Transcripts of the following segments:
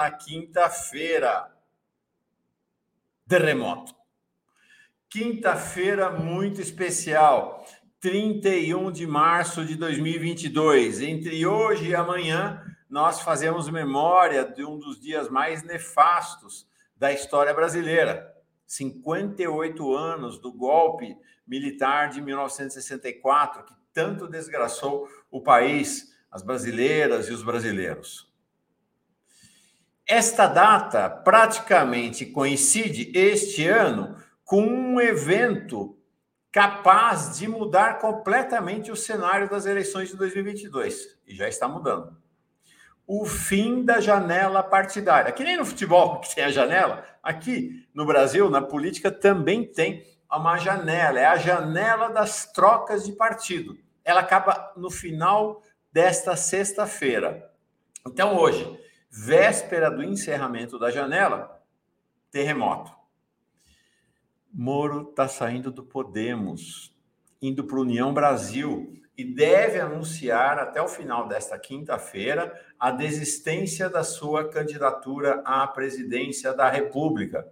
na quinta-feira. Terremoto. Quinta-feira muito especial, 31 de março de 2022. Entre hoje e amanhã, nós fazemos memória de um dos dias mais nefastos da história brasileira. 58 anos do golpe militar de 1964, que tanto desgraçou o país as brasileiras e os brasileiros. Esta data praticamente coincide este ano com um evento capaz de mudar completamente o cenário das eleições de 2022 e já está mudando. O fim da janela partidária. Que nem no futebol que tem a janela, aqui no Brasil, na política também tem uma janela, é a janela das trocas de partido. Ela acaba no final desta sexta-feira. Então, hoje, véspera do encerramento da janela, terremoto. Moro está saindo do Podemos, indo para União Brasil e deve anunciar até o final desta quinta-feira a desistência da sua candidatura à presidência da República.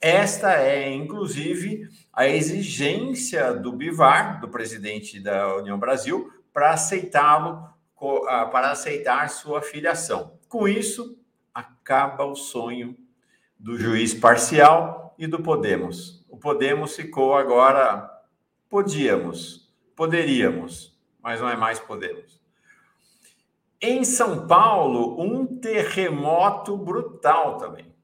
Esta é, inclusive, a exigência do Bivar, do presidente da União Brasil, para aceitá-lo, ah, para aceitar sua filiação. Com isso, acaba o sonho do juiz parcial e do Podemos. O Podemos ficou agora podíamos, poderíamos, mas não é mais podemos. Em São Paulo, um terremoto brutal também.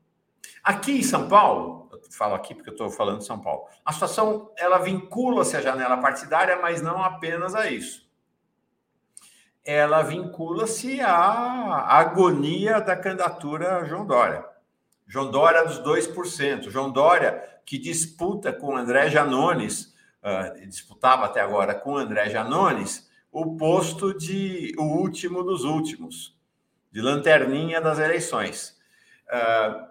Aqui em São Paulo, eu falo aqui porque eu estou falando de São Paulo, a situação ela vincula-se à janela partidária, mas não apenas a isso ela vincula-se à agonia da candidatura João Dória. João Dória dos 2%. João Dória, que disputa com André Janones, uh, disputava até agora com André Janones, o posto de o último dos últimos, de lanterninha das eleições. Uh,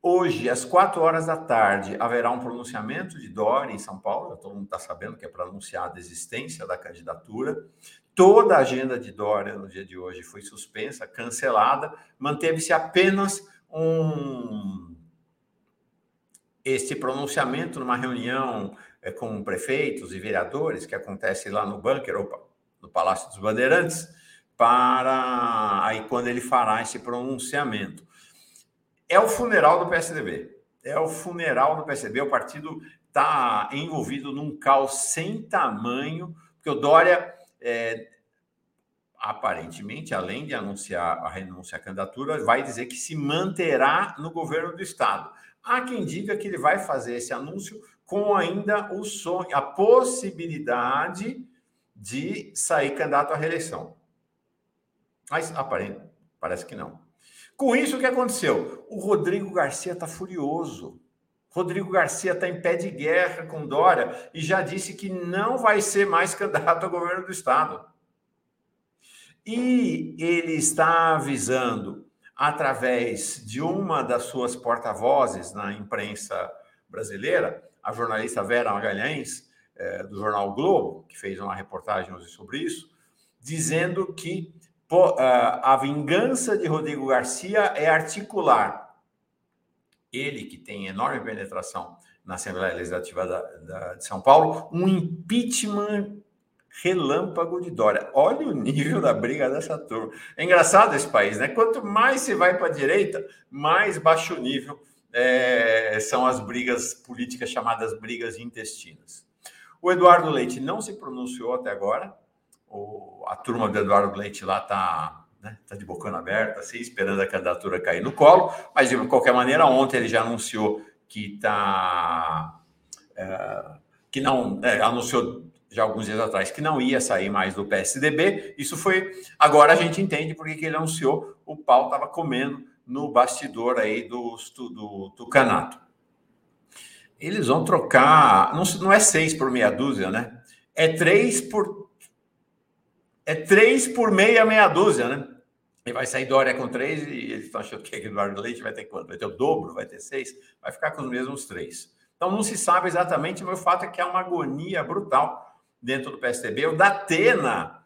Hoje, às quatro horas da tarde, haverá um pronunciamento de Dória em São Paulo. Todo mundo está sabendo que é para anunciar a desistência da candidatura. Toda a agenda de Dória no dia de hoje foi suspensa, cancelada. Manteve-se apenas um este pronunciamento numa reunião é, com prefeitos e vereadores que acontece lá no bunker, opa, no Palácio dos Bandeirantes, para aí quando ele fará esse pronunciamento é o funeral do PSDB. É o funeral do PSDB. O partido está envolvido num caos sem tamanho, porque o Dória, é, aparentemente, além de anunciar a renúncia à candidatura, vai dizer que se manterá no governo do Estado. Há quem diga que ele vai fazer esse anúncio com ainda o sonho, a possibilidade de sair candidato à reeleição. Mas aparente, parece que não. Com isso, o que aconteceu? O Rodrigo Garcia está furioso. Rodrigo Garcia está em pé de guerra com Dória e já disse que não vai ser mais candidato ao governo do Estado. E ele está avisando, através de uma das suas porta-vozes na imprensa brasileira, a jornalista Vera Magalhães, é, do jornal Globo, que fez uma reportagem sobre isso, dizendo que a vingança de Rodrigo Garcia é articular. Ele, que tem enorme penetração na Assembleia Legislativa da, da, de São Paulo, um impeachment relâmpago de Dória. Olha o nível da briga dessa turma. É engraçado esse país, né? Quanto mais se vai para a direita, mais baixo nível é, são as brigas políticas chamadas brigas intestinas. O Eduardo Leite não se pronunciou até agora, o, a turma do Eduardo Leite lá está né, tá de bocana aberta, assim, esperando a candidatura cair no colo, mas de qualquer maneira, ontem ele já anunciou que está. É, que não. É, anunciou já alguns dias atrás que não ia sair mais do PSDB. Isso foi. Agora a gente entende porque que ele anunciou, o pau estava comendo no bastidor aí do, do, do canato. Eles vão trocar. Não, não é seis por meia dúzia, né? É três por é três por meia, meia dúzia, né? E vai sair Dória com três e eles estão achando que Eduardo Leite vai ter quanto? Vai ter o dobro, vai ter seis? Vai ficar com os mesmos três. Então não se sabe exatamente, mas o fato é que há uma agonia brutal dentro do PSDB. O Datena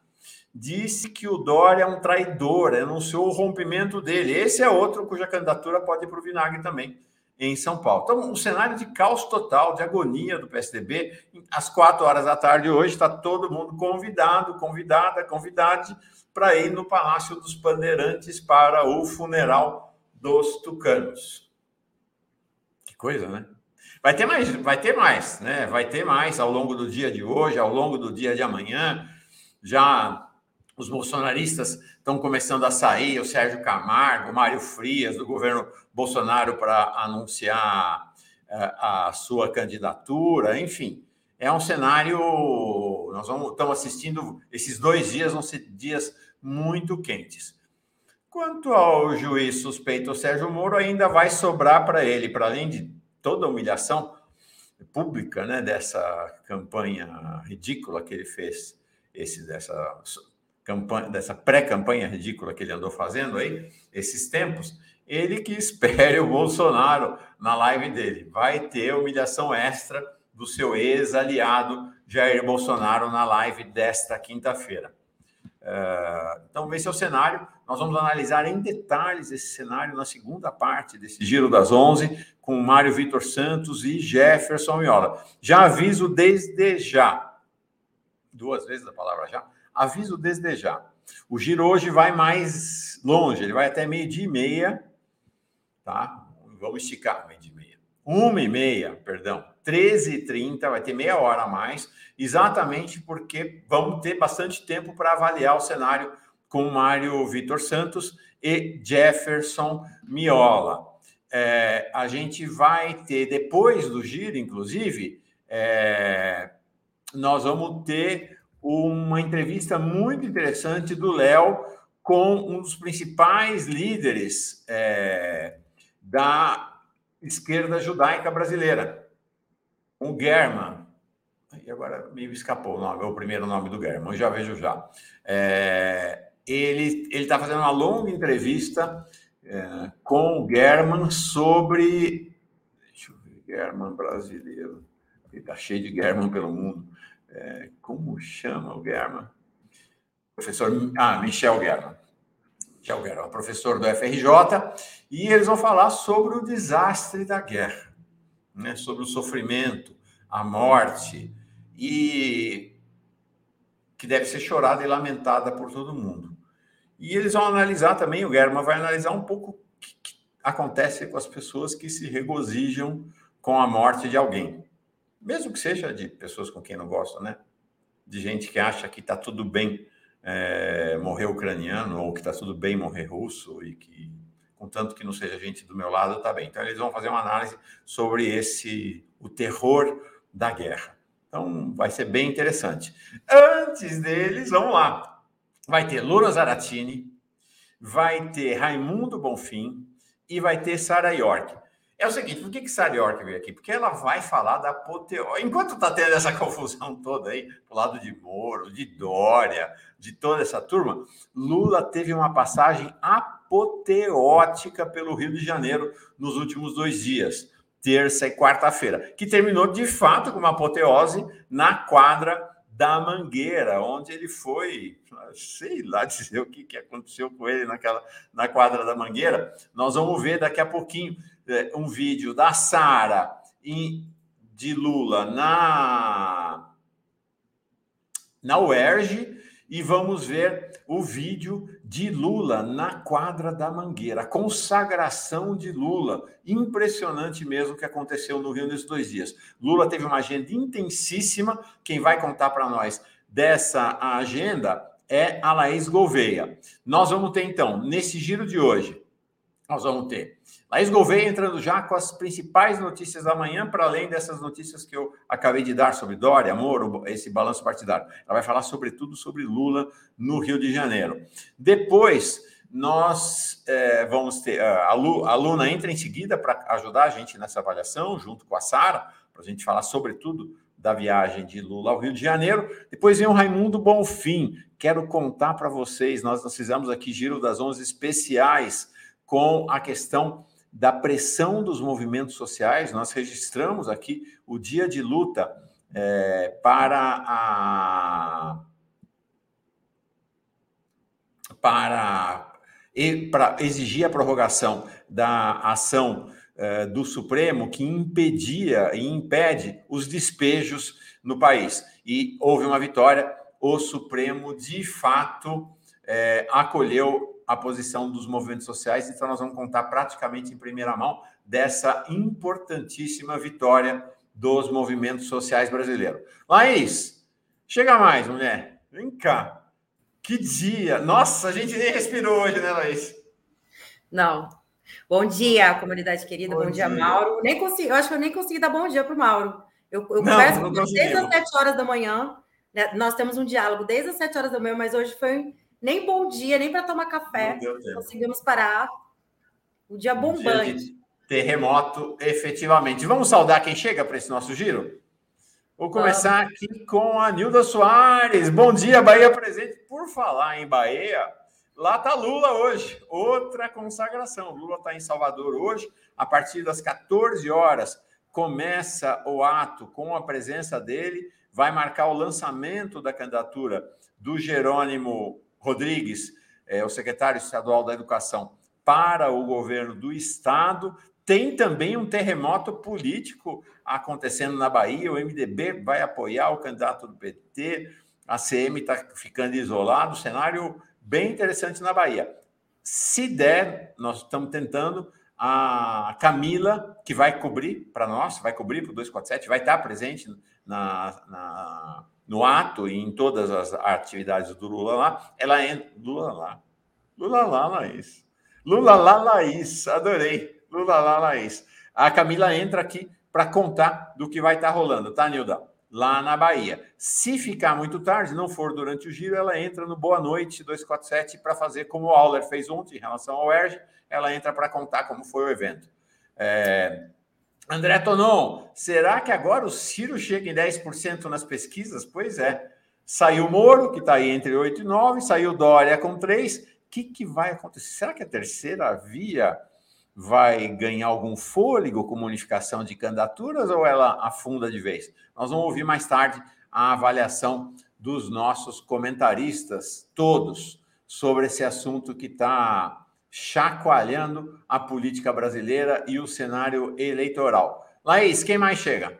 disse que o Dória é um traidor, anunciou o rompimento dele. Esse é outro cuja candidatura pode ir para o vinagre também em São Paulo. Então, um cenário de caos total, de agonia do PSDB. Às quatro horas da tarde hoje está todo mundo convidado, convidada, convidade para ir no Palácio dos Bandeirantes para o funeral dos tucanos. Que coisa, né? Vai ter mais, vai ter mais, né? Vai ter mais ao longo do dia de hoje, ao longo do dia de amanhã. Já os bolsonaristas estão começando a sair, o Sérgio Camargo, o Mário Frias, do governo Bolsonaro, para anunciar é, a sua candidatura, enfim. É um cenário. Nós vamos, estamos assistindo. Esses dois dias vão ser dias muito quentes. Quanto ao juiz suspeito Sérgio Moro, ainda vai sobrar para ele, para além de toda a humilhação pública né, dessa campanha ridícula que ele fez, esse, dessa, campanha, dessa pré-campanha ridícula que ele andou fazendo aí, esses tempos, ele que espere o Bolsonaro na live dele. Vai ter humilhação extra do seu ex-aliado Jair Bolsonaro na live desta quinta-feira. Uh, então, esse é o cenário. Nós vamos analisar em detalhes esse cenário na segunda parte desse Giro das 11, com Mário Vitor Santos e Jefferson Miola. Já aviso desde já, duas vezes a palavra já, aviso desde já. O Giro hoje vai mais longe, ele vai até meio-dia e meia, tá? Vamos esticar, meio-dia e meia. Uma e meia, perdão, 13h30, vai ter meia hora a mais, exatamente porque vamos ter bastante tempo para avaliar o cenário com Mário Vitor Santos e Jefferson Miola. É, a gente vai ter, depois do giro, inclusive, é, nós vamos ter uma entrevista muito interessante do Léo com um dos principais líderes é, da esquerda judaica brasileira, o German. E agora me escapou o nome, o primeiro nome do German, já vejo já. É, ele está fazendo uma longa entrevista é, com o German sobre. Deixa eu ver, German brasileiro. Ele está cheio de German pelo mundo. É, como chama o German? Professor. Ah, Michel German. Michel German, professor do FRJ, e eles vão falar sobre o desastre da guerra, né? sobre o sofrimento, a morte, e que deve ser chorada e lamentada por todo mundo. E eles vão analisar também, o German vai analisar um pouco o que, que acontece com as pessoas que se regozijam com a morte de alguém. Mesmo que seja de pessoas com quem não gosta, né? De gente que acha que está tudo bem é, morrer ucraniano ou que está tudo bem morrer russo e que, contanto que não seja gente do meu lado, está bem. Então, eles vão fazer uma análise sobre esse, o terror da guerra. Então, vai ser bem interessante. Antes deles, vamos lá. Vai ter Lula Zaratini, vai ter Raimundo Bonfim e vai ter Sara York. É o seguinte, por que, que York veio aqui? Porque ela vai falar da apoteose. Enquanto está tendo essa confusão toda aí, do lado de Moro, de Dória, de toda essa turma, Lula teve uma passagem apoteótica pelo Rio de Janeiro nos últimos dois dias, terça e quarta-feira, que terminou de fato com uma apoteose na quadra da Mangueira, onde ele foi, sei lá dizer o que, que aconteceu com ele naquela na quadra da Mangueira. Nós vamos ver daqui a pouquinho um vídeo da Sara de Lula na na UERJ e vamos ver o vídeo de Lula na quadra da Mangueira, a consagração de Lula. Impressionante mesmo que aconteceu no Rio nesses dois dias. Lula teve uma agenda intensíssima. Quem vai contar para nós dessa agenda é a Laís Gouveia. Nós vamos ter, então, nesse giro de hoje, nós vamos ter Laís Gouveia entrando já com as principais notícias da manhã, para além dessas notícias que eu acabei de dar sobre Dória, Moro, esse balanço partidário. Ela vai falar sobretudo sobre Lula no Rio de Janeiro. Depois, nós é, vamos ter. A, Lu, a Luna entra em seguida para ajudar a gente nessa avaliação, junto com a Sara, para a gente falar sobretudo da viagem de Lula ao Rio de Janeiro. Depois vem o Raimundo Bonfim. Quero contar para vocês, nós, nós fizemos aqui Giro das Onze especiais com a questão da pressão dos movimentos sociais. Nós registramos aqui o dia de luta é, para a para, para exigir a prorrogação da ação eh, do Supremo que impedia e impede os despejos no país. E houve uma vitória, o Supremo de fato eh, acolheu a posição dos movimentos sociais, então nós vamos contar praticamente em primeira mão dessa importantíssima vitória dos movimentos sociais brasileiros. Laís, chega mais, mulher. Vem cá. Que dia! Nossa, a gente nem respirou hoje, né, Laís? Não. Bom dia, comunidade querida. Bom, bom dia, dia, Mauro. Nem consegui, eu acho que eu nem consegui dar bom dia para o Mauro. Eu, eu não, converso com desde as 7 horas da manhã. Né? Nós temos um diálogo desde as 7 horas da manhã, mas hoje foi nem bom dia, nem para tomar café. Conseguimos parar. O dia bombante. Terremoto, efetivamente. Vamos saudar quem chega para esse nosso giro? Vou começar aqui com a Nilda Soares. Bom dia, Bahia presente. Por falar em Bahia, lá está Lula hoje. Outra consagração. Lula está em Salvador hoje. A partir das 14 horas começa o ato com a presença dele. Vai marcar o lançamento da candidatura do Jerônimo Rodrigues, é, o secretário estadual da Educação, para o governo do estado. Tem também um terremoto político acontecendo na Bahia. O MDB vai apoiar o candidato do PT. A CM está ficando isolado. Cenário bem interessante na Bahia. Se der, nós estamos tentando. A Camila, que vai cobrir para nós, vai cobrir para o 247, vai estar presente na, na no ato e em todas as atividades do Lula lá, ela entra. Lula lá. Lula lá, Laís. Lula lá, Laís. Adorei. Lula lá, Laís. A Camila entra aqui para contar do que vai estar tá rolando, tá, Nilda? Lá na Bahia. Se ficar muito tarde, não for durante o giro, ela entra no Boa Noite 247 para fazer como o Auler fez ontem em relação ao ERG. Ela entra para contar como foi o evento. É, André Tonon, será que agora o Ciro chega em 10% nas pesquisas? Pois é. Saiu Moro, que está aí entre 8 e 9, saiu Dória com 3. O que, que vai acontecer? Será que a terceira via vai ganhar algum fôlego com unificação de candidaturas ou ela afunda de vez? Nós vamos ouvir mais tarde a avaliação dos nossos comentaristas, todos, sobre esse assunto que está chacoalhando a política brasileira e o cenário eleitoral. Laís, quem mais chega?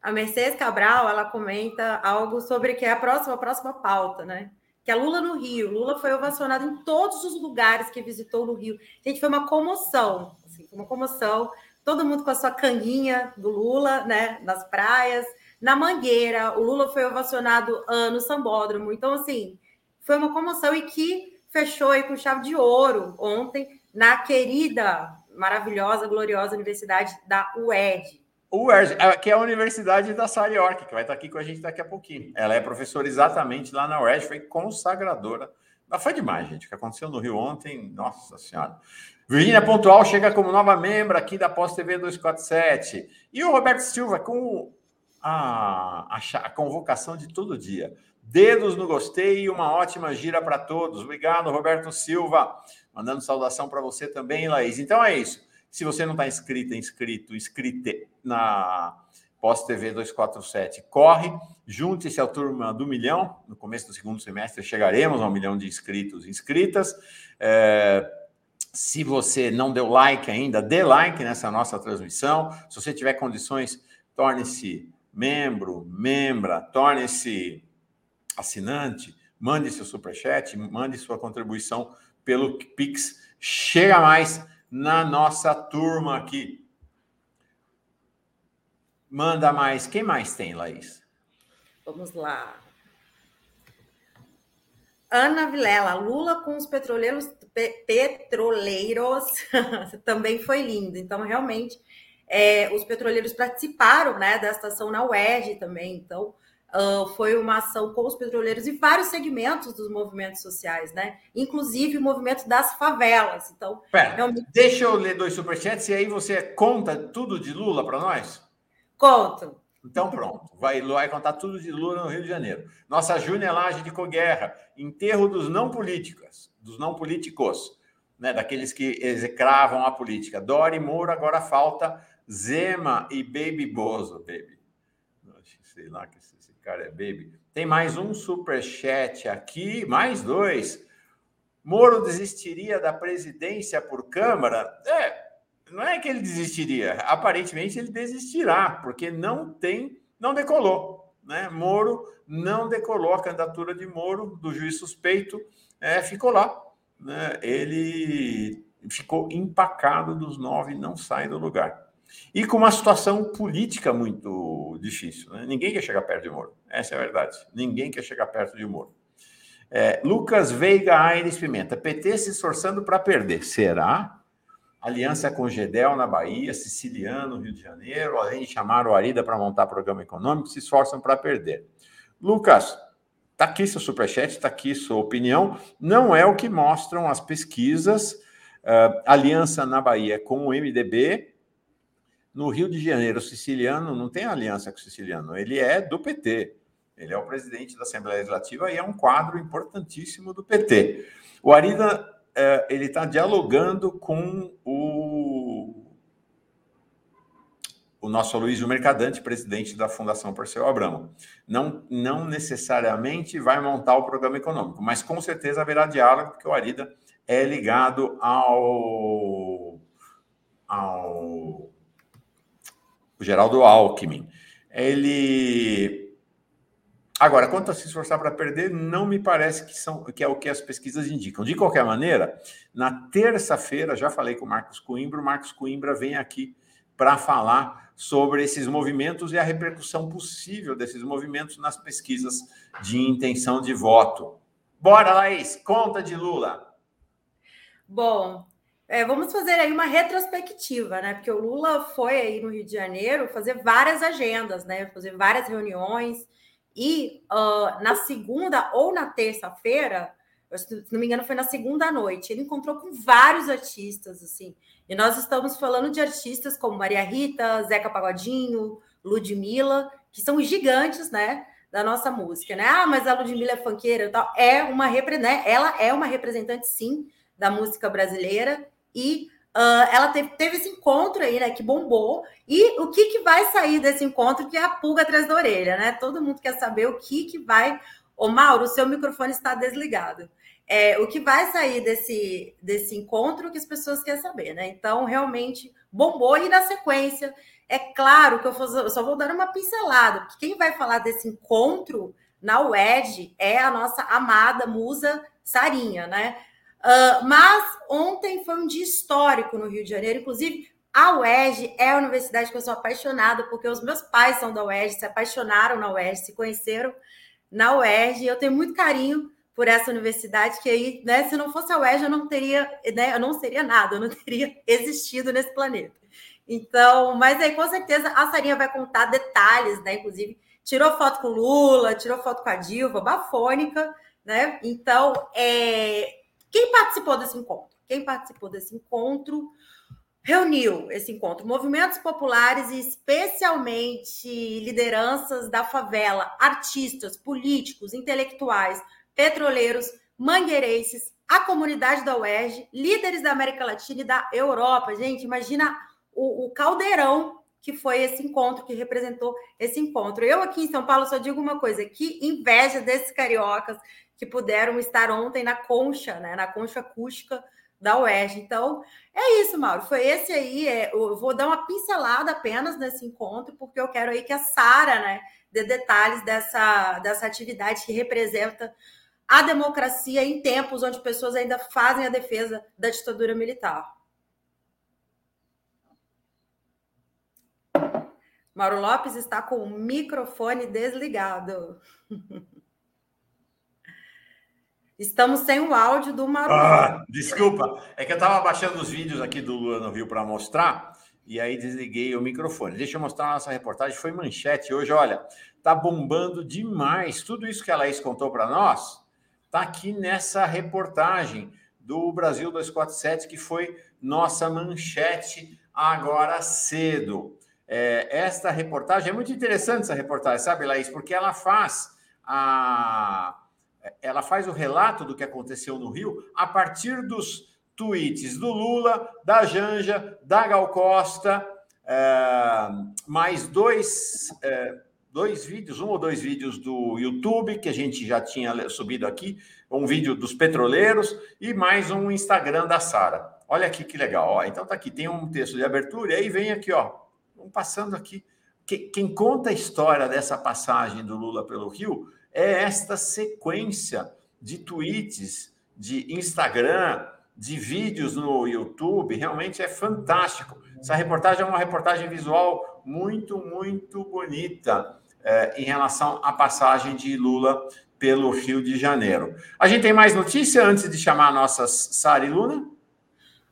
A Mercedes Cabral, ela comenta algo sobre que é a próxima, a próxima pauta, né? Que é Lula no Rio. Lula foi ovacionado em todos os lugares que visitou no Rio. Gente, foi uma comoção, assim, uma comoção. Todo mundo com a sua canguinha do Lula, né? Nas praias, na Mangueira. O Lula foi ovacionado no Sambódromo. Então, assim, foi uma comoção e que fechou aí com chave de ouro ontem na querida, maravilhosa, gloriosa Universidade da UERJ. UERJ, é, que é a Universidade da York, que vai estar aqui com a gente daqui a pouquinho. Ela é professora exatamente lá na UERJ, foi consagradora. Mas foi demais, gente. O que aconteceu no Rio ontem, nossa Senhora. Virginia Pontual chega como nova membro aqui da Pós TV 247. E o Roberto Silva com a, a, a convocação de todo dia. Dedos no gostei e uma ótima gira para todos. Obrigado, Roberto Silva. Mandando saudação para você também, Laís. Então é isso. Se você não está inscrito, inscrito, inscrito na Pós TV 247, corre, junte-se à turma do milhão. No começo do segundo semestre chegaremos a um milhão de inscritos e inscritas. É, se você não deu like ainda, dê like nessa nossa transmissão. Se você tiver condições, torne-se membro, membra, torne-se assinante, mande seu superchat, mande sua contribuição pelo Pix. Chega mais na nossa turma aqui. Manda mais. Quem mais tem, Laís? Vamos lá. Ana Vilela, Lula com os petroleiros, pe, petroleiros também foi lindo. Então, realmente, é, os petroleiros participaram né, da estação na UERJ também. Então, Uh, foi uma ação com os petroleiros e vários segmentos dos movimentos sociais, né? Inclusive o movimento das favelas. Então, Pera, realmente... deixa eu ler dois superchats e aí você conta tudo de Lula para nós? Conto. Então pronto, vai, vai contar tudo de Lula no Rio de Janeiro. Nossa Laje de Coguerra, enterro dos não políticos, dos não políticos, né? Daqueles que execravam a política. Dori Moura, agora falta Zema e Baby Bozo, baby. Sei lá que cara é baby. Tem mais um super chat aqui, mais dois. Moro desistiria da presidência por Câmara? É, não é que ele desistiria, aparentemente ele desistirá, porque não tem, não decolou. Né? Moro não decolou a candidatura de Moro, do juiz suspeito, é, ficou lá. Né? Ele ficou empacado dos nove, não sai do lugar. E com uma situação política muito difícil. Né? Ninguém quer chegar perto de Moro. Essa é a verdade. Ninguém quer chegar perto de Moro. É, Lucas Veiga Aires Pimenta. PT se esforçando para perder. Será? Aliança com Gedel na Bahia, Siciliano, Rio de Janeiro, além de chamar o Arida para montar programa econômico, se esforçam para perder. Lucas, está aqui seu superchat, está aqui sua opinião. Não é o que mostram as pesquisas. Uh, aliança na Bahia com o MDB. No Rio de Janeiro, o siciliano não tem aliança com o siciliano, ele é do PT. Ele é o presidente da Assembleia Legislativa e é um quadro importantíssimo do PT. O Arida é, ele está dialogando com o, o nosso Luiz Mercadante, presidente da Fundação Perseu Abramo. Não, não necessariamente vai montar o programa econômico, mas com certeza haverá diálogo, porque o Arida é ligado ao, ao Geraldo Alckmin. Ele Agora, quanto a se esforçar para perder, não me parece que, são, que é o que as pesquisas indicam. De qualquer maneira, na terça-feira, já falei com o Marcos Coimbra, o Marcos Coimbra vem aqui para falar sobre esses movimentos e a repercussão possível desses movimentos nas pesquisas de intenção de voto. Bora, Laís, conta de Lula. Bom, é, vamos fazer aí uma retrospectiva, né? Porque o Lula foi aí no Rio de Janeiro fazer várias agendas, né? Fazer várias reuniões e uh, na segunda ou na terça-feira, se não me engano, foi na segunda noite, ele encontrou com vários artistas, assim. E nós estamos falando de artistas como Maria Rita, Zeca Pagodinho, Ludmilla, que são gigantes, né? Da nossa música, né? Ah, mas a Ludmilla é funkeira e tal. É uma, né? Ela é uma representante, sim, da música brasileira. E Uh, ela teve, teve, esse encontro aí, né, que bombou. E o que, que vai sair desse encontro, que é a pulga atrás da orelha, né? Todo mundo quer saber o que, que vai. Ô, Mauro, o seu microfone está desligado. É, o que vai sair desse, desse encontro que as pessoas querem saber, né? Então, realmente bombou. E na sequência, é claro que eu, eu só vou dar uma pincelada, porque quem vai falar desse encontro na UED é a nossa amada musa Sarinha, né? Uh, mas ontem foi um dia histórico no Rio de Janeiro, inclusive a UERJ é a universidade que eu sou apaixonada, porque os meus pais são da UERJ, se apaixonaram na UERJ, se conheceram na UERJ, e eu tenho muito carinho por essa universidade, que aí, né, se não fosse a UERJ, eu não teria, né, eu não seria nada, eu não teria existido nesse planeta. Então, mas aí com certeza a Sarinha vai contar detalhes, né? Inclusive, tirou foto com Lula, tirou foto com a Dilma, bafônica, né? Então, é, quem participou desse encontro? Quem participou desse encontro reuniu esse encontro movimentos populares e especialmente lideranças da favela, artistas, políticos, intelectuais, petroleiros, mangueirenses, a comunidade da UERJ, líderes da América Latina e da Europa. Gente, imagina o, o caldeirão que foi esse encontro, que representou esse encontro. Eu aqui em São Paulo só digo uma coisa: que inveja desses cariocas que puderam estar ontem na concha, né, na concha acústica da UERJ. Então, é isso, Mauro. Foi esse aí. É, eu vou dar uma pincelada apenas nesse encontro, porque eu quero aí que a Sara né, dê detalhes dessa, dessa atividade que representa a democracia em tempos onde pessoas ainda fazem a defesa da ditadura militar. Mauro Lopes está com o microfone desligado. Estamos sem o áudio do Maru. Ah, desculpa, é que eu estava baixando os vídeos aqui do Lula no Rio para mostrar e aí desliguei o microfone. Deixa eu mostrar a nossa reportagem. Foi manchete hoje. Olha, tá bombando demais. Tudo isso que a Laís contou para nós tá aqui nessa reportagem do Brasil 247, que foi nossa manchete agora cedo. É, esta reportagem é muito interessante, essa reportagem, sabe, Laís? Porque ela faz a ela faz o relato do que aconteceu no Rio a partir dos tweets do Lula, da Janja, da Gal Costa, é, mais dois, é, dois vídeos, um ou dois vídeos do YouTube, que a gente já tinha subido aqui, um vídeo dos petroleiros e mais um Instagram da Sara. Olha aqui que legal. Ó. Então tá aqui, tem um texto de abertura, e aí vem aqui, ó. Vamos passando aqui. Quem conta a história dessa passagem do Lula pelo Rio é esta sequência de tweets, de Instagram, de vídeos no YouTube. Realmente é fantástico. Essa reportagem é uma reportagem visual muito, muito bonita é, em relação à passagem de Lula pelo Rio de Janeiro. A gente tem mais notícia antes de chamar a nossa Sara e Luna?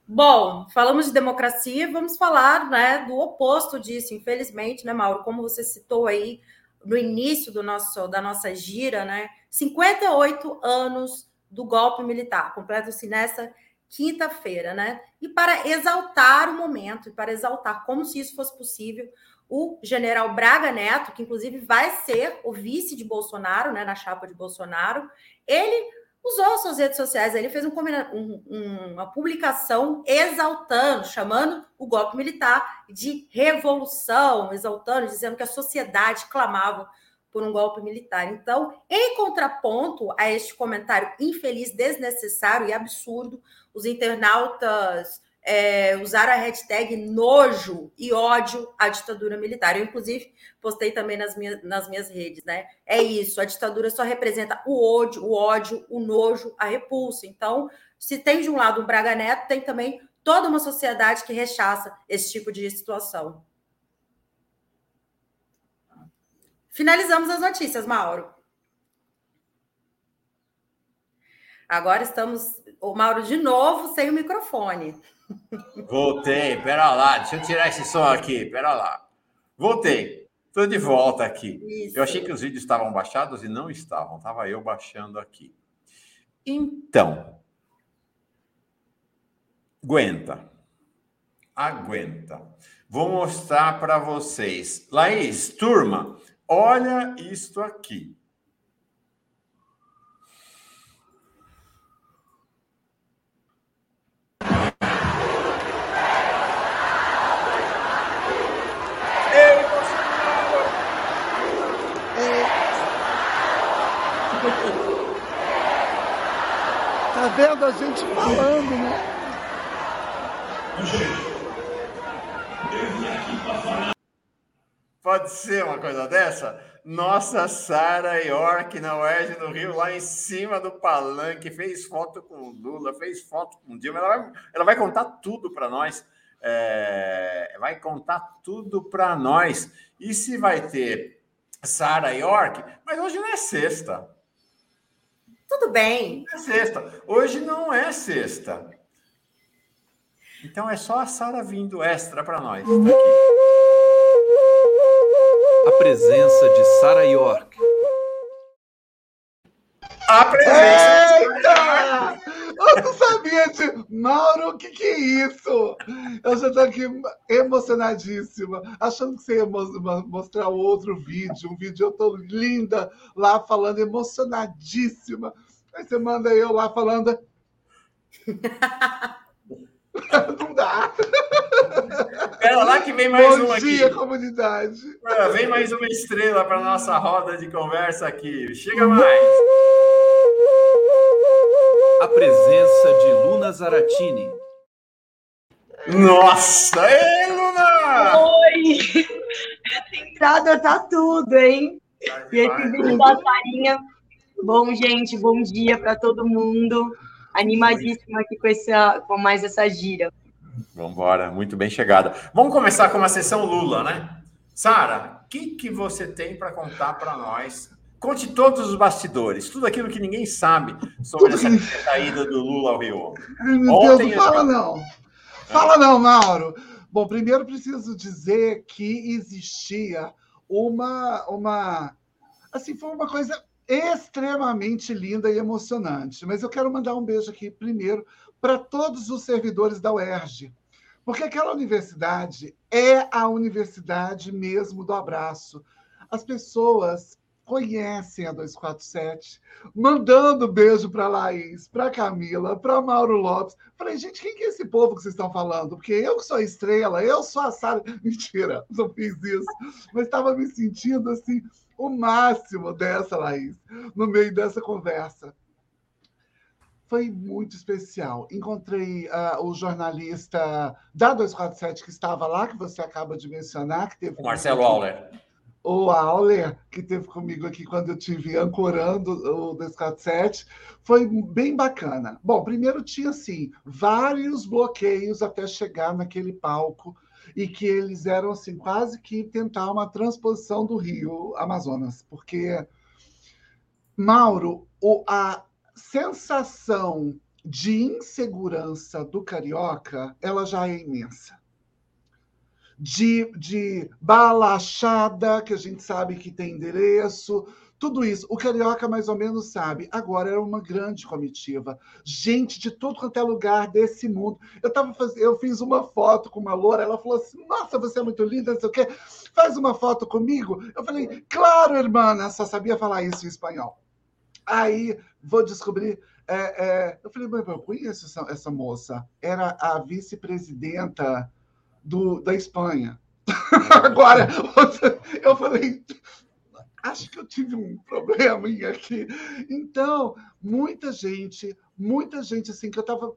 Bom, falamos de democracia, vamos falar né, do oposto disso, infelizmente, né, Mauro? Como você citou aí no início do nosso, da nossa gira, né? 58 anos do golpe militar, completam-se nessa quinta-feira, né? E para exaltar o momento, e para exaltar como se isso fosse possível, o general Braga Neto, que inclusive vai ser o vice de Bolsonaro, né, na chapa de Bolsonaro, ele usou suas redes sociais, ele fez um, um, uma publicação exaltando, chamando o golpe militar de revolução, exaltando, dizendo que a sociedade clamava por um golpe militar. Então, em contraponto a este comentário infeliz, desnecessário e absurdo, os internautas é, usaram a hashtag nojo e ódio à ditadura militar. Eu, inclusive, postei também nas minhas, nas minhas redes, né? É isso, a ditadura só representa o ódio, o ódio, o nojo, a repulsa. Então, se tem de um lado o Braga Neto, tem também toda uma sociedade que rechaça esse tipo de situação. Finalizamos as notícias, Mauro. Agora estamos, o Mauro, de novo sem o microfone. Voltei, pera lá, deixa eu tirar esse som aqui, pera lá. Voltei, estou de volta aqui. Isso. Eu achei que os vídeos estavam baixados e não estavam, estava eu baixando aqui. Então, aguenta, aguenta. Vou mostrar para vocês. Laís, turma, olha isto aqui. Tá vendo a gente falando, né? Pode ser uma coisa dessa? Nossa Sara York na UERJ no Rio, lá em cima do palanque, fez foto com o Lula, fez foto com o Dilma. Ela vai, ela vai contar tudo para nós. É, vai contar tudo para nós. E se vai ter Sara York, mas hoje não é sexta. Tudo bem. É sexta. Hoje não é sexta. Então é só a Sara vindo extra para nós. Tá a presença de Sara York. A presença. Eita! Eu não sabia de. Mauro, o que, que é isso? Eu já estou aqui emocionadíssima, achando que você ia mostrar outro vídeo, um vídeo eu tô linda lá falando, emocionadíssima. Aí você manda eu lá falando. Não dá. Pera lá que vem mais Bom uma dia, aqui. comunidade. vem mais uma estrela para nossa roda de conversa aqui. Chega mais. A presença de Luna Zaratini. Nossa! Ei, Luna! Oi! Essa entrada tá tudo, hein? E esse vídeo da Sarinha. Bom, gente, bom dia para todo mundo. Animadíssima aqui com, essa, com mais essa gira. Vamos embora, muito bem chegada. Vamos começar com uma sessão Lula, né? Sara, o que, que você tem para contar para nós? Conte todos os bastidores, tudo aquilo que ninguém sabe sobre essa saída do Lula ao Rio. Ai, meu Ontem, Deus, não fala não. Fala não, Mauro. Bom, primeiro preciso dizer que existia uma, uma, assim, foi uma coisa extremamente linda e emocionante. Mas eu quero mandar um beijo aqui primeiro para todos os servidores da UERJ, porque aquela universidade é a universidade mesmo do abraço. As pessoas conhecem a 247, mandando beijo para Laís, para Camila, para Mauro Lopes. Falei, gente, quem que é esse povo que vocês estão falando? Porque eu que sou estrela, eu sou a Sara. Mentira, não fiz isso. Mas estava me sentindo assim, o máximo dessa, Laís, no meio dessa conversa. Foi muito especial. Encontrei uh, o jornalista da 247 que estava lá, que você acaba de mencionar, que teve. O Marcelo Auler o Auler, que teve comigo aqui quando eu tive ancorando o 247, foi bem bacana. Bom, primeiro tinha assim vários bloqueios até chegar naquele palco e que eles eram assim quase que tentar uma transposição do Rio Amazonas, porque Mauro, o, a sensação de insegurança do carioca, ela já é imensa. De, de balachada, que a gente sabe que tem endereço, tudo isso. O Carioca mais ou menos sabe. Agora era uma grande comitiva. Gente de tudo quanto é lugar desse mundo. Eu tava faz... eu fiz uma foto com uma loura, ela falou assim: Nossa, você é muito linda, não sei o quê. Faz uma foto comigo. Eu falei, claro, irmã, só sabia falar isso em espanhol. Aí vou descobrir. É, é... Eu falei, mas eu conheço essa, essa moça. Era a vice-presidenta da Espanha. Agora, eu falei, acho que eu tive um problema aqui. Então, muita gente, muita gente assim que eu estava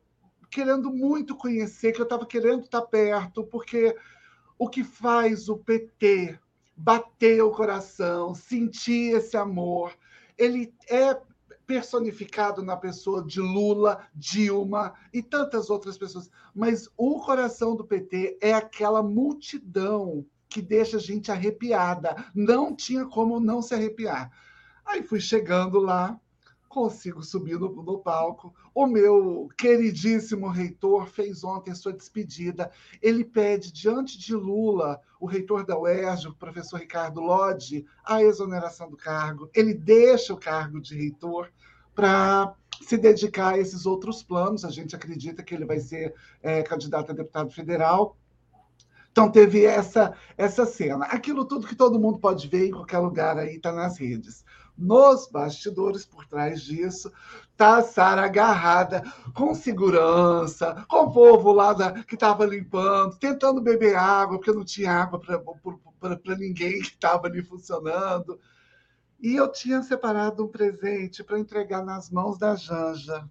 querendo muito conhecer, que eu estava querendo estar perto, porque o que faz o PT bater o coração, sentir esse amor, ele é personificado na pessoa de Lula, Dilma e tantas outras pessoas. Mas o coração do PT é aquela multidão que deixa a gente arrepiada. Não tinha como não se arrepiar. Aí fui chegando lá, consigo subir no, no, palco. O meu queridíssimo reitor fez ontem a sua despedida. Ele pede, diante de Lula, o reitor da UERJ, o professor Ricardo Lodge, a exoneração do cargo. Ele deixa o cargo de reitor para se dedicar a esses outros planos. A gente acredita que ele vai ser é, candidato a deputado federal. Então teve essa essa cena. Aquilo tudo que todo mundo pode ver em qualquer lugar aí está nas redes. Nos bastidores, por trás disso, tá a Sara agarrada, com segurança, com o povo lá da, que estava limpando, tentando beber água, porque não tinha água para ninguém que estava ali funcionando. E eu tinha separado um presente para entregar nas mãos da Janja,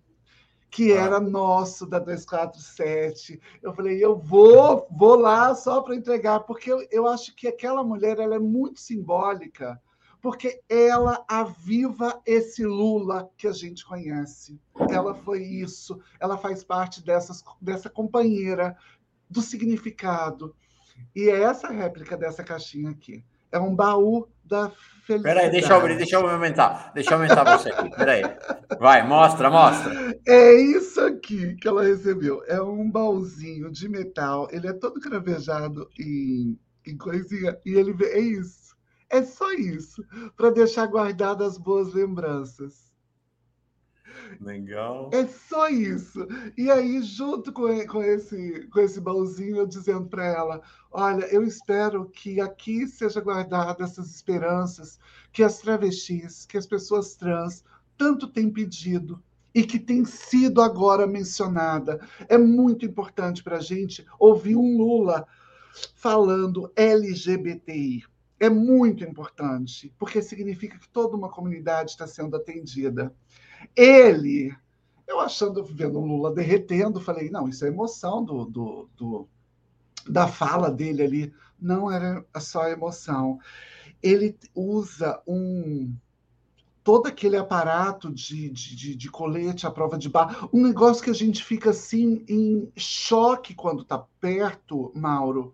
que ah. era nosso da 247. Eu falei, eu vou, vou lá só para entregar, porque eu, eu acho que aquela mulher ela é muito simbólica porque ela aviva esse Lula que a gente conhece. Ela foi isso, ela faz parte dessas, dessa companheira do significado. E é essa réplica dessa caixinha aqui. É um baú da felicidade. Peraí, deixa eu abrir, deixa eu aumentar. Deixa eu aumentar você aqui. Peraí. Vai, mostra, mostra. É isso aqui que ela recebeu. É um baúzinho de metal. Ele é todo cravejado em, em coisinha. E ele é isso. É só isso, para deixar guardadas as boas lembranças. Legal. É só isso. E aí, junto com, com, esse, com esse baúzinho, eu dizendo para ela: olha, eu espero que aqui seja guardada essas esperanças que as travestis, que as pessoas trans tanto têm pedido e que tem sido agora mencionada. É muito importante para a gente ouvir um Lula falando LGBTI é muito importante, porque significa que toda uma comunidade está sendo atendida. Ele, eu achando, vendo o Lula derretendo, falei, não, isso é emoção do, do, do, da fala dele ali. Não era só emoção. Ele usa um todo aquele aparato de, de, de, colete à prova de bala, um negócio que a gente fica assim em choque quando está perto, Mauro,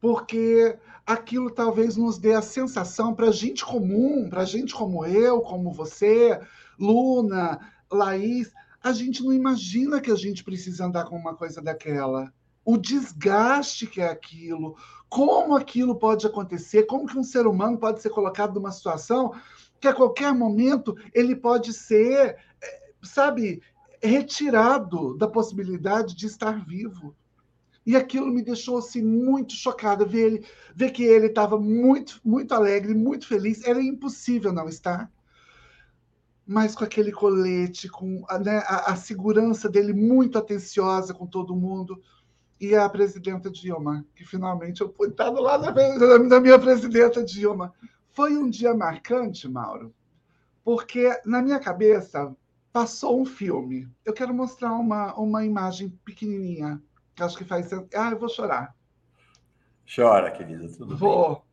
porque aquilo talvez nos dê a sensação para gente comum, para gente como eu, como você, Luna, Laís, a gente não imagina que a gente precisa andar com uma coisa daquela. O desgaste que é aquilo, como aquilo pode acontecer, como que um ser humano pode ser colocado numa situação que a qualquer momento ele pode ser, eh, sabe, retirado da possibilidade de estar vivo. E aquilo me deixou assim muito chocada ver ele, ver que ele estava muito, muito alegre, muito feliz. Era impossível não estar. Mas com aquele colete, com a, né, a, a segurança dele muito atenciosa com todo mundo e a presidenta Dilma, que finalmente eu pude estar do lado da minha presidenta Dilma. Foi um dia marcante, Mauro, porque na minha cabeça passou um filme. Eu quero mostrar uma, uma imagem pequenininha que acho que faz. Ah, eu vou chorar. Chora, querida, tudo vou.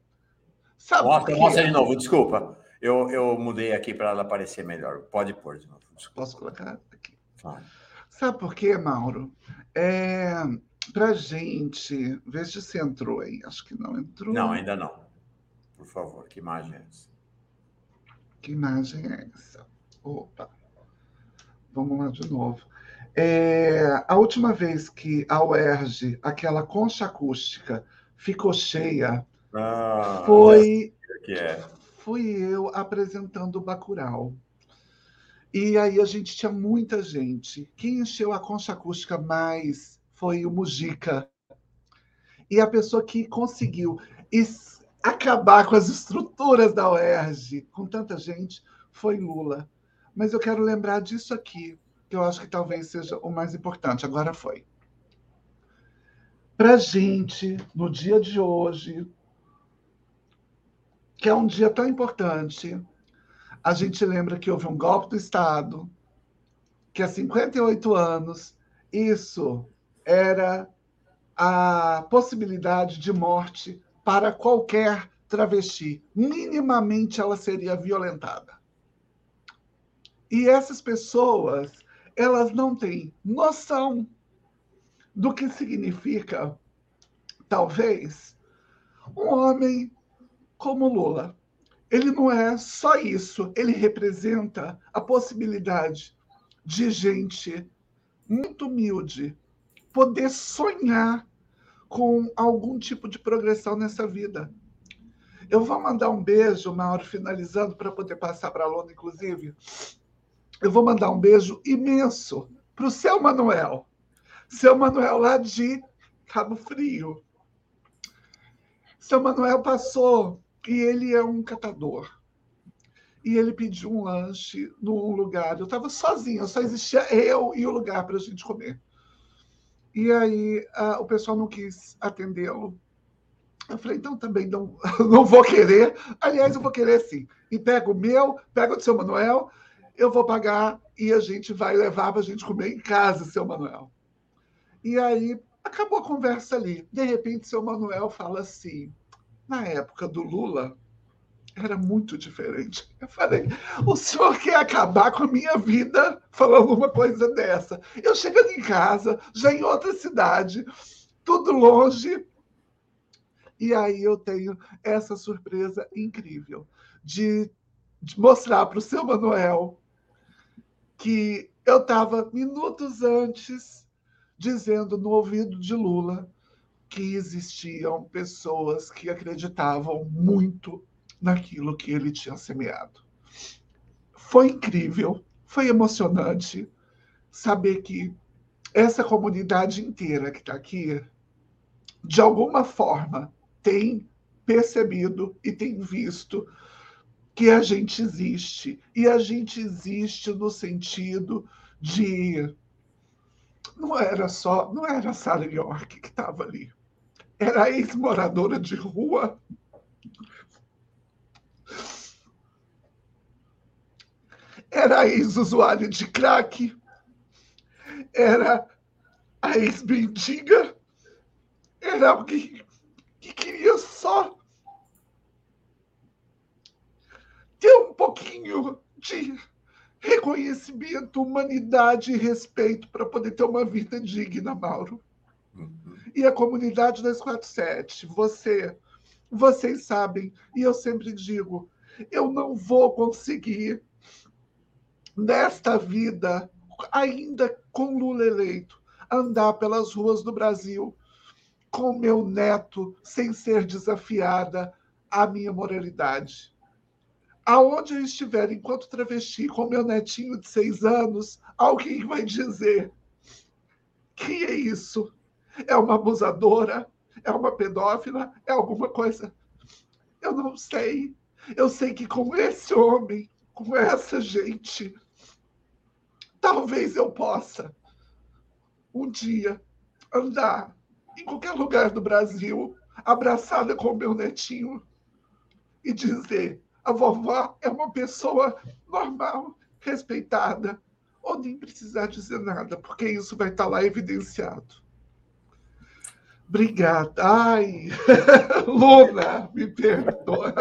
Sabe mostra, mostra de novo, desculpa. Eu, eu mudei aqui para ela aparecer melhor. Pode pôr de novo. Desculpa. Posso colocar aqui? Ah. Sabe por quê, Mauro? É, para gente, veja se entrou aí. Acho que não entrou. Não, ainda não. Por favor, que imagem é essa? Que imagem é essa? Opa. Vamos lá de novo. É, a última vez que a UERJ, aquela concha acústica, ficou cheia, ah, foi, é. Fui eu apresentando o Bacurau. E aí a gente tinha muita gente. Quem encheu a concha acústica mais foi o Mujica. E a pessoa que conseguiu acabar com as estruturas da UERJ com tanta gente foi Lula. Mas eu quero lembrar disso aqui que eu acho que talvez seja o mais importante. Agora foi. Para gente, no dia de hoje, que é um dia tão importante, a gente lembra que houve um golpe do Estado, que há 58 anos isso era a possibilidade de morte para qualquer travesti. Minimamente ela seria violentada. E essas pessoas elas não têm noção do que significa, talvez, um homem como Lula. Ele não é só isso, ele representa a possibilidade de gente muito humilde poder sonhar com algum tipo de progressão nessa vida. Eu vou mandar um beijo, Mauro, finalizando, para poder passar para a Lona, inclusive, eu vou mandar um beijo imenso para o seu Manuel. Seu Manuel lá de Cabo Frio. Seu Manuel passou e ele é um catador. E ele pediu um lanche num lugar. Eu estava sozinha, só existia eu e o lugar para a gente comer. E aí o pessoal não quis atendê-lo. Eu falei, então também não, não vou querer. Aliás, eu vou querer sim. E pega o meu, pega o do seu Manuel eu vou pagar e a gente vai levar para a gente comer em casa, seu Manuel. E aí acabou a conversa ali. De repente, seu Manuel fala assim: na época do Lula, era muito diferente. Eu falei: o senhor quer acabar com a minha vida falando uma coisa dessa? Eu chegando em casa, já em outra cidade, tudo longe. E aí eu tenho essa surpresa incrível de, de mostrar para o seu Manuel que eu estava minutos antes dizendo no ouvido de Lula que existiam pessoas que acreditavam muito naquilo que ele tinha semeado. Foi incrível, foi emocionante saber que essa comunidade inteira que está aqui, de alguma forma, tem percebido e tem visto que a gente existe. E a gente existe no sentido de. Não era só. Não era Sarah York que estava ali. Era ex-moradora de rua. Era ex-usuária de crack. Era a ex-bendiga. Era alguém que queria só ter um pouquinho de reconhecimento, humanidade e respeito para poder ter uma vida digna, Mauro. E a comunidade 247, você, vocês sabem, e eu sempre digo, eu não vou conseguir nesta vida, ainda com Lula eleito, andar pelas ruas do Brasil com meu neto sem ser desafiada a minha moralidade aonde eu estiver enquanto travesti com meu netinho de seis anos, alguém vai dizer: que é isso? É uma abusadora? É uma pedófila? É alguma coisa? Eu não sei. Eu sei que com esse homem, com essa gente, talvez eu possa um dia andar em qualquer lugar do Brasil, abraçada com meu netinho e dizer: a vovó é uma pessoa normal, respeitada, ou nem precisar dizer nada, porque isso vai estar lá evidenciado. Obrigada. Ai, Luna, me perdoa.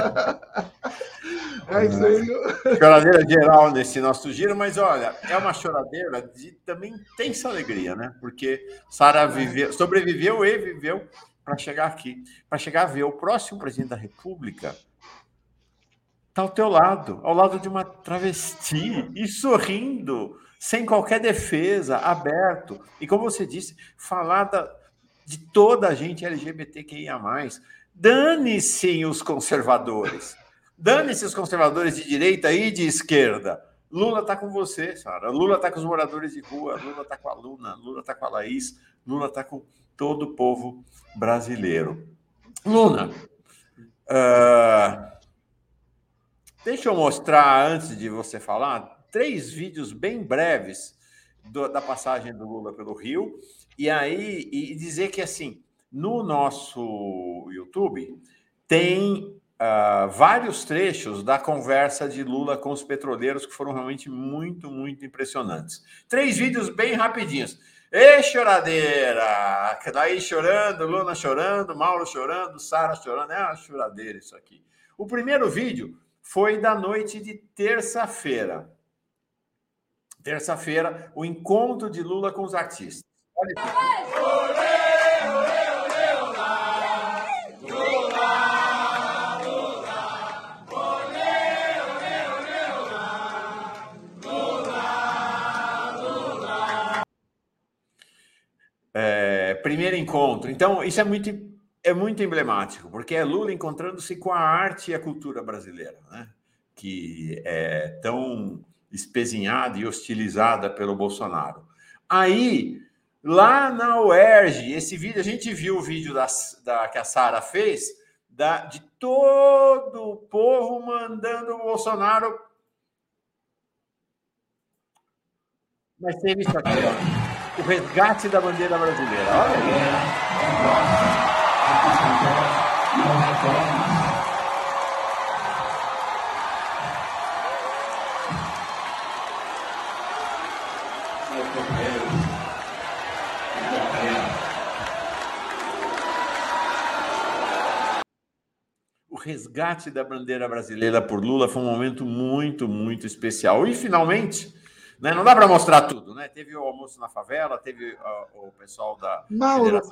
É isso aí. Choradeira geral nesse nosso giro, mas olha, é uma choradeira de também intensa alegria, né? Porque Sara viveu, sobreviveu e viveu para chegar aqui, para chegar a ver o próximo presidente da República está ao teu lado, ao lado de uma travesti e sorrindo, sem qualquer defesa, aberto. E como você disse, falar da, de toda a gente LGBTQIA. Dane-se os conservadores. Dane-se os conservadores de direita e de esquerda. Lula está com você, Sara. Lula está com os moradores de rua. Lula está com a Luna. Lula está com a Laís. Lula está com todo o povo brasileiro. Luna, uh, deixa eu mostrar, antes de você falar, três vídeos bem breves do, da passagem do Lula pelo Rio. E aí, e dizer que, assim, no nosso YouTube tem uh, vários trechos da conversa de Lula com os petroleiros que foram realmente muito, muito impressionantes. Três vídeos bem rapidinhos. Ê, choradeira! Daí chorando, Luna chorando, Mauro chorando, Sara chorando. É uma choradeira isso aqui. O primeiro vídeo foi da noite de terça-feira. Terça-feira, o encontro de Lula com os artistas. É, primeiro encontro. Então, isso é muito, é muito emblemático, porque é Lula encontrando-se com a arte e a cultura brasileira, né? que é tão espezinhada e hostilizada pelo Bolsonaro. Aí, lá na UERJ, esse vídeo, a gente viu o vídeo da, da que a Sara fez, da, de todo o povo mandando o Bolsonaro. Mas teve isso aqui, ó o resgate da bandeira brasileira. Olha aí. Resgate da bandeira brasileira por Lula foi um momento muito, muito especial. E, finalmente, né? Não dá para mostrar tudo, né? Teve o almoço na favela, teve uh, o pessoal da Mauro,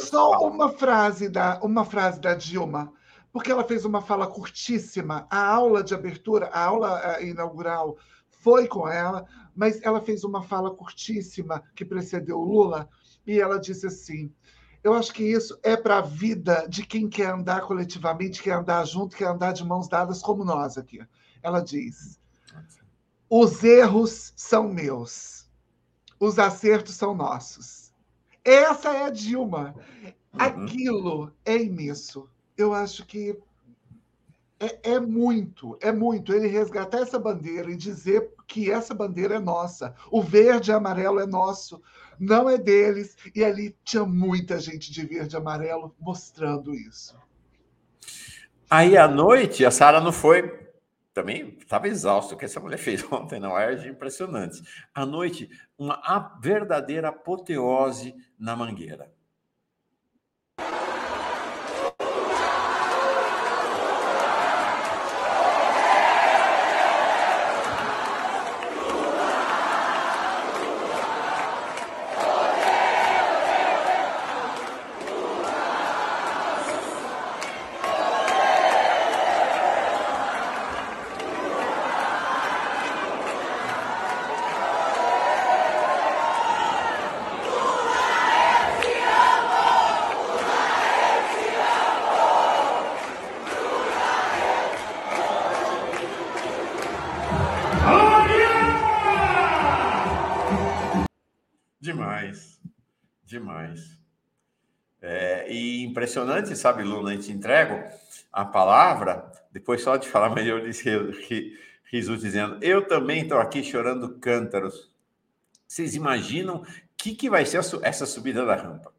Só uma frase da uma frase da Dilma, porque ela fez uma fala curtíssima. A aula de abertura, a aula inaugural foi com ela, mas ela fez uma fala curtíssima que precedeu o Lula e ela disse assim: eu acho que isso é para a vida de quem quer andar coletivamente, quer andar junto, quer andar de mãos dadas como nós aqui. Ela diz: os erros são meus, os acertos são nossos. Essa é a Dilma. Uhum. Aquilo é imenso. Eu acho que é, é, muito, é muito ele resgatar essa bandeira e dizer que essa bandeira é nossa. O verde e amarelo é nosso, não é deles. E ali tinha muita gente de verde e amarelo mostrando isso. Aí à noite, a Sara não foi também estava exausto o que essa mulher fez ontem na UERJ, impressionante. À noite, uma verdadeira apoteose na Mangueira. Demais. Demais. É, e impressionante, sabe, Luna, a gente entrego a palavra, depois só de falar melhor, disse Risu dizendo, eu também estou aqui chorando cântaros. Vocês imaginam o que, que vai ser essa subida da rampa?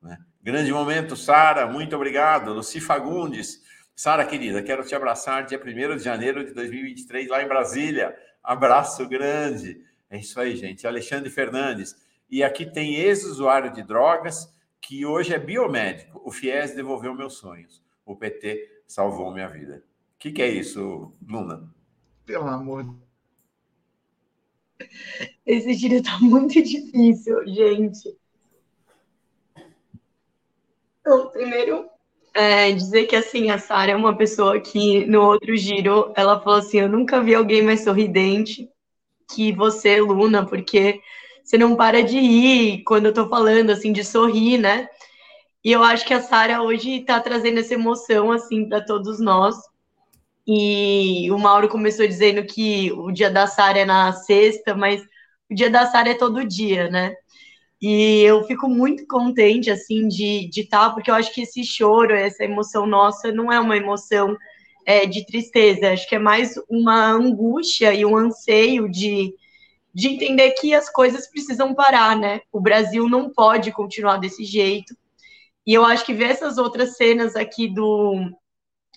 Né? Grande momento, Sara, muito obrigado. Luci Fagundes, Sara, querida, quero te abraçar dia 1 de janeiro de 2023, lá em Brasília. Abraço grande. É isso aí, gente. Alexandre Fernandes. E aqui tem ex-usuário de drogas, que hoje é biomédico. O FIES devolveu meus sonhos. O PT salvou minha vida. O que, que é isso, Luna? Pelo amor de Esse giro tá muito difícil, gente. Então, primeiro, é, dizer que assim, a Sara é uma pessoa que no outro giro ela falou assim: Eu nunca vi alguém mais sorridente que você, Luna, porque você não para de rir quando eu tô falando, assim, de sorrir, né? E eu acho que a Sara hoje tá trazendo essa emoção, assim, para todos nós. E o Mauro começou dizendo que o dia da Sara é na sexta, mas o dia da Sara é todo dia, né? E eu fico muito contente, assim, de estar, tá, porque eu acho que esse choro, essa emoção nossa, não é uma emoção é, de tristeza, acho que é mais uma angústia e um anseio de de entender que as coisas precisam parar, né? O Brasil não pode continuar desse jeito. E eu acho que ver essas outras cenas aqui do,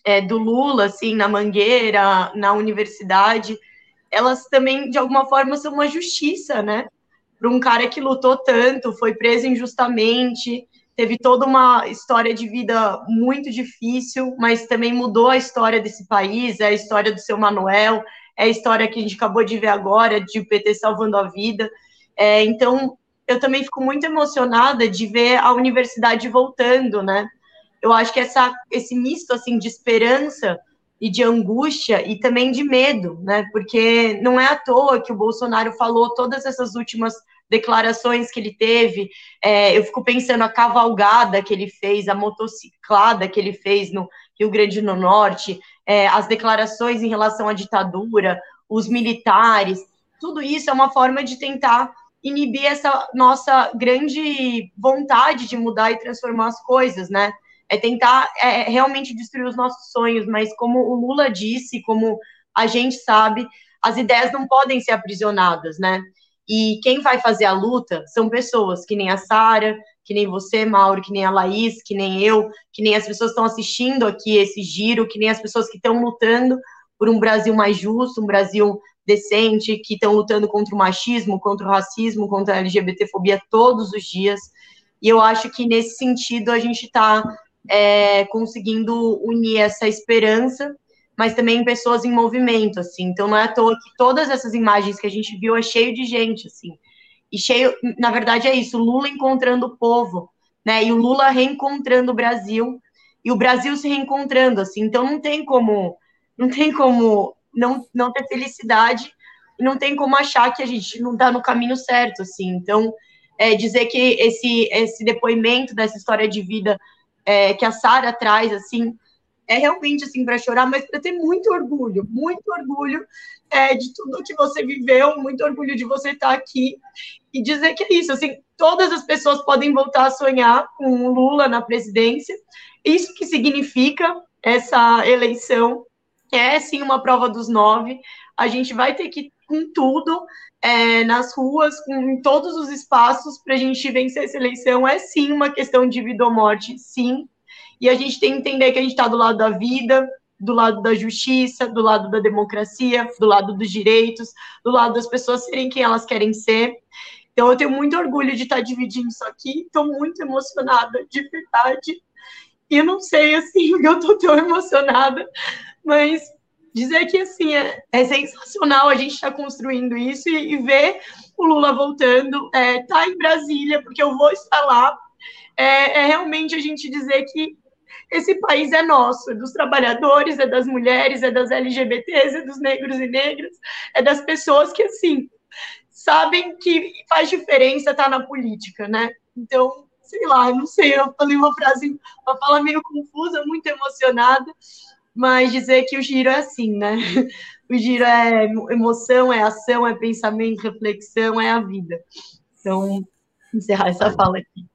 é, do Lula, assim, na Mangueira, na universidade, elas também, de alguma forma, são uma justiça, né? Para um cara que lutou tanto, foi preso injustamente, teve toda uma história de vida muito difícil, mas também mudou a história desse país, é a história do seu Manuel, é a história que a gente acabou de ver agora, de o PT salvando a vida. É, então, eu também fico muito emocionada de ver a universidade voltando, né? Eu acho que essa, esse misto, assim, de esperança e de angústia e também de medo, né? Porque não é à toa que o Bolsonaro falou todas essas últimas declarações que ele teve. É, eu fico pensando a cavalgada que ele fez, a motociclada que ele fez no Rio Grande do Norte, é, as declarações em relação à ditadura, os militares, tudo isso é uma forma de tentar inibir essa nossa grande vontade de mudar e transformar as coisas, né? É tentar é, realmente destruir os nossos sonhos, mas como o Lula disse, como a gente sabe, as ideias não podem ser aprisionadas, né? E quem vai fazer a luta são pessoas que nem a Sara, que nem você, Mauro, que nem a Laís, que nem eu, que nem as pessoas que estão assistindo aqui esse giro, que nem as pessoas que estão lutando por um Brasil mais justo, um Brasil decente, que estão lutando contra o machismo, contra o racismo, contra a LGBTfobia todos os dias. E eu acho que nesse sentido a gente está é, conseguindo unir essa esperança, mas também pessoas em movimento, assim. Então não é à toa que todas essas imagens que a gente viu é cheio de gente, assim e cheio, na verdade é isso, Lula encontrando o povo, né? E o Lula reencontrando o Brasil e o Brasil se reencontrando, assim. Então não tem como, não tem como não, não ter felicidade e não tem como achar que a gente não está no caminho certo, assim. Então é, dizer que esse esse depoimento dessa história de vida é, que a Sara traz, assim, é realmente assim para chorar, mas para ter muito orgulho, muito orgulho é, de tudo que você viveu, muito orgulho de você estar aqui e dizer que é isso, assim, todas as pessoas podem voltar a sonhar com o Lula na presidência. Isso que significa essa eleição é sim uma prova dos nove. A gente vai ter que com tudo é, nas ruas, com, em todos os espaços para a gente vencer essa eleição. É sim uma questão de vida ou morte, sim. E a gente tem que entender que a gente está do lado da vida, do lado da justiça, do lado da democracia, do lado dos direitos, do lado das pessoas serem quem elas querem ser. Então, eu tenho muito orgulho de estar dividindo isso aqui, estou muito emocionada, de verdade. E não sei, assim, eu estou tão emocionada, mas dizer que, assim, é, é sensacional a gente estar tá construindo isso e, e, ver o Lula voltando, é, tá em Brasília, porque eu vou estar lá, é, é realmente a gente dizer que esse país é nosso, é dos trabalhadores, é das mulheres, é das LGBTs, é dos negros e negras, é das pessoas que, assim, sabem que faz diferença estar tá na política, né? Então, sei lá, não sei, eu falei uma frase, uma fala meio confusa, muito emocionada, mas dizer que o giro é assim, né? O giro é emoção, é ação, é pensamento, reflexão, é a vida. Então, encerrar essa fala aqui.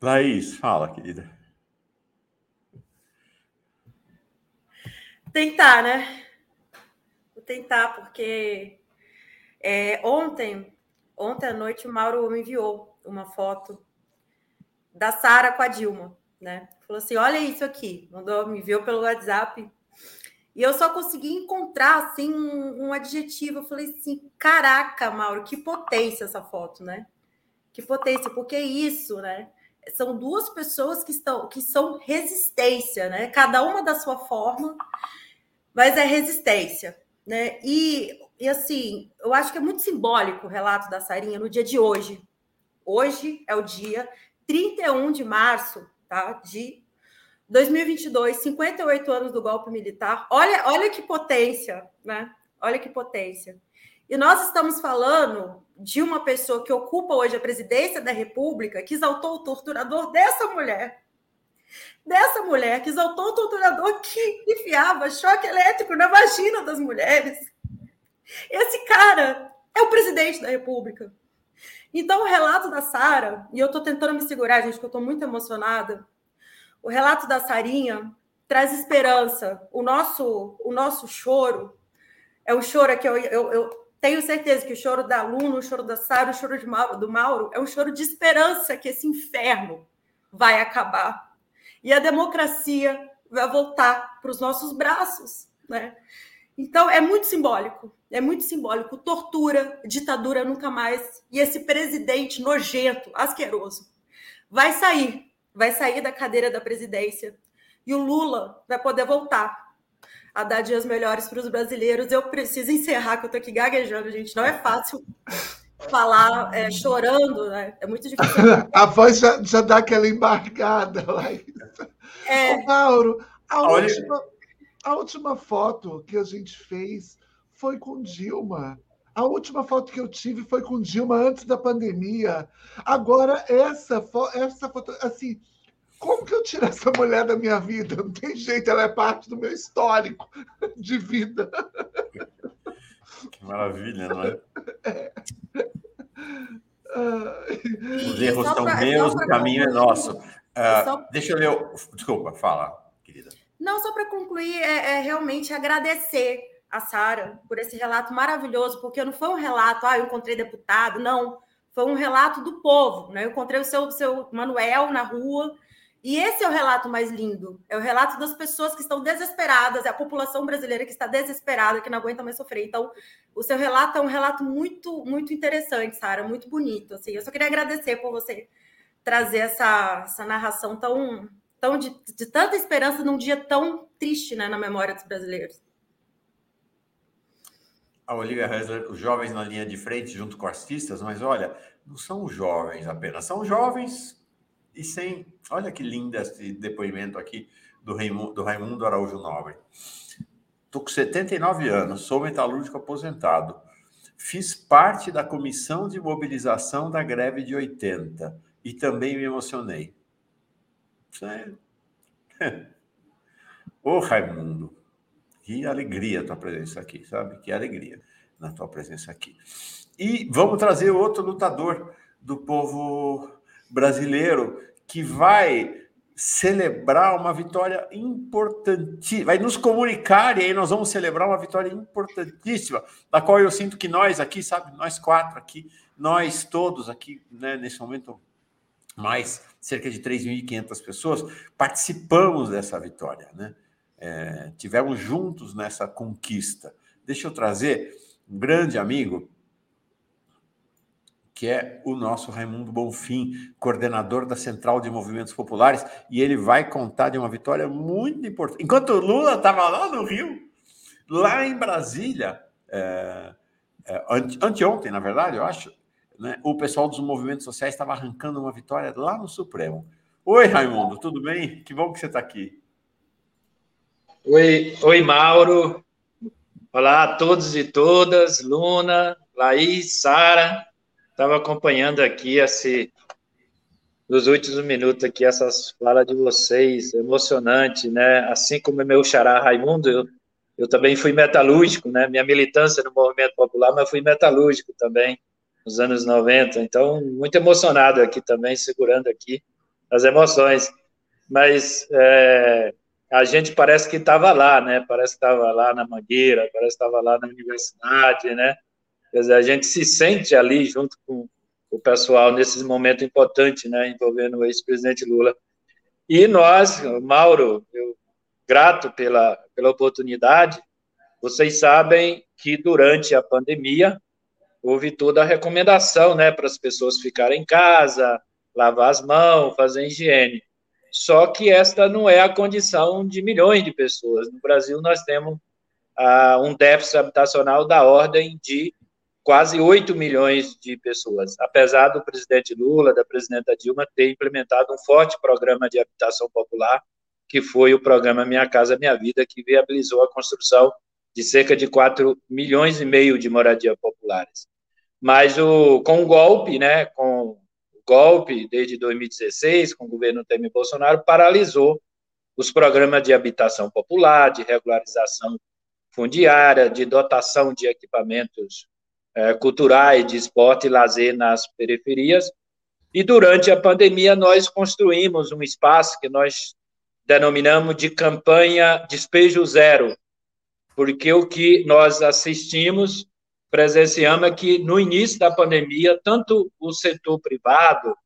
Laís, fala, querida. Tentar, né? Vou tentar, porque é, ontem, ontem à noite, o Mauro me enviou uma foto da Sara com a Dilma, né? Falou assim: olha isso aqui, mandou, me enviou pelo WhatsApp. E eu só consegui encontrar assim um, um adjetivo. Eu falei assim: caraca, Mauro, que potência essa foto, né? Que potência, porque isso, né? São duas pessoas que estão que são resistência, né? Cada uma da sua forma, mas é resistência, né? E, e assim, eu acho que é muito simbólico o relato da Sarinha no dia de hoje. Hoje é o dia 31 de março, tá? De 2022, 58 anos do golpe militar. Olha, olha que potência, né? Olha que potência. E nós estamos falando de uma pessoa que ocupa hoje a presidência da República, que exaltou o torturador dessa mulher. Dessa mulher que exaltou o torturador que enfiava choque elétrico na vagina das mulheres. Esse cara é o presidente da República. Então, o relato da Sara, e eu estou tentando me segurar, gente, porque eu estou muito emocionada. O relato da Sarinha traz esperança. O nosso, o nosso choro é o choro que eu, eu, eu tenho certeza que o choro da Luna, o choro da Sara, o choro Mauro, do Mauro é um choro de esperança que esse inferno vai acabar e a democracia vai voltar para os nossos braços, né? Então é muito simbólico, é muito simbólico. Tortura, ditadura nunca mais e esse presidente nojento, asqueroso, vai sair, vai sair da cadeira da presidência e o Lula vai poder voltar a dar dias melhores para os brasileiros. Eu preciso encerrar, que eu estou aqui gaguejando, gente. Não é fácil falar é, chorando, né? É muito difícil. a voz já, já dá aquela embargada, Laís. É... Ô, Mauro, a última, a última foto que a gente fez foi com Dilma. A última foto que eu tive foi com Dilma antes da pandemia. Agora, essa, essa foto, assim, como que eu tiro essa mulher da minha vida? Não tem jeito, ela é parte do meu histórico de vida. Que maravilha, não é? é. Os erros são pra, meus, o caminho é nosso. Uh, só... Deixa eu ler. Desculpa, fala, querida. Não, só para concluir, é, é, realmente agradecer a Sara por esse relato maravilhoso, porque não foi um relato, ah, eu encontrei deputado, não. Foi um relato do povo, né? Eu encontrei o seu, seu Manuel na rua e esse é o relato mais lindo. É o relato das pessoas que estão desesperadas, é a população brasileira que está desesperada, que não aguenta mais sofrer. Então, o seu relato é um relato muito, muito interessante, Sara, muito bonito. Assim, eu só queria agradecer por você trazer essa, essa narração tão, tão de, de tanta esperança num dia tão triste, né, na memória dos brasileiros. A Olivia Hessler, os jovens na linha de frente junto com artistas, mas olha, não são jovens apenas, são jovens e sem. Olha que lindo esse depoimento aqui do Raimundo, do Raimundo Araújo Nobre. Estou com 79 anos, sou metalúrgico aposentado. Fiz parte da comissão de mobilização da greve de 80 e também me emocionei. Sério. Ô, Raimundo, que alegria a tua presença aqui, sabe? Que alegria na tua presença aqui. E vamos trazer outro lutador do povo brasileiro que vai celebrar uma vitória importantíssima, vai nos comunicar e aí nós vamos celebrar uma vitória importantíssima, da qual eu sinto que nós aqui, sabe, nós quatro aqui, nós todos aqui, né, nesse momento, mais cerca de 3.500 pessoas, participamos dessa vitória, né? É, tivemos juntos nessa conquista. Deixa eu trazer um grande amigo, que é o nosso Raimundo Bonfim, coordenador da Central de Movimentos Populares, e ele vai contar de uma vitória muito importante. Enquanto Lula estava lá no Rio, lá em Brasília, é, é, anteontem, na verdade, eu acho, né, o pessoal dos movimentos sociais estava arrancando uma vitória lá no Supremo. Oi, Raimundo, tudo bem? Que bom que você está aqui. Oi, oi, Mauro. Olá a todos e todas, Luna, Laís, Sara. Estava acompanhando aqui esse nos últimos minutos aqui essas falas de vocês, emocionante, né? Assim como meu xará Raimundo, eu, eu também fui metalúrgico, né? Minha militância no movimento popular, mas fui metalúrgico também nos anos 90. Então, muito emocionado aqui também, segurando aqui as emoções. Mas é, a gente parece que estava lá, né? Parece que estava lá na Mangueira, parece que estava lá na universidade, né? Quer dizer, a gente se sente ali junto com o pessoal nesses momentos importantes, né? Envolvendo o ex-presidente Lula. E nós, Mauro, eu grato pela, pela oportunidade. Vocês sabem que durante a pandemia houve toda a recomendação, né, para as pessoas ficarem em casa, lavar as mãos, fazer higiene. Só que esta não é a condição de milhões de pessoas. No Brasil, nós temos ah, um déficit habitacional da ordem de quase 8 milhões de pessoas. Apesar do presidente Lula, da presidenta Dilma, ter implementado um forte programa de habitação popular, que foi o programa Minha Casa Minha Vida, que viabilizou a construção de cerca de 4 milhões e meio de moradias populares. Mas o, com o golpe, né, com golpe desde 2016, com o governo Temer Bolsonaro, paralisou os programas de habitação popular, de regularização fundiária, de dotação de equipamentos é, culturais, de esporte e lazer nas periferias. E durante a pandemia, nós construímos um espaço que nós denominamos de campanha Despejo Zero, porque o que nós assistimos presenciamos é que no início da pandemia, tanto o setor privado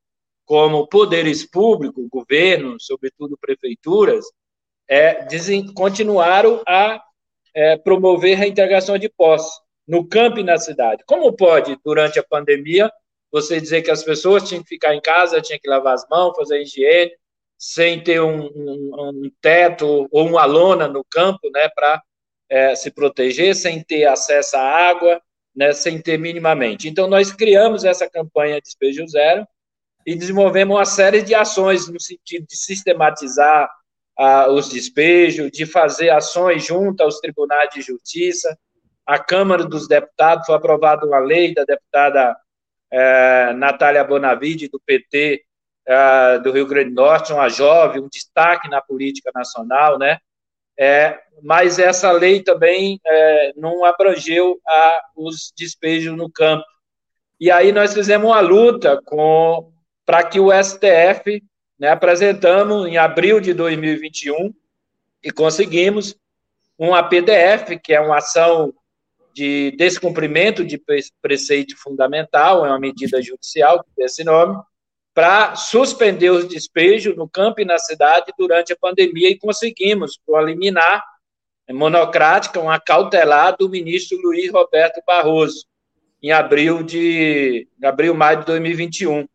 como poderes públicos, governo, sobretudo prefeituras, é, continuaram a é, promover a integração de posse no campo e na cidade. Como pode, durante a pandemia, você dizer que as pessoas tinham que ficar em casa, tinham que lavar as mãos, fazer higiene, sem ter um, um, um teto ou uma lona no campo, né, para é, se proteger, sem ter acesso à água, né, sem ter minimamente. Então, nós criamos essa campanha Despejo Zero e desenvolvemos uma série de ações no sentido de sistematizar ah, os despejos, de fazer ações junto aos tribunais de justiça. A Câmara dos Deputados foi aprovada uma lei da deputada eh, Natália Bonavide, do PT eh, do Rio Grande do Norte, uma jovem, um destaque na política nacional, né? É, mas essa lei também é, não abrangeu a, os despejos no campo. E aí nós fizemos uma luta para que o STF, né, apresentamos em abril de 2021 e conseguimos uma PDF, que é uma ação de descumprimento de preceito fundamental, é uma medida judicial que tem esse nome, para suspender os despejos no campo e na cidade durante a pandemia e conseguimos, por liminar monocrática, uma cautelar do ministro Luiz Roberto Barroso, em abril de abril, maio de 2021.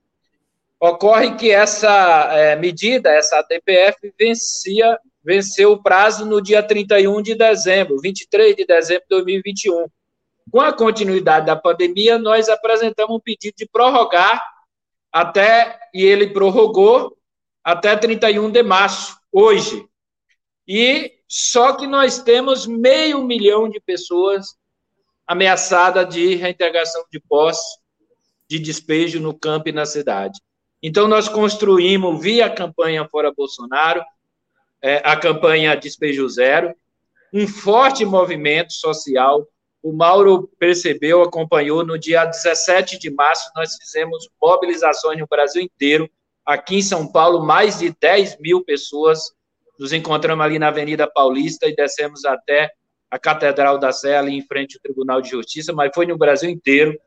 Ocorre que essa é, medida, essa ATPF, vencia, venceu o prazo no dia 31 de dezembro, 23 de dezembro de 2021. Com a continuidade da pandemia, nós apresentamos um pedido de prorrogar até, e ele prorrogou até 31 de março, hoje. E só que nós temos meio milhão de pessoas ameaçadas de reintegração de posse, de despejo no campo e na cidade. Então, nós construímos, via a campanha Fora Bolsonaro, é, a campanha Despejo Zero, um forte movimento social o Mauro percebeu, acompanhou, no dia 17 de março, nós fizemos mobilizações no Brasil inteiro. Aqui em São Paulo, mais de 10 mil pessoas. Nos encontramos ali na Avenida Paulista e descemos até a Catedral da Sé, ali em frente ao Tribunal de Justiça, mas foi no Brasil inteiro.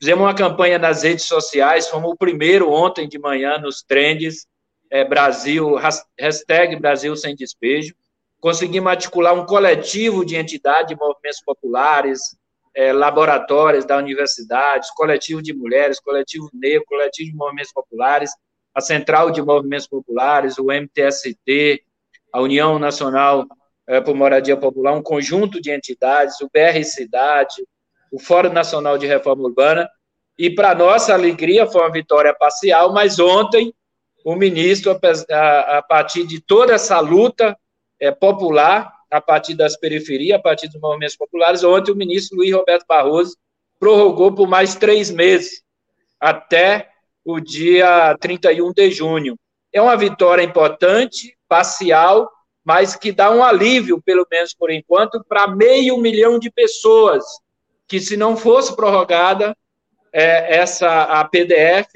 Fizemos uma campanha nas redes sociais, fomos o primeiro ontem de manhã nos trends, é, Brasil, hashtag Brasil Sem Despejo. Conseguimos articular um coletivo de entidades de movimentos populares, é, laboratórios da universidade, coletivo de mulheres, coletivo negro, coletivo de movimentos populares, a Central de Movimentos Populares, o MTST, a União Nacional é, por Moradia Popular, um conjunto de entidades, o BR Cidade, o Fórum Nacional de Reforma Urbana, e para nossa alegria foi uma vitória parcial, mas ontem o ministro, a, partir de toda essa luta é, popular, a partir das periferias, a partir dos movimentos populares. Ontem, o ministro Luiz Roberto Barroso prorrogou por mais três meses, até o dia 31 de junho. É uma vitória importante, parcial, mas que dá um alívio, pelo menos por enquanto, para meio milhão de pessoas, que se não fosse prorrogada é, essa a PDF,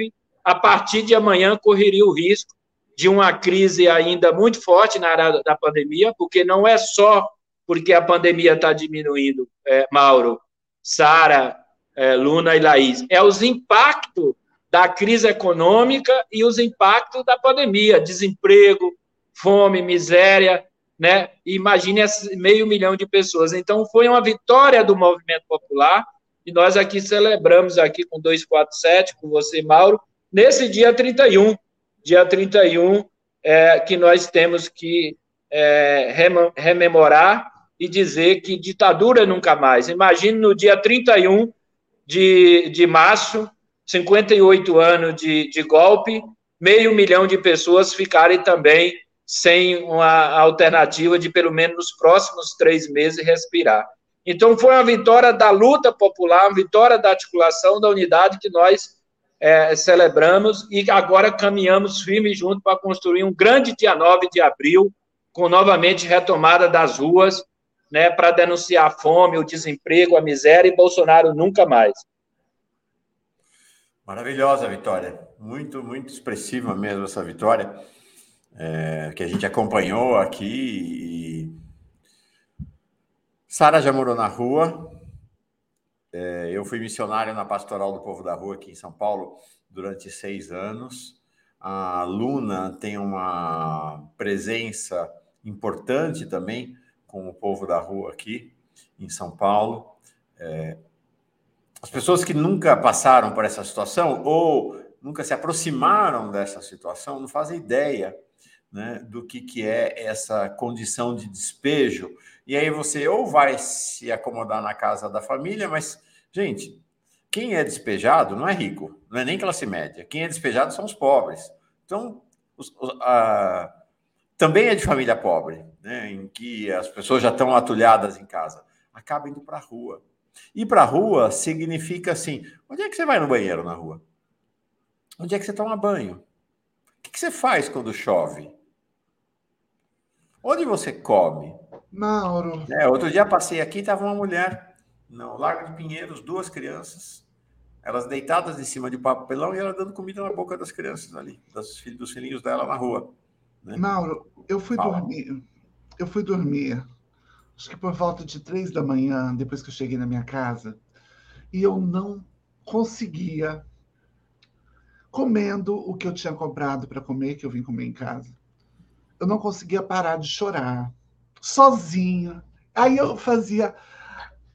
a partir de amanhã correria o risco de uma crise ainda muito forte na área da pandemia, porque não é só porque a pandemia está diminuindo, é, Mauro, Sara, é, Luna e Laís, é os impactos da crise econômica e os impactos da pandemia, desemprego, fome, miséria, né? Imagine meio milhão de pessoas. Então, foi uma vitória do movimento popular, e nós aqui celebramos aqui com 247, com você, Mauro, nesse dia 31, dia 31, é, que nós temos que é, rememorar e dizer que ditadura nunca mais. Imagine no dia 31 de, de março, 58 anos de, de golpe, meio milhão de pessoas ficarem também sem uma alternativa de, pelo menos, nos próximos três meses, respirar. Então, foi uma vitória da luta popular, uma vitória da articulação, da unidade que nós é, celebramos e agora caminhamos firme junto para construir um grande dia 9 de abril, com novamente retomada das ruas, né, para denunciar a fome, o desemprego, a miséria e Bolsonaro nunca mais. Maravilhosa vitória, muito, muito expressiva mesmo essa vitória é, que a gente acompanhou aqui. E... Sara já morou na rua. É, eu fui missionário na Pastoral do Povo da Rua aqui em São Paulo durante seis anos. A Luna tem uma presença importante também com o povo da rua aqui em São Paulo. É, as pessoas que nunca passaram por essa situação ou nunca se aproximaram dessa situação não fazem ideia né, do que, que é essa condição de despejo. E aí você ou vai se acomodar na casa da família, mas, gente, quem é despejado não é rico, não é nem classe média. Quem é despejado são os pobres. Então, os, a, também é de família pobre, né, em que as pessoas já estão atulhadas em casa. Acaba indo para a rua. Ir para a rua significa assim: onde é que você vai no banheiro na rua? Onde é que você toma banho? O que, que você faz quando chove? Onde você come? Mauro. É, outro dia passei aqui, estava uma mulher no Largo de Pinheiros, duas crianças, elas deitadas em cima de papelão e ela dando comida na boca das crianças ali, dos, dos filhinhos dela na rua. Né? Mauro, eu fui Fala. dormir. Eu fui dormir, acho que por volta de três da manhã, depois que eu cheguei na minha casa, e eu não conseguia comendo o que eu tinha comprado para comer, que eu vim comer em casa eu não conseguia parar de chorar, sozinha. Aí eu fazia,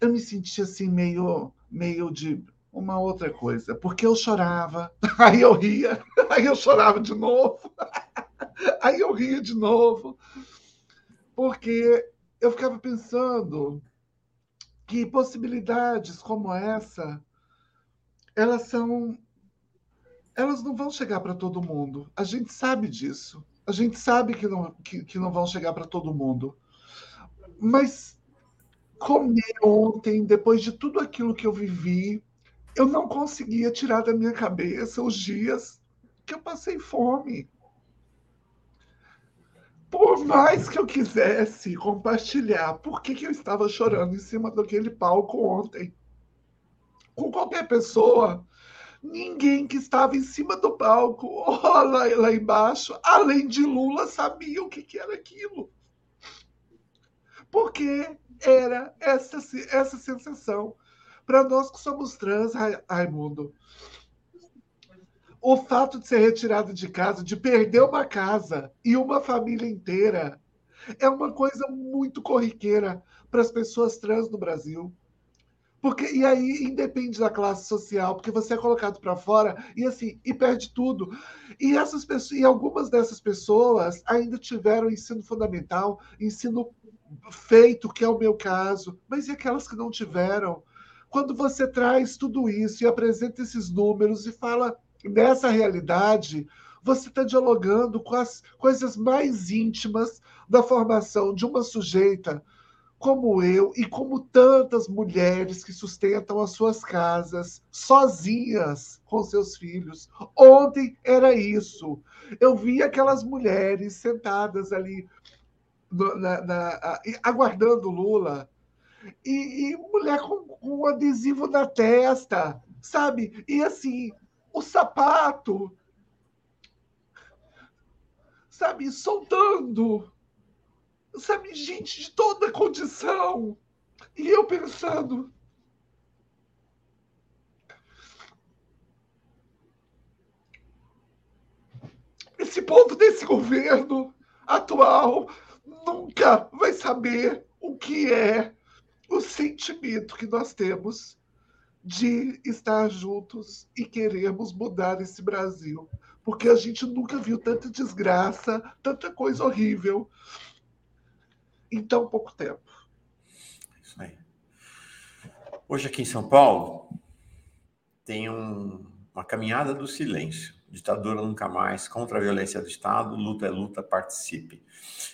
eu me sentia assim meio, meio de uma outra coisa, porque eu chorava, aí eu ria, aí eu chorava de novo, aí eu ria de novo, porque eu ficava pensando que possibilidades como essa, elas são, elas não vão chegar para todo mundo. A gente sabe disso. A gente sabe que não, que, que não vão chegar para todo mundo. Mas comer ontem, depois de tudo aquilo que eu vivi, eu não conseguia tirar da minha cabeça os dias que eu passei fome. Por mais que eu quisesse compartilhar por que, que eu estava chorando em cima daquele palco ontem, com qualquer pessoa, Ninguém que estava em cima do palco ou lá, lá embaixo, além de Lula, sabia o que, que era aquilo. Porque era essa, essa sensação. Para nós que somos trans, Raimundo, o fato de ser retirado de casa, de perder uma casa e uma família inteira, é uma coisa muito corriqueira para as pessoas trans no Brasil. Porque, e aí independe da classe social, porque você é colocado para fora e assim, e perde tudo. E essas pessoas, e algumas dessas pessoas ainda tiveram ensino fundamental, ensino feito, que é o meu caso, mas e aquelas que não tiveram? Quando você traz tudo isso e apresenta esses números e fala nessa realidade, você está dialogando com as coisas mais íntimas da formação de uma sujeita como eu e como tantas mulheres que sustentam as suas casas sozinhas com seus filhos. Ontem era isso. Eu vi aquelas mulheres sentadas ali na, na, aguardando Lula e, e mulher com, com um adesivo na testa, sabe? E assim, o sapato sabe, soltando, sabe, gente de toda condição. E eu pensando, esse ponto desse governo atual nunca vai saber o que é o sentimento que nós temos de estar juntos e queremos mudar esse Brasil. Porque a gente nunca viu tanta desgraça, tanta coisa horrível em tão pouco tempo. Isso aí. Hoje aqui em São Paulo tem um, uma caminhada do silêncio. Ditadura nunca mais, contra a violência do Estado, luta é luta, participe.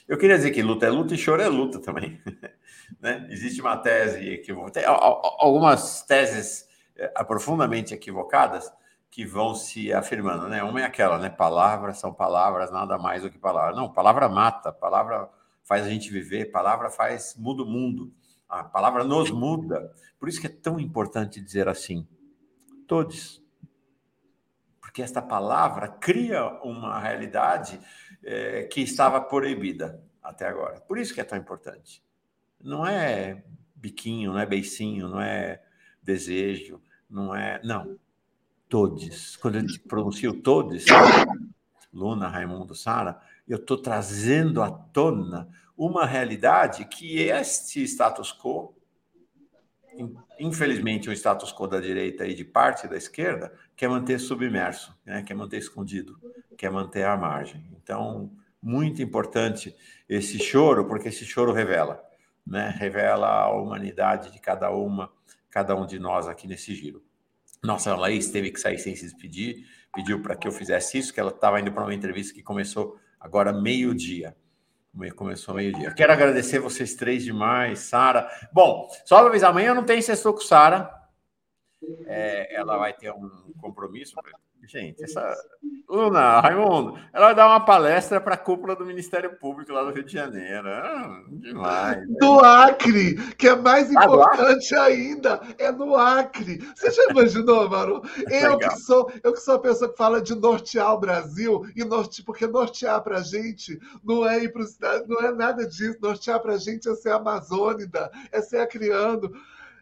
Eu queria dizer que luta é luta e choro é luta também. né? Existe uma tese equivocada, algumas teses eh, profundamente equivocadas que vão se afirmando, né? Uma é aquela, né? Palavras são palavras, nada mais do que palavras. Não, palavra mata, palavra faz a gente viver, palavra faz muda o mundo, a palavra nos muda. Por isso que é tão importante dizer assim, todos, porque esta palavra cria uma realidade é, que estava proibida até agora. Por isso que é tão importante. Não é biquinho, não é beicinho, não é desejo, não é. Não. Todos. Quando eu pronuncio todos, Luna, Raimundo, Sara, eu estou trazendo à tona uma realidade que este status quo, infelizmente, o status quo da direita e de parte da esquerda, quer manter submerso, né? quer manter escondido, quer manter à margem. Então, muito importante esse choro, porque esse choro revela, né? revela a humanidade de cada uma, cada um de nós aqui nesse giro. Nossa, a Laís teve que sair sem se despedir, pediu para que eu fizesse isso, que ela estava indo para uma entrevista que começou agora meio-dia. Começou meio-dia. Quero agradecer vocês três demais, Sara. Bom, só uma vez, amanhã não tem sextou com Sara. É, ela vai ter um compromisso. Gente, essa. Luna, Raimundo, ela vai dar uma palestra para a cúpula do Ministério Público lá do Rio de Janeiro. Ah, demais. Do Acre, que é mais ah, importante ainda, é no Acre. Você já imaginou, Maru? Eu que, sou, eu que sou a pessoa que fala de nortear o Brasil, e norte, porque nortear para a gente não é ir para não é nada disso. Nortear para a gente é ser amazônida, é ser acriando.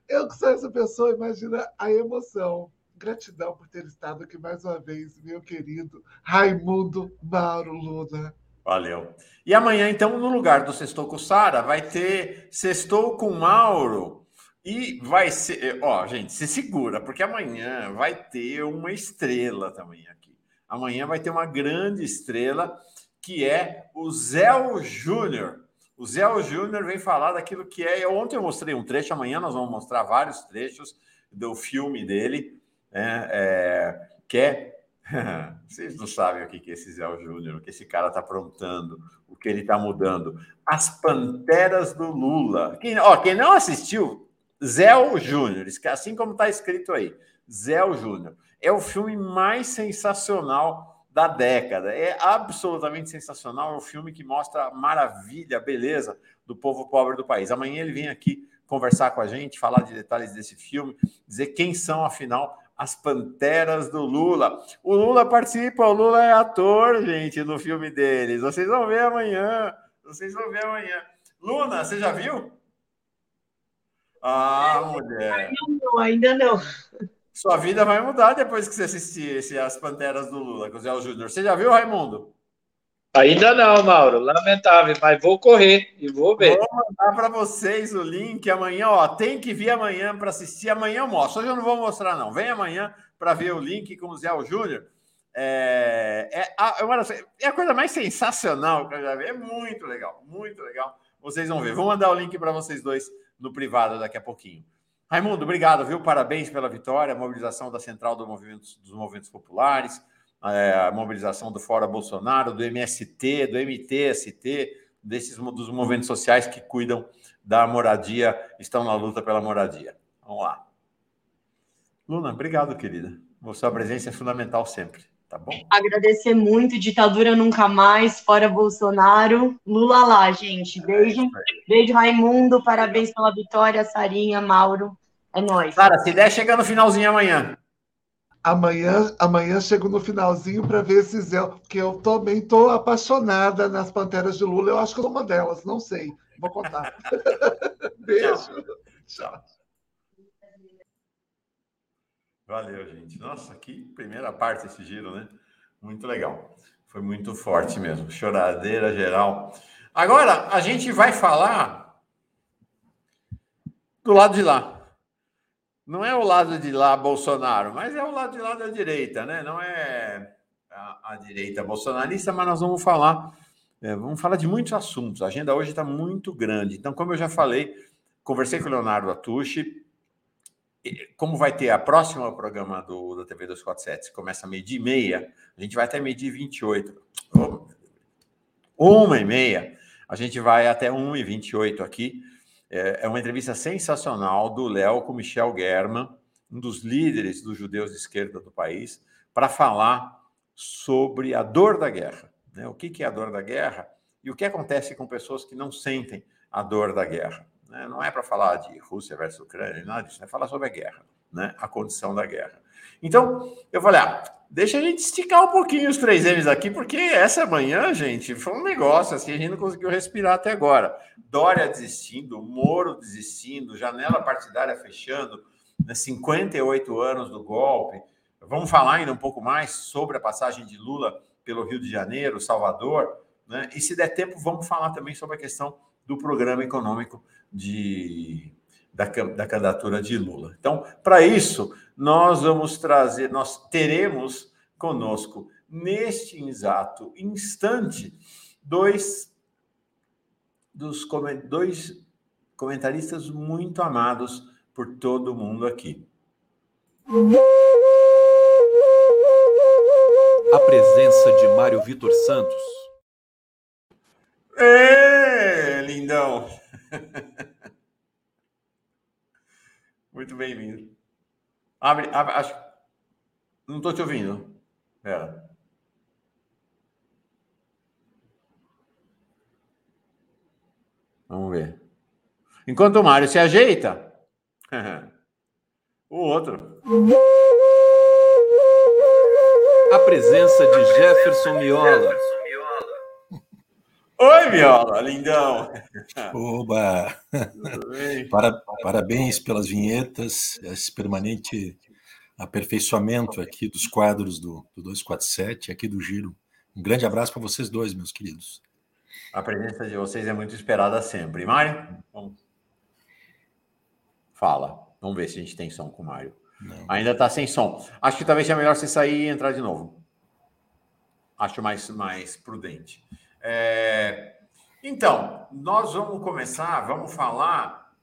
Eu que sou essa pessoa, imagina a emoção. Gratidão por ter estado aqui mais uma vez, meu querido Raimundo Mauro Luna. Valeu. E amanhã, então, no lugar do Sextou com Sara, vai ter Sextou com Mauro. E vai ser. Ó, gente, se segura, porque amanhã vai ter uma estrela também aqui. Amanhã vai ter uma grande estrela, que é o Zé Júnior. O Zé Júnior vem falar daquilo que é. Ontem eu mostrei um trecho, amanhã nós vamos mostrar vários trechos do filme dele né? É, que é. Vocês não sabem o que é esse Zé Júnior, o que esse cara está aprontando, o que ele está mudando. As Panteras do Lula. Quem, ó, quem não assistiu, Zé Júnior, assim como está escrito aí, Zé Júnior. É o filme mais sensacional da década. É absolutamente sensacional. É um filme que mostra a maravilha, a beleza do povo pobre do país. Amanhã ele vem aqui conversar com a gente, falar de detalhes desse filme, dizer quem são, afinal, as Panteras do Lula. O Lula participa, o Lula é ator, gente, no filme deles. Vocês vão ver amanhã. Vocês vão ver amanhã. Luna, você já viu? Ah, mulher. Não, ainda não. Sua vida vai mudar depois que você assistir esse As Panteras do Lula com o Zé Júnior. Você já viu, Raimundo? Ainda não, Mauro. Lamentável, mas vou correr e vou ver. Vou mandar para vocês o link amanhã. Ó, tem que vir amanhã para assistir. Amanhã eu mostro. Hoje eu não vou mostrar, não. Vem amanhã para ver o link com o Zé Júnior. É, é, a, é a coisa mais sensacional que eu já vi. É muito legal, muito legal. Vocês vão ver. Vou mandar o link para vocês dois no privado daqui a pouquinho. Raimundo, obrigado, viu? Parabéns pela vitória, mobilização da Central do Movimento, dos Movimentos Populares é, a mobilização do Fora Bolsonaro, do MST, do MTST, desses dos movimentos sociais que cuidam da moradia, estão na luta pela moradia. Vamos lá. Luna, obrigado, querida. Sua presença é fundamental sempre, tá bom? Agradecer muito, ditadura nunca mais, fora Bolsonaro. Lula lá, gente. Beijo. É beijo, Raimundo. Parabéns pela vitória, Sarinha, Mauro. É nóis. Cara, se der, chega no finalzinho amanhã. Amanhã, amanhã chego no finalzinho para ver se Zé, porque eu também estou apaixonada nas Panteras de Lula. Eu acho que eu sou uma delas, não sei. Vou contar. Beijo. Tchau. Valeu, gente. Nossa, que primeira parte esse giro, né? Muito legal. Foi muito forte mesmo. Choradeira geral. Agora, a gente vai falar do lado de lá. Não é o lado de lá Bolsonaro, mas é o lado de lá da direita, né? Não é a, a direita bolsonarista, mas nós vamos falar, é, vamos falar de muitos assuntos. A agenda hoje está muito grande. Então, como eu já falei, conversei com o Leonardo Atushi, como vai ter a próxima programa do, da TV 247, começa meio-dia e meia, a gente vai até meio-dia e 28. Uma e meia, a gente vai até 1 e 28 aqui. É, é uma entrevista sensacional do Léo com Michel German, um dos líderes dos judeus de esquerda do país, para falar sobre a dor da guerra. Né? O que é a dor da guerra e o que acontece com pessoas que não sentem a dor da guerra. Né? Não é para falar de Rússia versus Ucrânia, nada disso, é falar sobre a guerra, né? a condição da guerra. Então, eu falei, ah, deixa a gente esticar um pouquinho os três M's aqui, porque essa manhã, gente, foi um negócio assim, a gente não conseguiu respirar até agora. Dória desistindo, Moro desistindo, janela partidária fechando, né, 58 anos do golpe. Vamos falar ainda um pouco mais sobre a passagem de Lula pelo Rio de Janeiro, Salvador, né? E se der tempo, vamos falar também sobre a questão do programa econômico de, da, da candidatura de Lula. Então, para isso, nós vamos trazer, nós teremos conosco, neste exato instante, dois dos dois comentaristas muito amados por todo mundo aqui. A presença de Mário Vitor Santos. Ê, lindão! Muito bem-vindo. Abre, abre, acho. Não estou te ouvindo. Pera. Vamos ver. Enquanto o Mário se ajeita, o outro. A presença de Jefferson Miola. Oi, Miola, lindão. Oba! Para, parabéns pelas vinhetas, esse permanente aperfeiçoamento aqui dos quadros do, do 247, aqui do Giro. Um grande abraço para vocês dois, meus queridos. A presença de vocês é muito esperada sempre. Mário, vamos. Fala. Vamos ver se a gente tem som com o Mário. Não. Ainda está sem som. Acho que talvez seja melhor você sair e entrar de novo. Acho mais, mais prudente. É... Então, nós vamos começar, vamos falar.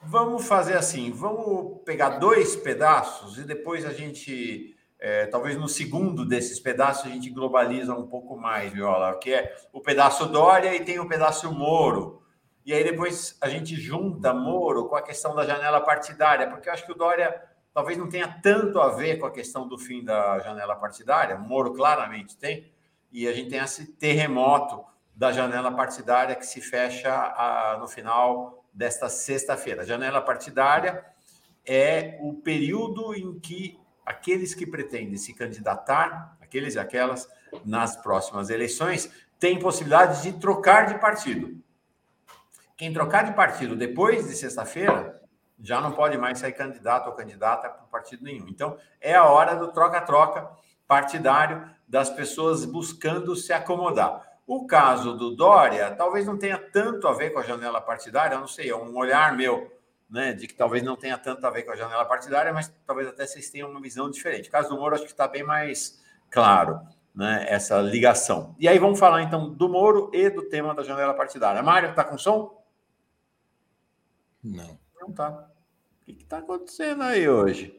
Vamos fazer assim: vamos pegar dois pedaços e depois a gente. É, talvez no segundo desses pedaços a gente globaliza um pouco mais, Viola, que é o pedaço Dória e tem o pedaço Moro. E aí depois a gente junta Moro com a questão da janela partidária, porque eu acho que o Dória talvez não tenha tanto a ver com a questão do fim da janela partidária, Moro claramente tem, e a gente tem esse terremoto da janela partidária que se fecha a, no final desta sexta-feira. A janela partidária é o período em que aqueles que pretendem se candidatar, aqueles e aquelas, nas próximas eleições, têm possibilidade de trocar de partido. Quem trocar de partido depois de sexta-feira já não pode mais ser candidato ou candidata para partido nenhum. Então, é a hora do troca-troca partidário das pessoas buscando se acomodar. O caso do Dória talvez não tenha tanto a ver com a janela partidária, eu não sei, é um olhar meu, né, de que talvez não tenha tanto a ver com a janela partidária, mas talvez até vocês tenham uma visão diferente. O caso do Moro acho que está bem mais claro, né, essa ligação. E aí vamos falar então do Moro e do tema da janela partidária. Mário, está com som? Não. Não tá. O que está acontecendo aí hoje?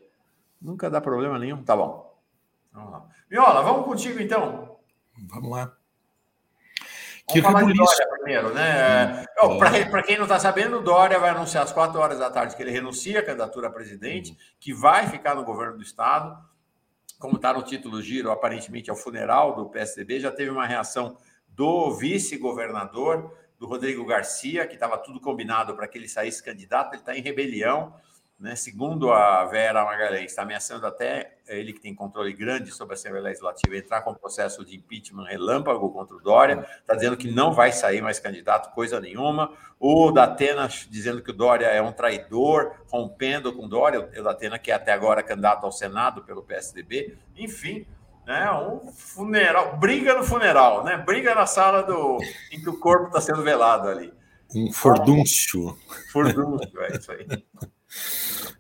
Nunca dá problema nenhum? Tá bom. Vamos lá. Viola, vamos contigo então. Vamos lá. Que Vamos falar de Dória primeiro, né? Hum, Para quem não está sabendo, Dória vai anunciar às quatro horas da tarde que ele renuncia à candidatura a presidente, hum. que vai ficar no governo do Estado. Como está no título giro, aparentemente é o funeral do PSDB. Já teve uma reação do vice-governador, do Rodrigo Garcia, que estava tudo combinado para que ele saísse candidato. Ele está em rebelião, né, segundo a Vera Magalhães, está ameaçando até ele que tem controle grande sobre a Assembleia Legislativa entrar com processo de impeachment relâmpago contra o Dória, está dizendo que não vai sair mais candidato, coisa nenhuma. O Datena dizendo que o Dória é um traidor, rompendo com o Dória, o Datena que é até agora candidato ao Senado pelo PSDB, enfim, né, um funeral, briga no funeral, né, briga na sala do, em que o corpo está sendo velado ali. Um fordúncio. Fordúncio, é isso aí.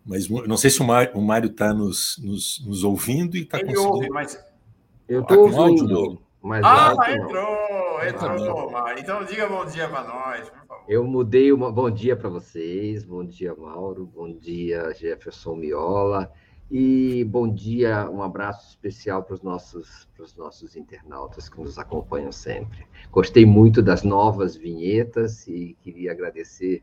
Mas não sei se o Mário está nos, nos, nos, ouvindo e está conseguindo. Ouve, mas... Eu estou ouvindo. Mas ah, entrou, entrou, ah, Mário. Então diga bom dia para nós, por favor. Eu mudei uma bom dia para vocês, bom dia, Mauro, bom dia, Jefferson Miola. E bom dia, um abraço especial para os nossos, para os nossos internautas que nos acompanham sempre. Gostei muito das novas vinhetas e queria agradecer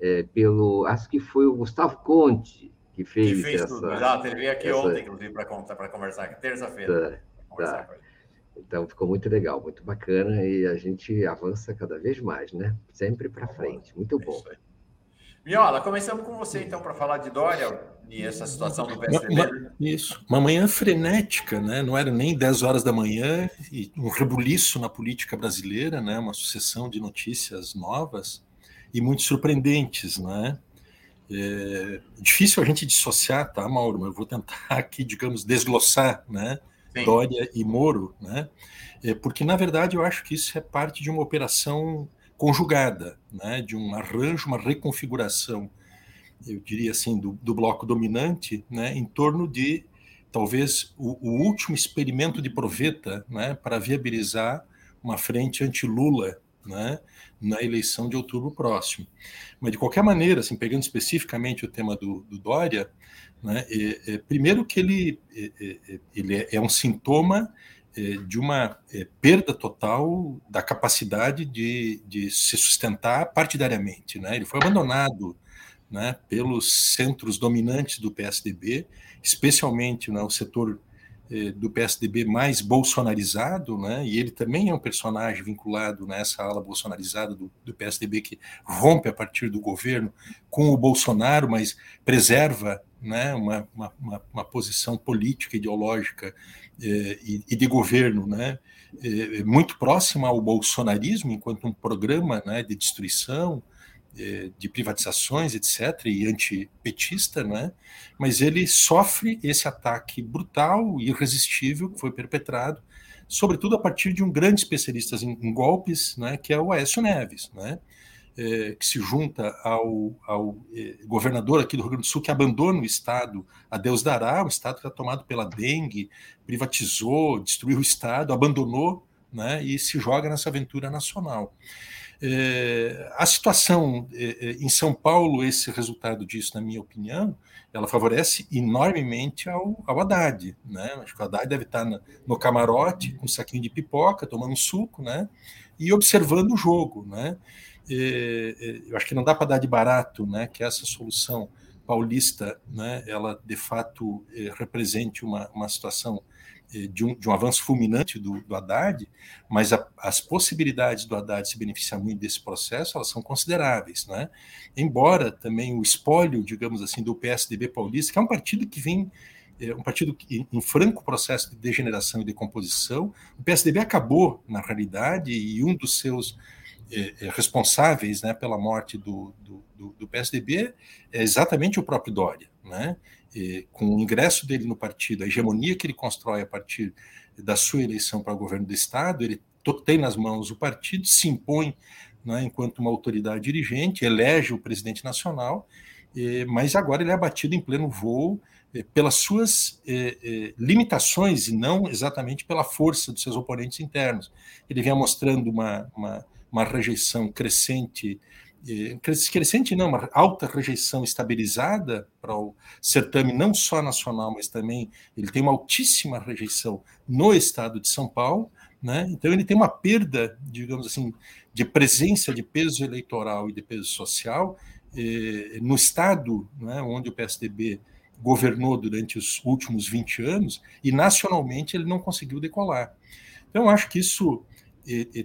é, pelo. Acho que foi o Gustavo Conte que fez, que fez essa. Tudo. Exato, ele veio aqui essa... ontem, inclusive, para conversar, terça-feira. Tá, tá. Então ficou muito legal, muito bacana e a gente avança cada vez mais, né? Sempre para frente. Muito é bom. Miola, começamos com você então para falar de Dória e essa situação do PSDB. Uma, isso, uma manhã frenética, né? Não era nem 10 horas da manhã e um rebuliço na política brasileira, né? Uma sucessão de notícias novas e muito surpreendentes, né? É difícil a gente dissociar, tá, Mauro? Mas eu vou tentar aqui, digamos, desglossar, né? Sim. Dória e Moro, né? É, porque na verdade eu acho que isso é parte de uma operação conjugada, né, de um arranjo, uma reconfiguração, eu diria assim, do, do bloco dominante, né, em torno de talvez o, o último experimento de proveta, né, para viabilizar uma frente anti-Lula, né, na eleição de outubro próximo. Mas de qualquer maneira, assim, pegando especificamente o tema do, do Dória, né, é, é, primeiro que ele, é, é, é ele é, é um sintoma de uma perda total da capacidade de, de se sustentar partidariamente. Né? Ele foi abandonado né, pelos centros dominantes do PSDB, especialmente né, o setor do PSDB mais bolsonarizado, né, e ele também é um personagem vinculado nessa ala bolsonarizada do, do PSDB que rompe a partir do governo com o Bolsonaro, mas preserva né, uma, uma, uma posição política, ideológica é, e, e, de governo, né, é, muito próxima ao bolsonarismo, enquanto um programa né, de destruição, de privatizações, etc., e antipetista, né, mas ele sofre esse ataque brutal e irresistível que foi perpetrado, sobretudo a partir de um grande especialista em, em golpes, né, que é o Aécio Neves, né, é, que se junta ao, ao é, governador aqui do Rio Grande do Sul, que abandona o Estado a Deus dará, o Estado que está tomado pela dengue, privatizou, destruiu o Estado, abandonou né, e se joga nessa aventura nacional. É, a situação é, é, em São Paulo, esse resultado disso, na minha opinião, ela favorece enormemente ao, ao Haddad. Né? Acho que o Haddad deve estar no, camarote, com um saquinho de pipoca, tomando suco, né? e observando o jogo. Né? eu acho que não dá para dar de barato né, que essa solução paulista, né, ela de fato eh, represente uma, uma situação eh, de, um, de um avanço fulminante do, do Haddad, mas a, as possibilidades do Haddad se beneficiar muito desse processo, elas são consideráveis. Né? Embora também o espólio, digamos assim, do PSDB paulista, que é um partido que vem é um partido que, em franco processo de degeneração e decomposição. O PSDB acabou, na realidade, e um dos seus é, responsáveis né, pela morte do, do, do, PSDB é exatamente o próprio Dória. Né? E, com o ingresso dele no partido, a hegemonia que ele constrói a partir da sua eleição para o governo do Estado, ele tem nas mãos o partido, se impõe né, enquanto uma autoridade dirigente, elege o presidente nacional, mas agora ele é abatido em pleno voo pelas suas limitações e não exatamente pela força dos seus oponentes internos. Ele vem mostrando uma, uma uma rejeição crescente, crescente não, uma alta rejeição estabilizada para o certame, não só nacional, mas também ele tem uma altíssima rejeição no estado de São Paulo, né? então ele tem uma perda, digamos assim, de presença de peso eleitoral e de peso social eh, no estado né, onde o PSDB governou durante os últimos 20 anos, e nacionalmente ele não conseguiu decolar. Então, acho que isso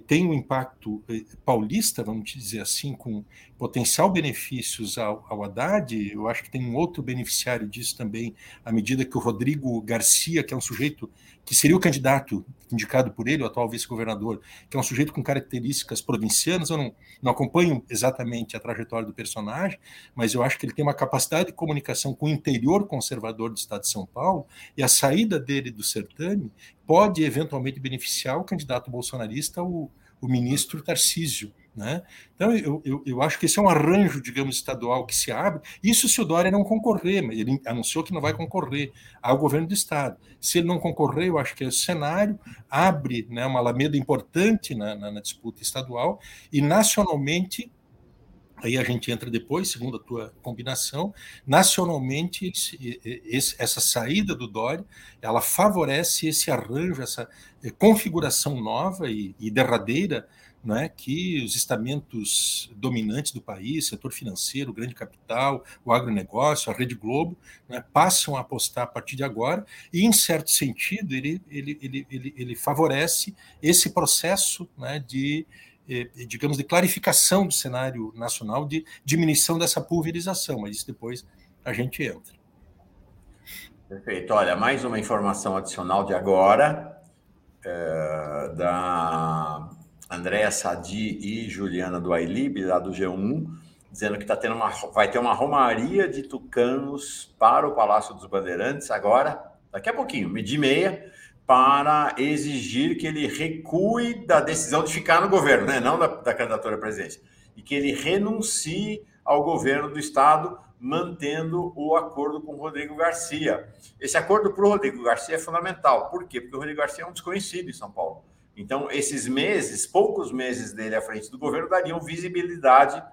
tem um impacto paulista, vamos dizer assim, com potencial benefícios ao, ao Haddad, eu acho que tem um outro beneficiário disso também, à medida que o Rodrigo Garcia, que é um sujeito que seria o candidato indicado por ele, o atual vice-governador, que é um sujeito com características provincianas, eu não, não acompanho exatamente a trajetória do personagem, mas eu acho que ele tem uma capacidade de comunicação com o interior conservador do estado de São Paulo, e a saída dele do certame pode eventualmente beneficiar o candidato bolsonarista, o, o ministro Tarcísio. Né? Então, eu, eu, eu, acho que esse é um arranjo, digamos, estadual que se abre. Isso se o Dória não concorrer, mas ele anunciou que não vai concorrer ao governo do Estado. Se ele não concorrer, eu acho que o cenário abre né, uma alameda importante na, na, na disputa estadual e nacionalmente aí a gente entra depois, segundo a tua combinação, nacionalmente esse, esse, essa saída do Dória, ela favorece esse arranjo, essa eh, configuração nova e, e derradeira né, que os estamentos dominantes do país, setor financeiro, grande capital, o agronegócio, a Rede Globo, né, passam a apostar a partir de agora, e, em certo sentido, ele, ele, ele, ele, ele favorece esse processo né, de eh, digamos, de clarificação do cenário nacional, de diminuição dessa pulverização, mas isso depois a gente entra. Perfeito. Olha, mais uma informação adicional de agora, é, da Andréa Sadi e Juliana do Ailib, lá do G1, dizendo que tá tendo uma, vai ter uma romaria de tucanos para o Palácio dos Bandeirantes agora, daqui a pouquinho, meio-dia e meia, para exigir que ele recue da decisão de ficar no governo, né? não da, da candidatura à presidência, e que ele renuncie ao governo do Estado, mantendo o acordo com o Rodrigo Garcia. Esse acordo para o Rodrigo Garcia é fundamental. Por quê? Porque o Rodrigo Garcia é um desconhecido em São Paulo. Então, esses meses, poucos meses dele à frente do governo, dariam visibilidade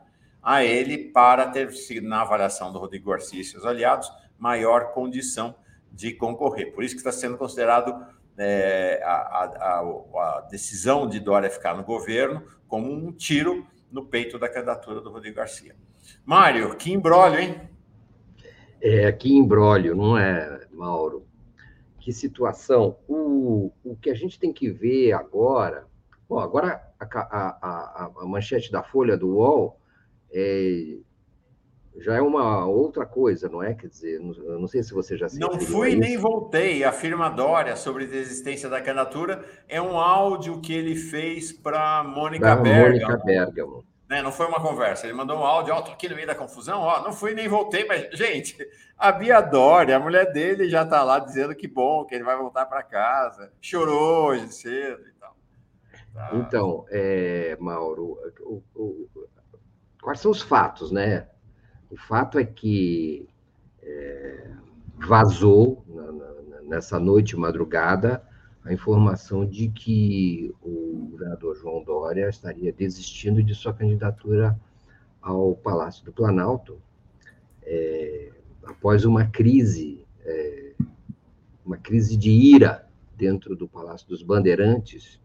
a ele para ter, na avaliação do Rodrigo Garcia e seus aliados, maior condição de concorrer. Por isso que está sendo considerado é, a, a, a, decisão de Dória ficar no governo como um tiro no peito da candidatura do Rodrigo Garcia. Mário, que embrólio, hein? É, que embrólio, não é, Mauro? Que situação. O, o que a gente tem que ver agora. Bom, agora a, a, a manchete da Folha do UOL é, já é uma outra coisa, não é? Quer dizer, não, não sei se você já se Não fui nem voltei. Afirma Dória sobre a desistência da candidatura. É um áudio que ele fez para Mônica Bergamo. Mônica Bergamo. Né? Não foi uma conversa. Ele mandou um áudio, ó, oh, aqui no meio da confusão, ó, não fui nem voltei, mas, gente, a Bia Dória, a mulher dele, já está lá dizendo que bom, que ele vai voltar para casa. Chorou hoje cedo e tal. Tá. Então, é, Mauro, o, o, quais são os fatos, né? O fato é que é, vazou na, na, nessa noite madrugada a informação de que o governador João Dória estaria desistindo de sua candidatura ao Palácio do Planalto é, após uma crise, é, uma crise de ira dentro do Palácio dos Bandeirantes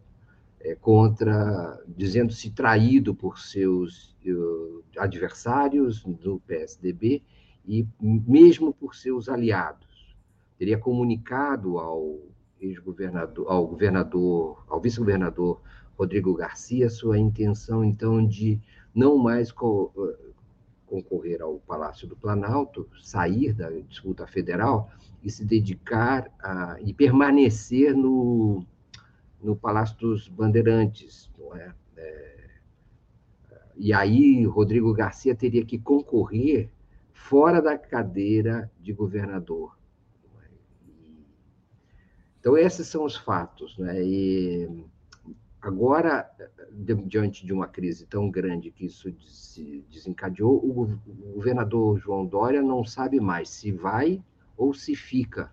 é, contra, dizendo-se traído por seus uh, adversários do PSDB e mesmo por seus aliados. Teria comunicado ao ex-governador, ao governador, ao vice-governador Rodrigo Garcia sua intenção então de não mais co concorrer ao Palácio do Planalto, sair da disputa federal e se dedicar a, e permanecer no no Palácio dos Bandeirantes, não é? é? E aí Rodrigo Garcia teria que concorrer fora da cadeira de governador. Então esses são os fatos, né? E agora diante de uma crise tão grande que isso se desencadeou, o governador João Dória não sabe mais se vai ou se fica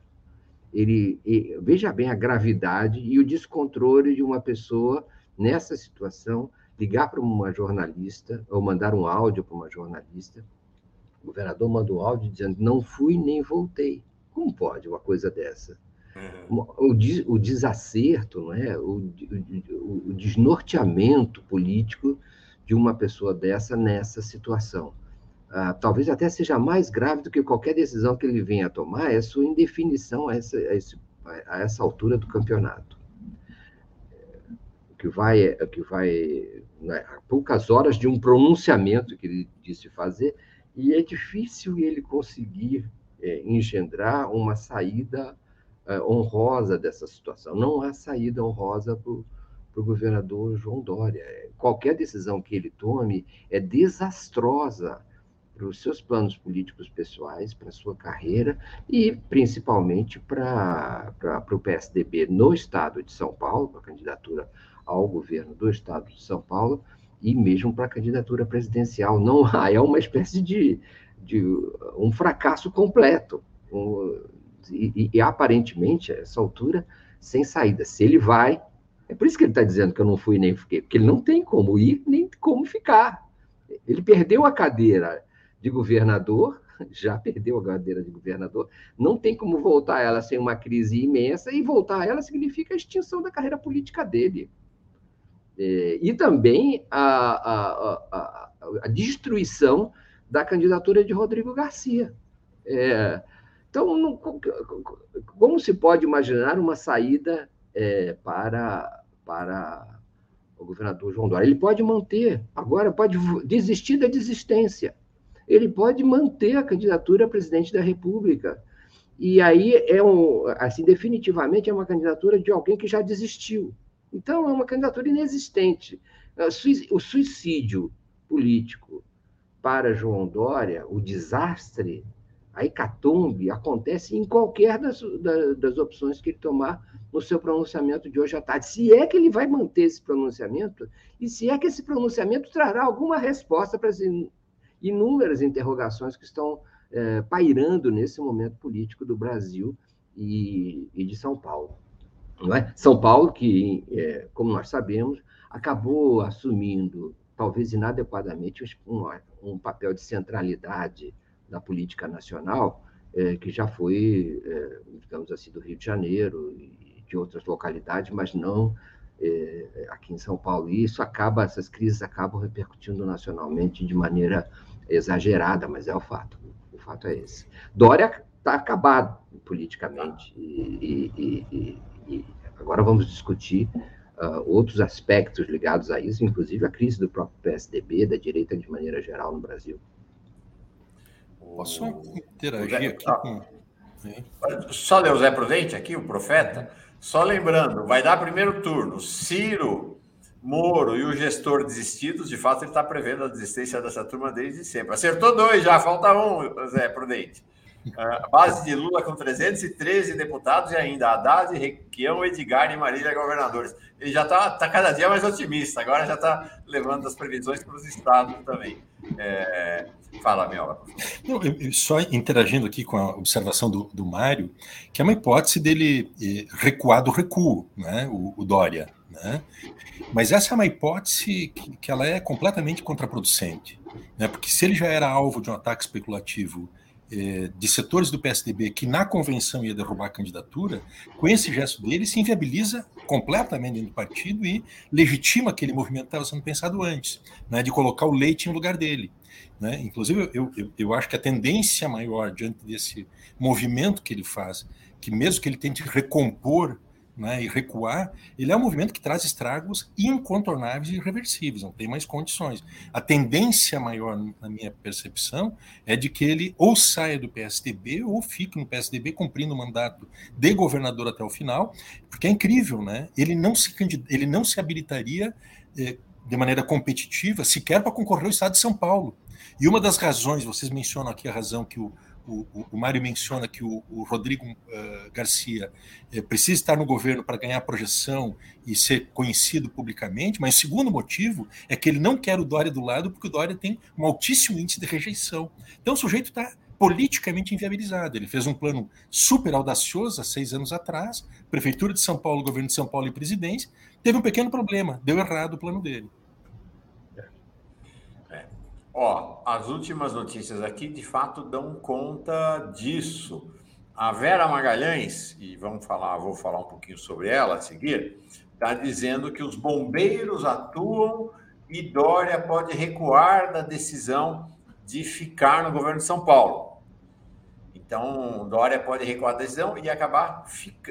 ele, ele, veja bem a gravidade e o descontrole de uma pessoa nessa situação ligar para uma jornalista ou mandar um áudio para uma jornalista. O governador manda um áudio dizendo: não fui nem voltei. Como pode uma coisa dessa? O, o, desacerto, não é? o, o, o desnorteamento político de uma pessoa dessa nessa situação ah, talvez até seja mais grave do que qualquer decisão que ele venha a tomar, é sua indefinição a essa, a esse, a essa altura do campeonato. que vai, que vai né, poucas horas de um pronunciamento que ele disse fazer, e é difícil ele conseguir é, engendrar uma saída honrosa dessa situação. Não há saída honrosa para o governador João Dória. Qualquer decisão que ele tome é desastrosa para os seus planos políticos pessoais, para a sua carreira e principalmente para, para, para o PSDB no estado de São Paulo, para a candidatura ao governo do estado de São Paulo e mesmo para a candidatura presidencial. Não há, é uma espécie de, de um fracasso completo. Um, e, e, aparentemente, a essa altura, sem saída. Se ele vai, é por isso que ele está dizendo que eu não fui nem fiquei, porque ele não tem como ir nem como ficar. Ele perdeu a cadeira de governador, já perdeu a cadeira de governador, não tem como voltar a ela sem uma crise imensa, e voltar a ela significa a extinção da carreira política dele. É, e também a, a, a, a, destruição da candidatura de Rodrigo Garcia. É, então, não, como se pode imaginar uma saída é, para, para o governador João Dória? Ele pode manter, agora pode desistir da desistência ele pode manter a candidatura a presidente da República. E aí é um, assim, definitivamente é uma candidatura de alguém que já desistiu. Então é uma candidatura inexistente. Ah, o suicídio político para João Dória, o desastre, a hecatombe acontece em qualquer das, das opções que ele tomar no seu pronunciamento de hoje à tarde. Se é que ele vai manter esse pronunciamento, e se é que esse pronunciamento trará alguma resposta para as inúmeras interrogações que estão é, pairando nesse momento político do Brasil e, e de São Paulo. É? São Paulo, que, é, como nós sabemos, acabou assumindo, talvez inadequadamente, um, um papel de centralidade na política nacional, é, que já foi, é, digamos assim, do Rio de Janeiro e de outras localidades, mas não é, aqui em São Paulo. E isso acaba, essas crises acabam repercutindo nacionalmente de maneira exagerada, mas é o fato. O fato é esse. Dória está acabado politicamente. E, e, e, e, agora vamos discutir uh, outros aspectos ligados a isso, inclusive a crise do próprio PSDB, da direita de maneira geral no Brasil. Posso interagir aqui com. Só ler o Zé Prudente aqui, o profeta. Só lembrando, vai dar primeiro turno. Ciro Moro e o gestor desistidos, de fato, ele está prevendo a desistência dessa turma desde sempre. Acertou dois já, falta um, Zé Prudente. A base de Lula com 313 deputados e ainda Haddad, Requião, Edgar e Marília governadores. Ele já está tá cada dia mais otimista, agora já está levando as previsões para os estados também. É... Fala, Miola. Só interagindo aqui com a observação do, do Mário, que é uma hipótese dele eh, recuar do recuo, né? o, o Dória. Né? Mas essa é uma hipótese que, que ela é completamente contraproducente, né? porque se ele já era alvo de um ataque especulativo de setores do PSDB que na convenção ia derrubar a candidatura, com esse gesto dele se inviabiliza completamente dentro do partido e legitima aquele movimento que estava sendo pensado antes, né? de colocar o leite em lugar dele. Né? Inclusive, eu, eu, eu acho que a tendência maior diante desse movimento que ele faz, que mesmo que ele tente recompor né, e recuar, ele é um movimento que traz estragos incontornáveis e irreversíveis, não tem mais condições. A tendência maior, na minha percepção, é de que ele ou saia do PSDB ou fique no PSDB cumprindo o mandato de governador até o final, porque é incrível, né? Ele não se, ele não se habilitaria eh, de maneira competitiva sequer para concorrer ao Estado de São Paulo. E uma das razões, vocês mencionam aqui a razão que o o, o, Mário menciona que o, o Rodrigo uh, Garcia uh, precisa estar no governo para ganhar projeção e ser conhecido publicamente, mas o segundo motivo é que ele não quer o Dória do lado porque o Dória tem um altíssimo índice de rejeição. Então o sujeito está politicamente inviabilizado. Ele fez um plano super audacioso há seis anos atrás, Prefeitura de São Paulo, Governo de São Paulo e Presidência, teve um pequeno problema, deu errado o plano dele. Ó, as últimas notícias aqui de fato dão conta disso. A Vera Magalhães, e vamos falar, vou falar um pouquinho sobre ela a seguir, está dizendo que os bombeiros atuam e Dória pode recuar da decisão de ficar no governo de São Paulo. Então, Dória pode recuar da decisão e acabar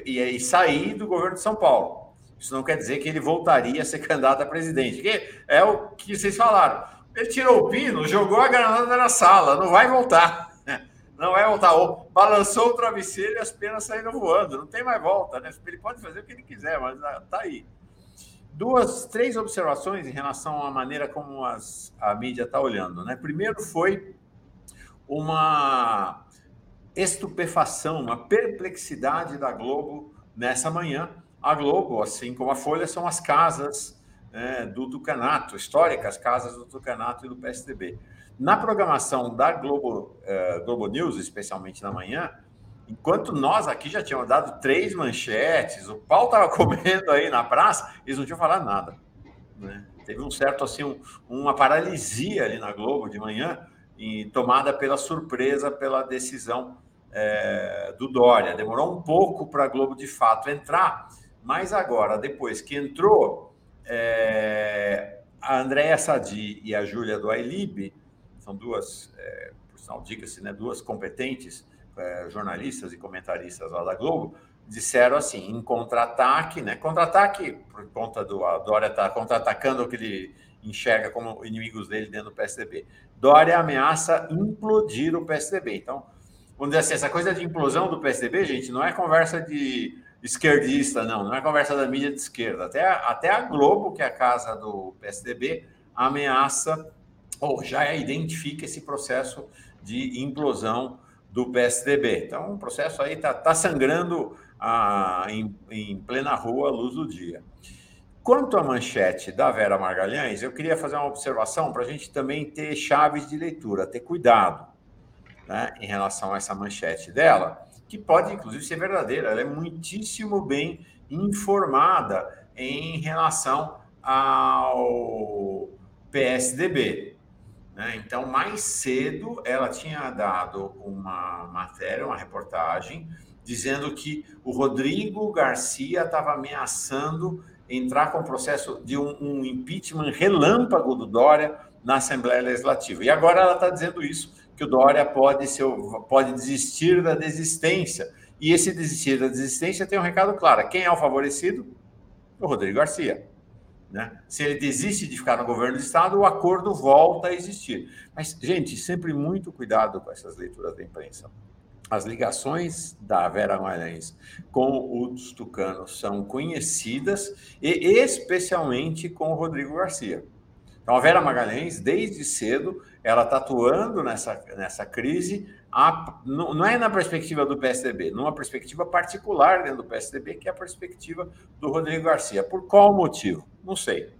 e, e sair do governo de São Paulo. Isso não quer dizer que ele voltaria a ser candidato a presidente. Que é o que vocês falaram. Ele tirou o pino, jogou a granada na sala, não vai voltar. Não vai voltar. Ou balançou o travesseiro e as penas saíram voando. Não tem mais volta, né? Ele pode fazer o que ele quiser, mas está aí. Duas, três observações em relação à maneira como as, a mídia está olhando. Né? Primeiro foi uma estupefação, uma perplexidade da Globo nessa manhã. A Globo, assim como a Folha, são as casas né, do Tucanato, históricas casas do Tucanato e do PSDB. Na programação da Globo, uh, Globo News, especialmente na manhã, enquanto nós aqui já tínhamos dado três manchetes, o pau estava comendo aí na praça, eles não tinham falado nada. Né? Teve um certo, assim, um, uma paralisia ali na Globo de manhã, e tomada pela surpresa, pela decisão é, do Dória. Demorou um pouco para a Globo, de fato, entrar, mas agora, depois que entrou, é, a Andréa Sadi e a Júlia do Ailib, são duas, é, por sinal, diga-se, né, duas competentes é, jornalistas e comentaristas lá da Globo, disseram assim, em contra-ataque, né? Contra-ataque, por conta do a Dória estar tá contra-atacando o que ele enxerga como inimigos dele dentro do PSDB. Dória ameaça implodir o PSDB. Então, vamos dizer assim, essa coisa de implosão do PSDB, gente, não é conversa de esquerdista, não, não é conversa da mídia de esquerda. Até, até a Globo, que é a casa do PSDB, ameaça ou já identifica esse processo de implosão do PSDB. Então, o processo aí está tá sangrando ah, em, em plena rua, à luz do dia. Quanto à manchete da Vera Margalhães, eu queria fazer uma observação para a gente também ter chaves de leitura, ter cuidado né, em relação a essa manchete dela, que pode, inclusive, ser verdadeira. Ela é muitíssimo bem informada em relação ao PSDB. Né? Então, mais cedo, ela tinha dado uma matéria, uma reportagem, dizendo que o Rodrigo Garcia estava ameaçando entrar com processo de um, um, impeachment relâmpago do Dória na Assembleia Legislativa. E agora ela está dizendo isso, que o Dória pode, ser, pode desistir da desistência. E esse desistir da desistência tem um recado claro. Quem é o favorecido? O Rodrigo Garcia. Né? Se ele desiste de ficar no governo do Estado, o acordo volta a existir. Mas, gente, sempre muito cuidado com essas leituras da imprensa. As ligações da Vera Magalhães com os tucanos são conhecidas, e especialmente com o Rodrigo Garcia. Então, a Vera Magalhães, desde cedo, ela está atuando nessa, nessa crise, a, não é na perspectiva do PSDB, numa perspectiva particular dentro do PSDB, que é a perspectiva do Rodrigo Garcia. Por qual motivo? Não sei.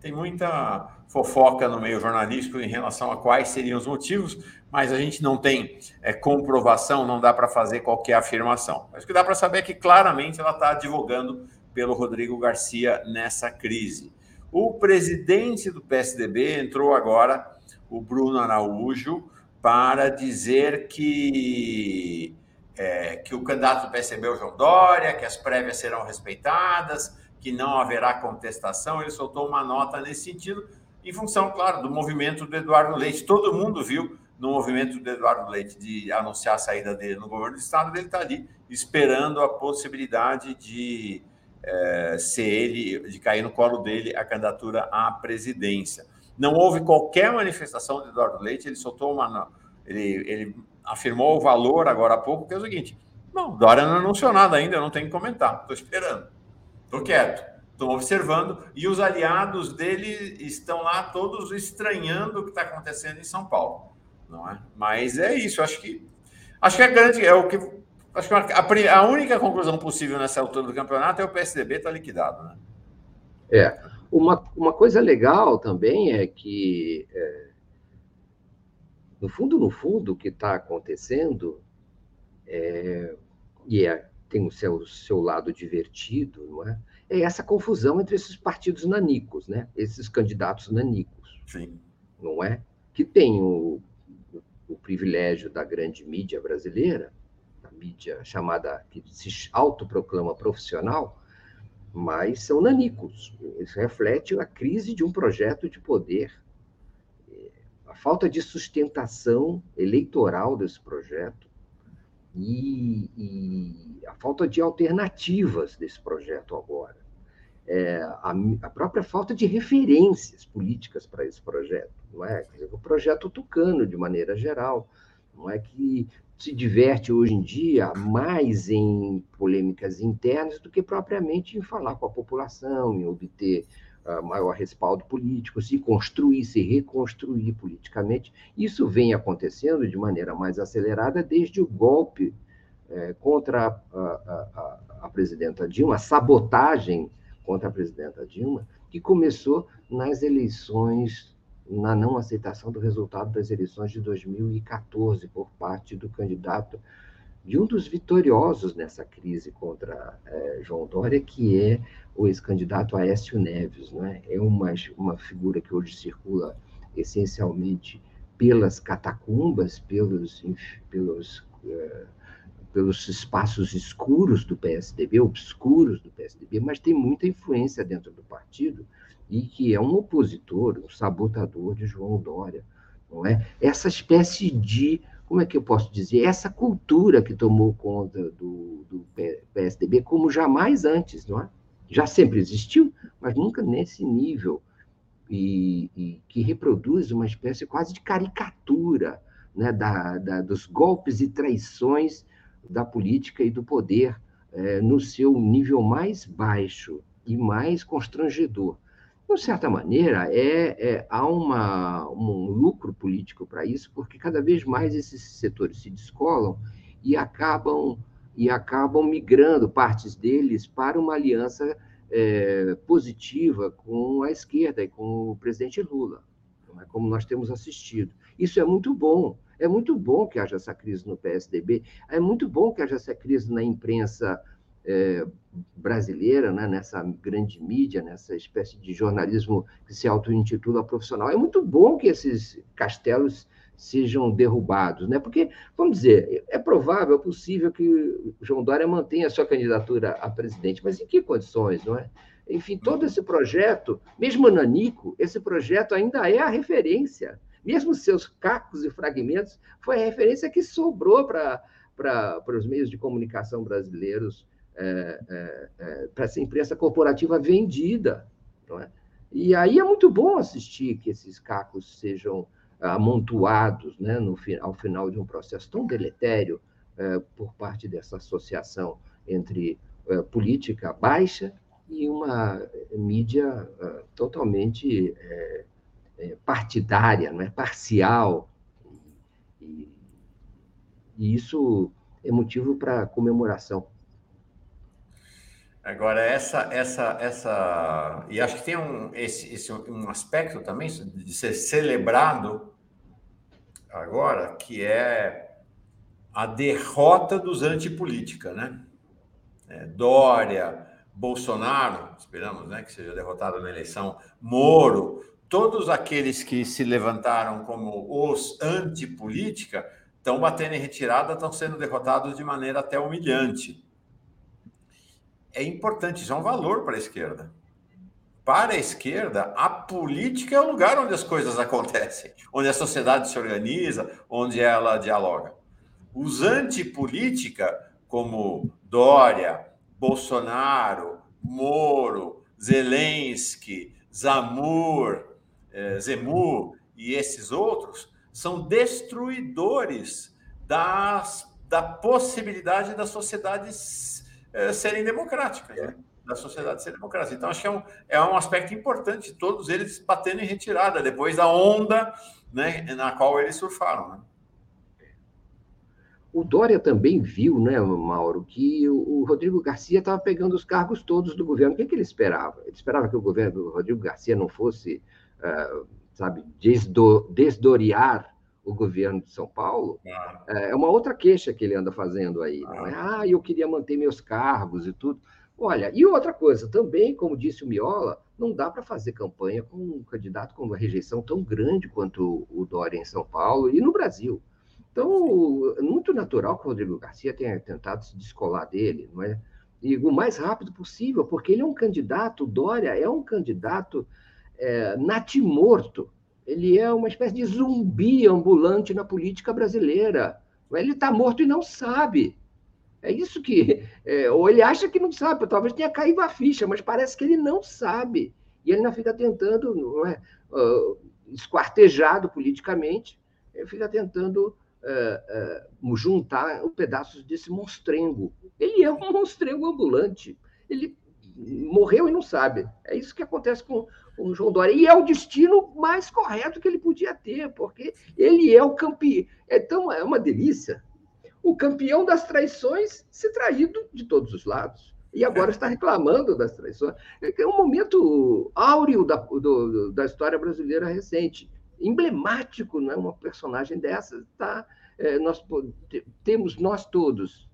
Tem muita fofoca no meio jornalístico em relação a quais seriam os motivos, mas a gente não tem é, comprovação, não dá para fazer qualquer afirmação. Mas o que dá para saber é que claramente ela está advogando pelo Rodrigo Garcia nessa crise. O presidente do PSDB entrou agora, o Bruno Araújo, para dizer que, é, que o candidato do PSDB é o João Dória, que as prévias serão respeitadas, que não haverá contestação. Ele soltou uma nota nesse sentido, em função, claro, do movimento do Eduardo Leite. Todo mundo viu no movimento do Eduardo Leite de anunciar a saída dele no governo do Estado, ele está ali esperando a possibilidade de é, ser ele, de cair no colo dele a candidatura à presidência. Não houve qualquer manifestação do Eduardo Leite, ele soltou uma. Ele, ele afirmou o valor agora há pouco, que é o seguinte: não, Dória não anunciou nada ainda, eu não tenho que comentar, estou esperando. Estou quieto, estou observando, e os aliados dele estão lá todos estranhando o que está acontecendo em São Paulo. Não é? Mas é isso, acho que acho que é grande, é o que acho que a, a única conclusão possível nessa altura do campeonato é o PSDB está liquidado, né? É. Uma, uma coisa legal também é que, é, no fundo, no fundo, o que está acontecendo, é, e é tem o seu, seu lado divertido, não é? É essa confusão entre esses partidos nanicos, né? Esses candidatos nanicos. Sim. Não é? Que tem o, o, privilégio da grande mídia brasileira, mídia chamada, que se autoproclama profissional, mas são nanicos. Isso reflete a crise de um projeto de poder, a falta de sustentação eleitoral desse projeto, e, e, a falta de alternativas desse projeto agora. é, a, a, própria falta de referências políticas para esse projeto, não é? O projeto tucano, de maneira geral, não é que se diverte hoje em dia mais em polêmicas internas do que propriamente em falar com a população, em obter uh, maior respaldo político, se construir, se reconstruir politicamente. Isso vem acontecendo de maneira mais acelerada desde o golpe eh, contra a, a, a, a presidenta Dilma, a sabotagem contra a presidenta Dilma, que começou nas eleições, na não aceitação do resultado das eleições de 2014 por parte do candidato de um dos vitoriosos nessa crise contra é, João Dória, que é o ex-candidato Aécio Neves. Né? É uma, uma figura que hoje circula essencialmente pelas catacumbas, pelos, pelos é, pelos espaços escuros do PSDB, obscuros do PSDB, mas tem muita influência dentro do partido e que é um opositor, um sabotador de João Dória, não é? Essa espécie de, como é que eu posso dizer, essa cultura que tomou conta do, do PSDB como jamais antes, não é? Já sempre existiu, mas nunca nesse nível e, e que reproduz uma espécie quase de caricatura né, da, da, dos golpes e traições da política e do poder é, no seu nível mais baixo e mais constrangedor. De certa maneira, é, é, há uma, um lucro político para isso, porque cada vez mais esses setores se descolam e acabam, e acabam migrando partes deles para uma aliança é, positiva com a esquerda e com o presidente Lula, é? como nós temos assistido. Isso é muito bom, é muito bom que haja essa crise no PSDB, é muito bom que haja essa crise na imprensa é, brasileira, né, nessa grande mídia, nessa espécie de jornalismo que se auto-intitula profissional. É muito bom que esses castelos sejam derrubados, né? Porque, vamos dizer, é provável, é possível que João Dória mantenha sua candidatura a presidente, mas em que condições, não é? Enfim, todo esse projeto, mesmo Nanico, esse projeto ainda é a referência mesmo seus cacos e fragmentos, foi a referência que sobrou para os meios de comunicação brasileiros, é, é, é, para essa imprensa corporativa vendida. É? E aí é muito bom assistir que esses cacos sejam amontoados né, no, ao final de um processo tão deletério é, por parte dessa associação entre política baixa e uma mídia totalmente partidária, não é parcial. E isso é motivo para comemoração. Agora essa essa essa e acho que tem um esse, esse um aspecto também de ser celebrado agora que é a derrota dos antipolítica, né? É, Dória, Bolsonaro, esperamos, né, que seja derrotado na eleição, Moro, todos aqueles que se levantaram como os antipolítica estão batendo em retirada, estão sendo derrotados de maneira até humilhante. É importante, isso é um valor para a esquerda. Para a esquerda, a política é o lugar onde as coisas acontecem, onde a sociedade se organiza, onde ela dialoga. Os antipolítica, como Dória, Bolsonaro, Moro, Zelensky, Zamur, é, Zemu e esses outros são destruidores das, da possibilidade das sociedades é, serem democráticas, né? da sociedade ser democrática. Então, acho que é um, é um aspecto importante, todos eles batendo em retirada, depois da onda né, na qual eles surfaram. Né? O Dória também viu, né, Mauro, que o Rodrigo Garcia estava pegando os cargos todos do governo. O que, que ele esperava? Ele esperava que o governo do Rodrigo Garcia não fosse uh, sabe, desdo, desdoriar o governo de São Paulo, ah. é uma outra queixa que ele anda fazendo aí. Ah. É? ah, eu queria manter meus cargos e tudo. Olha, e outra coisa, também, como disse o Miola, não dá para fazer campanha com um candidato com uma rejeição tão grande quanto o Dória em São Paulo e no Brasil. Então, é muito natural que o Rodrigo Garcia tenha tentado se descolar dele, não é? E o mais rápido possível, porque ele é um candidato, o Dória é um candidato é, natimorto. Ele é uma espécie de zumbi ambulante na política brasileira. Ele está morto e não sabe. É isso que. É, ou ele acha que não sabe, talvez tenha caído a ficha, mas parece que ele não sabe. E ele ainda fica tentando, não é, uh, esquartejado politicamente, ele fica tentando uh, uh, juntar pedaços desse monstrengo. Ele é um monstrengo ambulante. Ele morreu e não sabe. É isso que acontece com, com o João Dória. E é o destino mais correto que ele podia ter, porque ele é o campeão. Então, é uma delícia o campeão das traições se traído de todos os lados. E agora está reclamando das traições. É um momento áureo da, do, da história brasileira recente. Emblemático, não é? Uma personagem dessa. Tá, é, nós temos nós todos,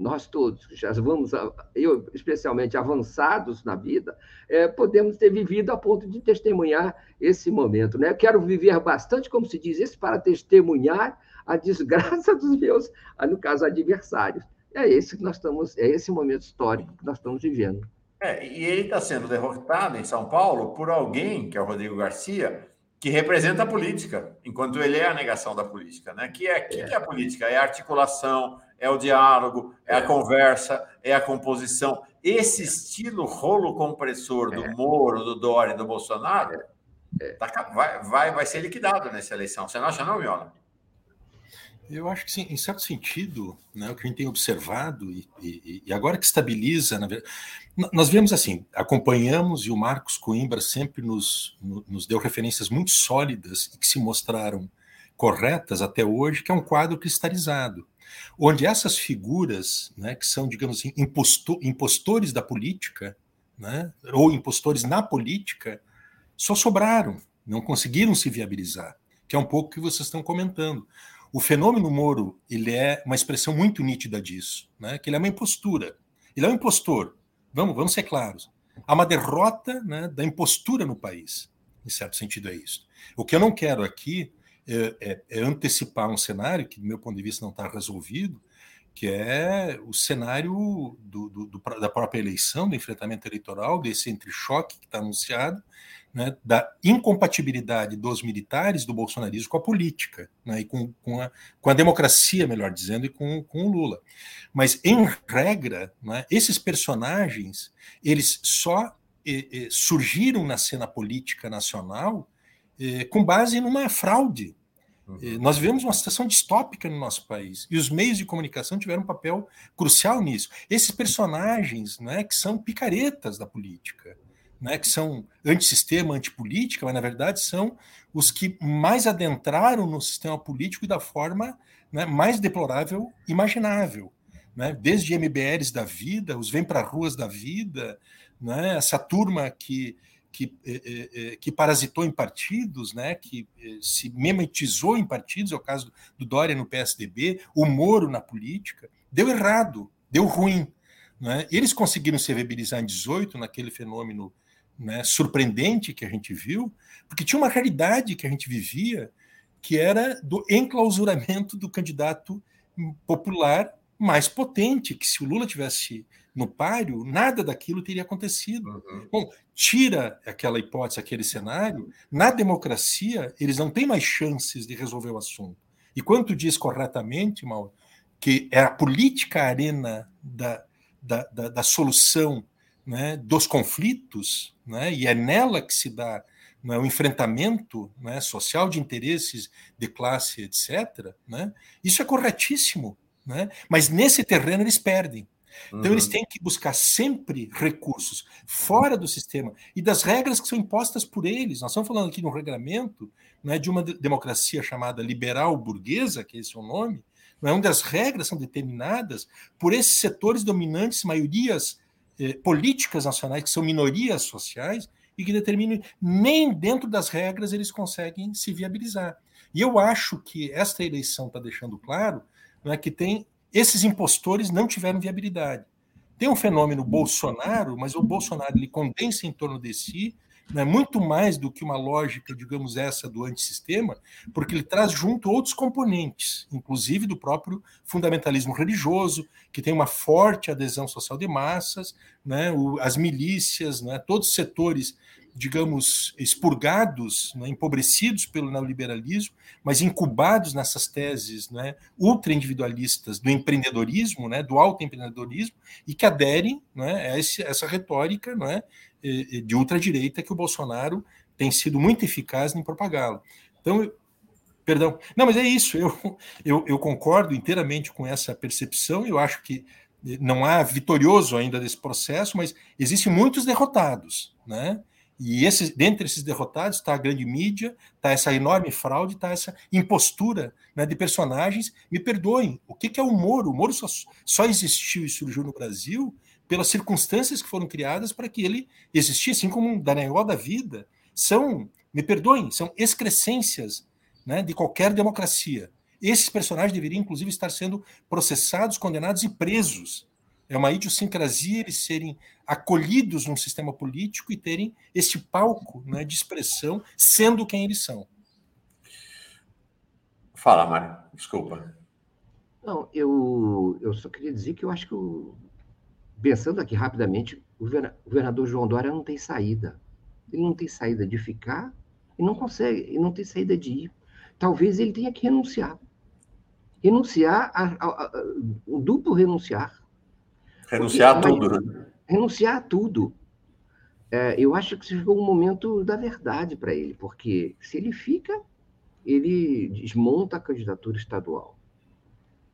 nós todos, que já vamos, eu especialmente avançados na vida, é, podemos ter vivido a ponto de testemunhar esse momento. Né? quero viver bastante, como se diz isso, para testemunhar a desgraça dos meus, no caso, adversários. É esse que nós estamos, é esse momento histórico que nós estamos vivendo. É, e ele está sendo derrotado em São Paulo por alguém, que é o Rodrigo Garcia, que representa a política, enquanto ele é a negação da política, né? Que é, que é. que é a política? É a articulação, é o diálogo, é, é, a conversa, é a composição. Esse estilo rolo compressor do é. Moro, do Dória e do Bolsonaro é. tá, vai, vai, vai ser liquidado nessa eleição. Você não acha, não, Miola? Eu acho que sim, em certo sentido, né, o que a gente tem observado, e, e, e agora que estabiliza, verdade, nós vemos assim, acompanhamos e o Marcos Coimbra sempre nos, nos deu referências muito sólidas e que se mostraram corretas até hoje, que é um quadro cristalizado, onde essas figuras, né, que são, digamos assim, impostor, impostores da política, né, ou impostores na política, só sobraram, não conseguiram se viabilizar, que é um pouco que vocês estão comentando. O fenômeno Moro ele é uma expressão muito nítida disso, né? que ele é uma impostura. Ele é um impostor. Vamos, vamos ser claros. Há uma derrota né, da impostura no país. Em certo sentido, é isso. O que eu não quero aqui é, é, é antecipar um cenário que, do meu ponto de vista, não está resolvido, que é o cenário do, do, do, da própria eleição, do enfrentamento eleitoral, desse entre-choque que está anunciado, né, da incompatibilidade dos militares do bolsonarismo com a política, né, e com, com, a, com a democracia, melhor dizendo, e com, com o Lula. Mas, em regra, né, esses personagens eles só eh, surgiram na cena política nacional eh, com base numa fraude. Uhum. Nós vivemos uma situação distópica no nosso país e os meios de comunicação tiveram um papel crucial nisso. Esses personagens né, que são picaretas da política, né, que são antissistema, antipolítica, mas na verdade são os que mais adentraram no sistema político e da forma né, mais deplorável imaginável. Né? Desde MBLs da vida, os vem para ruas da vida, né? essa turma que, que, eh, eh, eh, que parasitou em partidos, né? que se memetizou em partidos, é o caso do Dória no PSDB, o Moro na política, deu errado, deu ruim. Né? Eles conseguiram se viabilizar em 18, naquele fenômeno né, surpreendente que a gente viu, porque tinha uma realidade que a gente vivia, que era do enclausuramento do candidato popular mais potente, que se o Lula tivesse no páreo, nada daquilo teria acontecido. Uhum. Bom, tira aquela hipótese, aquele cenário, na democracia eles não têm mais chances de resolver o assunto. E quando diz corretamente, Mauro, que é a política arena da, da, da, da solução né, dos conflitos, né, e é nela que se dá né, o enfrentamento né, social de interesses de classe, etc., né, isso é corretíssimo. Né, mas nesse terreno eles perdem. Então, uhum. eles têm que buscar sempre recursos fora do sistema e das regras que são impostas por eles. Nós estamos falando aqui no regramento né, de uma democracia chamada liberal burguesa, que esse é o nome, é onde as regras são determinadas por esses setores dominantes, maiorias eh, políticas nacionais, que são minorias sociais, e que determinam, nem dentro das regras eles conseguem se viabilizar. E eu acho que esta eleição está deixando claro né, que tem esses impostores não tiveram viabilidade. Tem um fenômeno Bolsonaro, mas o Bolsonaro ele condensa em torno de si né, muito mais do que uma lógica, digamos, essa do antissistema, porque ele traz junto outros componentes, inclusive do próprio fundamentalismo religioso, que tem uma forte adesão social de massas, né, o, as milícias, né, todos os setores digamos, expurgados, né, empobrecidos pelo neoliberalismo, mas incubados nessas teses né, ultra-individualistas do empreendedorismo, né, do autoempreendedorismo, e que aderem né, a esse, essa retórica né, de ultradireita que o Bolsonaro tem sido muito eficaz em propagá-la. Então, perdão, não, mas é isso, eu, eu, eu concordo inteiramente com essa percepção, eu acho que não há vitorioso ainda desse processo, mas existem muitos derrotados, né? E esses, dentre esses derrotados está a grande mídia, está essa enorme fraude, está essa impostura né, de personagens. Me perdoem, o que, que é o Moro? O Moro só, só existiu e surgiu no Brasil pelas circunstâncias que foram criadas para que ele existisse, assim como um Dallagnol da vida. São, me perdoem, são excrescências né, de qualquer democracia. Esses personagens deveriam, inclusive, estar sendo processados, condenados e presos é uma idiosincrasia eles serem acolhidos num sistema político e terem esse palco né, de expressão, sendo quem eles são. Fala, Mário, desculpa. Não, eu, eu só queria dizer que eu acho que, o, pensando aqui rapidamente, o governador João Dória não tem saída. Ele não tem saída de ficar e não consegue, e não tem saída de ir. Talvez ele tenha que renunciar. Renunciar, a, a, a, o duplo renunciar Renunciar a tudo, né? Renunciar a tudo. É, eu acho que chegou um momento da verdade para ele, porque se ele fica, ele desmonta a candidatura estadual.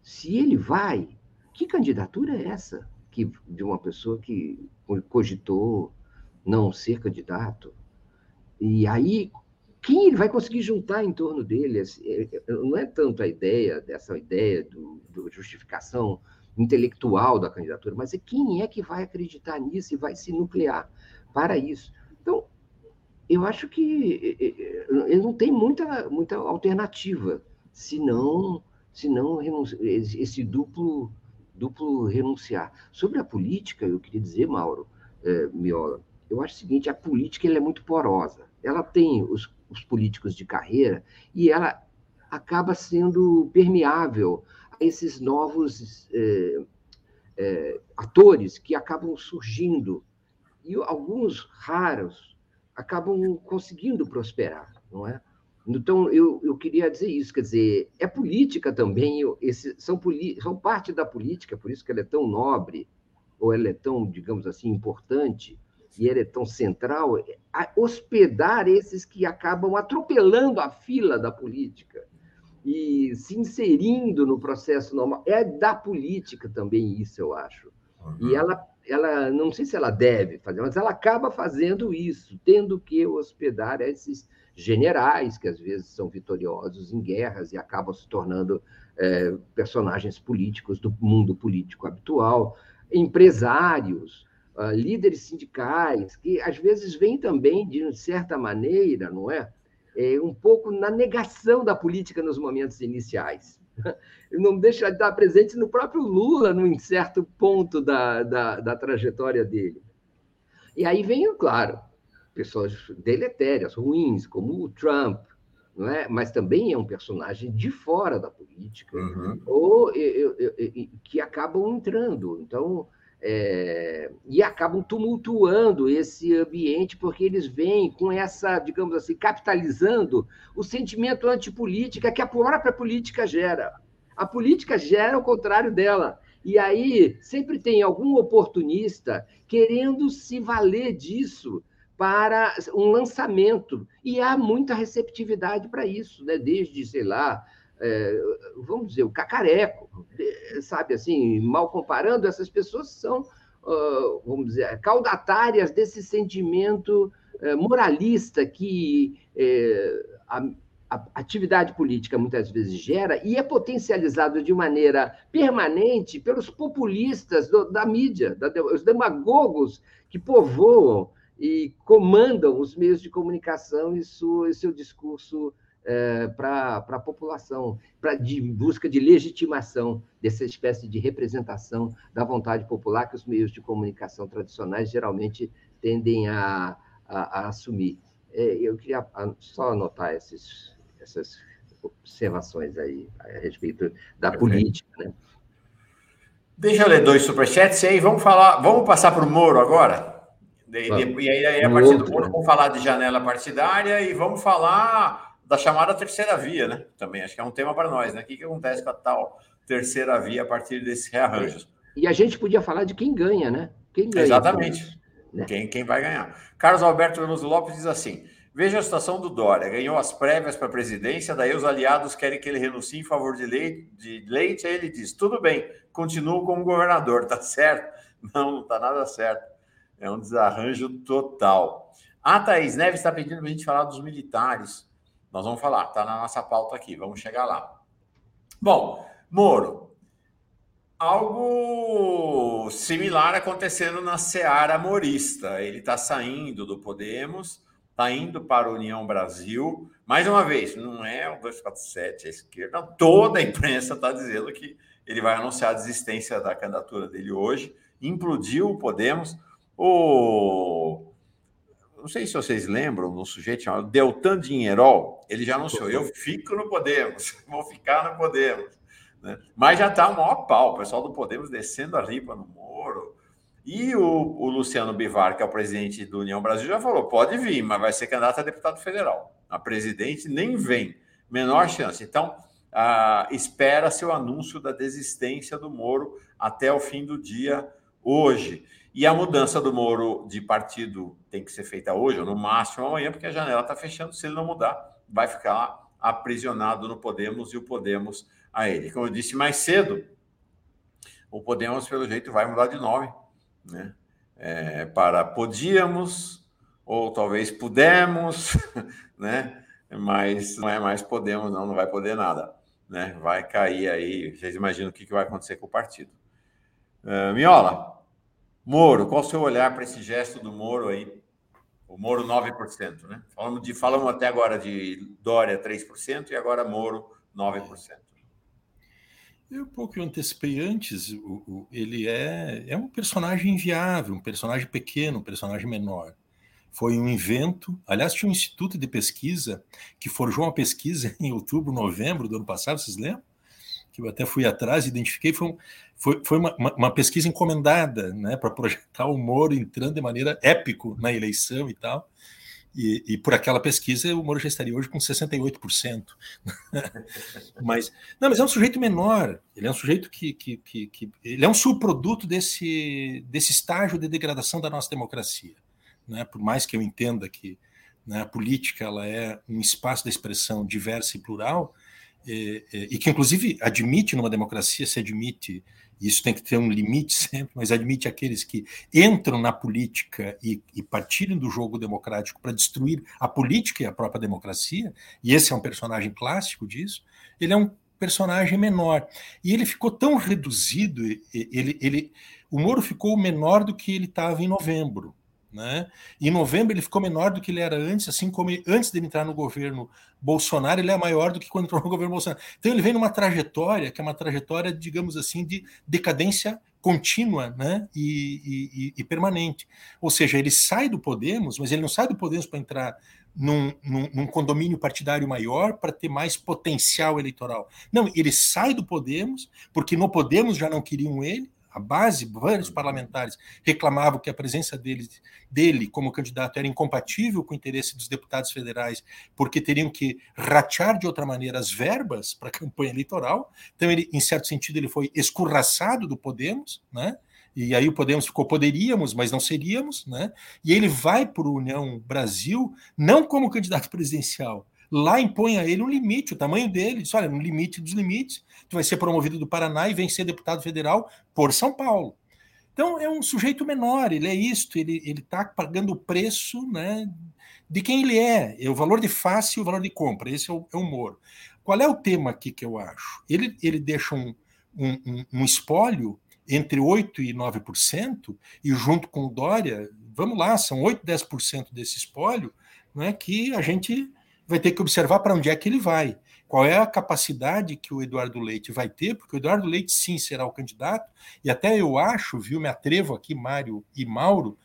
Se ele vai, que candidatura é essa? Que, de uma pessoa que cogitou não ser candidato? E aí, quem ele vai conseguir juntar em torno dele? É, é, não é tanto a ideia, dessa ideia do, do justificação intelectual da candidatura, mas é quem é que vai acreditar nisso e vai se nuclear para isso. Então, eu acho que ele não tem muita, muita alternativa, senão, senão esse duplo, duplo renunciar. Sobre a política, eu queria dizer, Mauro, é, Miola, eu acho o seguinte, a política é muito porosa. Ela tem os, os políticos de carreira e ela acaba sendo permeável esses novos é, é, atores que acabam surgindo e alguns raros acabam conseguindo prosperar, não é? Então, eu, eu queria dizer isso, quer dizer, é política também, esse, são, são parte da política, por isso que ela é tão nobre, ou ela é tão, digamos assim, importante, e ela é tão central, hospedar esses que acabam atropelando a fila da política e se inserindo no processo normal. É da política também isso, eu acho. Uhum. E ela, ela, não sei se ela deve fazer, mas ela acaba fazendo isso, tendo que hospedar esses generais, que às vezes são vitoriosos em guerras e acabam se tornando é, personagens políticos do mundo político habitual, empresários, uh, líderes sindicais, que às vezes vêm também, de certa maneira, não é? É, um pouco na negação da política nos momentos iniciais. Não deixa de estar presente no próprio Lula, num certo ponto da, da, da trajetória dele. E aí vem, claro, pessoas deletérias, ruins, como o Trump, não é? mas também é um personagem de fora da política, uhum. ou que acabam entrando. Então, é, e acabam tumultuando esse ambiente, porque eles vêm com essa, digamos assim, capitalizando o sentimento antipolítica que a própria política gera. A política gera o contrário dela. E aí sempre tem algum oportunista querendo se valer disso para um lançamento. E há muita receptividade para isso, né? desde, sei lá, é, vamos dizer, o cacareco, sabe assim, mal comparando, essas pessoas são, uh, vamos dizer, caudatárias desse sentimento uh, moralista que uh, a, a, atividade política muitas vezes gera e é potencializado de maneira permanente pelos populistas do, da mídia, da, os demagogos que povoam e comandam os meios de comunicação e, e seu discurso é, para a população, pra, de busca de legitimação dessa espécie de representação da vontade popular que os meios de comunicação tradicionais geralmente tendem a, a, a assumir. É, eu queria só anotar esses, essas observações aí a respeito da política, né? Deixa eu ler dois superchats aí. Vamos falar, vamos passar para o Moro agora. E, e aí, aí, a partir do Moro, vamos falar de janela partidária e vamos falar da chamada terceira via, né? Também acho que é um tema para nós, né? O que, que acontece com a tal terceira via a partir desses rearranjos? E a gente podia falar de quem ganha, né? Quem ganha. Exatamente. Né? Quem, quem vai ganhar. Carlos Alberto Veloso Lopes diz assim: Veja a situação do Dória. Ganhou as prévias para a presidência, daí os aliados querem que ele renuncie em favor de leite, de leite. Aí ele diz: tudo bem, continuo como governador, tá certo? Não, não tá nada certo. É um desarranjo total. A Thaís Neves está pedindo para a gente falar dos militares. Nós vamos falar, está na nossa pauta aqui, vamos chegar lá. Bom, Moro, algo similar acontecendo na Seara Morista. Ele está saindo do Podemos, está indo para a União Brasil. Mais uma vez, não é o 247 a esquerda, toda a imprensa está dizendo que ele vai anunciar a desistência da candidatura dele hoje. Implodiu o Podemos. O não sei se vocês lembram de um sujeito chamado Deltan Dinheirol, ele já anunciou, eu fico no Podemos, vou ficar no Podemos. Né? Mas já está o maior pau, o pessoal do Podemos descendo a ripa no Moro. E o, o, Luciano Bivar, que é o presidente do União Brasil, já falou, pode vir, mas vai ser candidato a deputado federal. A presidente nem vem, menor chance. Então, ah, espera-se o anúncio da desistência do Moro até o fim do dia hoje. E a mudança do Moro de partido tem que ser feita hoje, ou no máximo amanhã, porque a janela está fechando. Se ele não mudar, vai ficar aprisionado no Podemos e o Podemos a ele. Como eu disse mais cedo, o Podemos, pelo jeito, vai mudar de nome, né? É, para Podíamos, ou talvez Pudemos, né? Mas não é mais Podemos, não, não vai poder nada, né? Vai cair aí, vocês imaginam o que, vai acontecer com o partido. Uh, Miola, Moro, qual o seu olhar para esse gesto do Moro aí? O Moro 9%, né? Falamos, de, falamos até agora de Dória 3% e agora Moro 9%. Eu um pouco antecipei antes, o, o, ele é, é um personagem inviável, um personagem pequeno, um personagem menor. Foi um invento. Aliás, tinha um instituto de pesquisa que forjou uma pesquisa em outubro, novembro do ano passado, vocês lembram? Que eu até fui atrás e identifiquei. Foi um, foi, foi uma, uma, pesquisa encomendada né, para projetar o Moro entrando de maneira épico na eleição e tal. E, e, por aquela pesquisa, o Moro já estaria hoje com 68%. mas, não, mas é um sujeito menor, ele é um sujeito que, que, que, que, ele é um subproduto desse, desse estágio de degradação da nossa democracia. Né? Por mais que eu entenda que né, a política ela é um espaço de expressão diversa e plural, e, e que, inclusive, admite numa democracia, se admite isso tem que ter um limite sempre, mas admite aqueles que entram na política e, e do jogo democrático para destruir a política e a própria democracia, e esse é um personagem clássico disso, ele é um personagem menor. E ele ficou tão reduzido, ele, ele, o Moro ficou menor do que ele estava em novembro. Né? Em novembro ele ficou menor do que ele era antes, assim como antes de entrar no governo Bolsonaro, ele é maior do que quando entrou no governo Bolsonaro. Então ele vem numa trajetória que é uma trajetória, digamos assim, de decadência contínua né? e, e, e permanente. Ou seja, ele sai do Podemos, mas ele não sai do Podemos para entrar num, num, num, condomínio partidário maior para ter mais potencial eleitoral. Não, ele sai do Podemos, porque no Podemos já não queriam ele, a base, vários parlamentares reclamavam que a presença dele, dele como candidato era incompatível com o interesse dos deputados federais, porque teriam que ratear de outra maneira as verbas para a campanha eleitoral. Então, ele, em certo sentido, ele foi escorraçado do Podemos, né? E aí o Podemos ficou poderíamos, mas não seríamos, né? E ele vai para o União Brasil não como candidato presidencial, lá impõe a ele um limite, o tamanho dele, diz, olha, no limite dos limites, tu vai ser promovido do Paraná e vem ser deputado federal por São Paulo. Então é um sujeito menor, ele é isto, ele está pagando o preço né, de quem ele é, é o valor de face e o valor de compra, esse é o, é o Moro. Qual é o tema aqui que eu acho? Ele, ele deixa um, um, um espólio entre 8% e 9%, e junto com o Dória, vamos lá, são 8%, 10% desse espólio, não é que a gente vai ter que observar para onde é que ele vai. Qual é a capacidade que o Eduardo Leite vai ter, porque o Eduardo Leite sim será o candidato, e até eu acho, viu, me atrevo aqui, Mário e Mauro,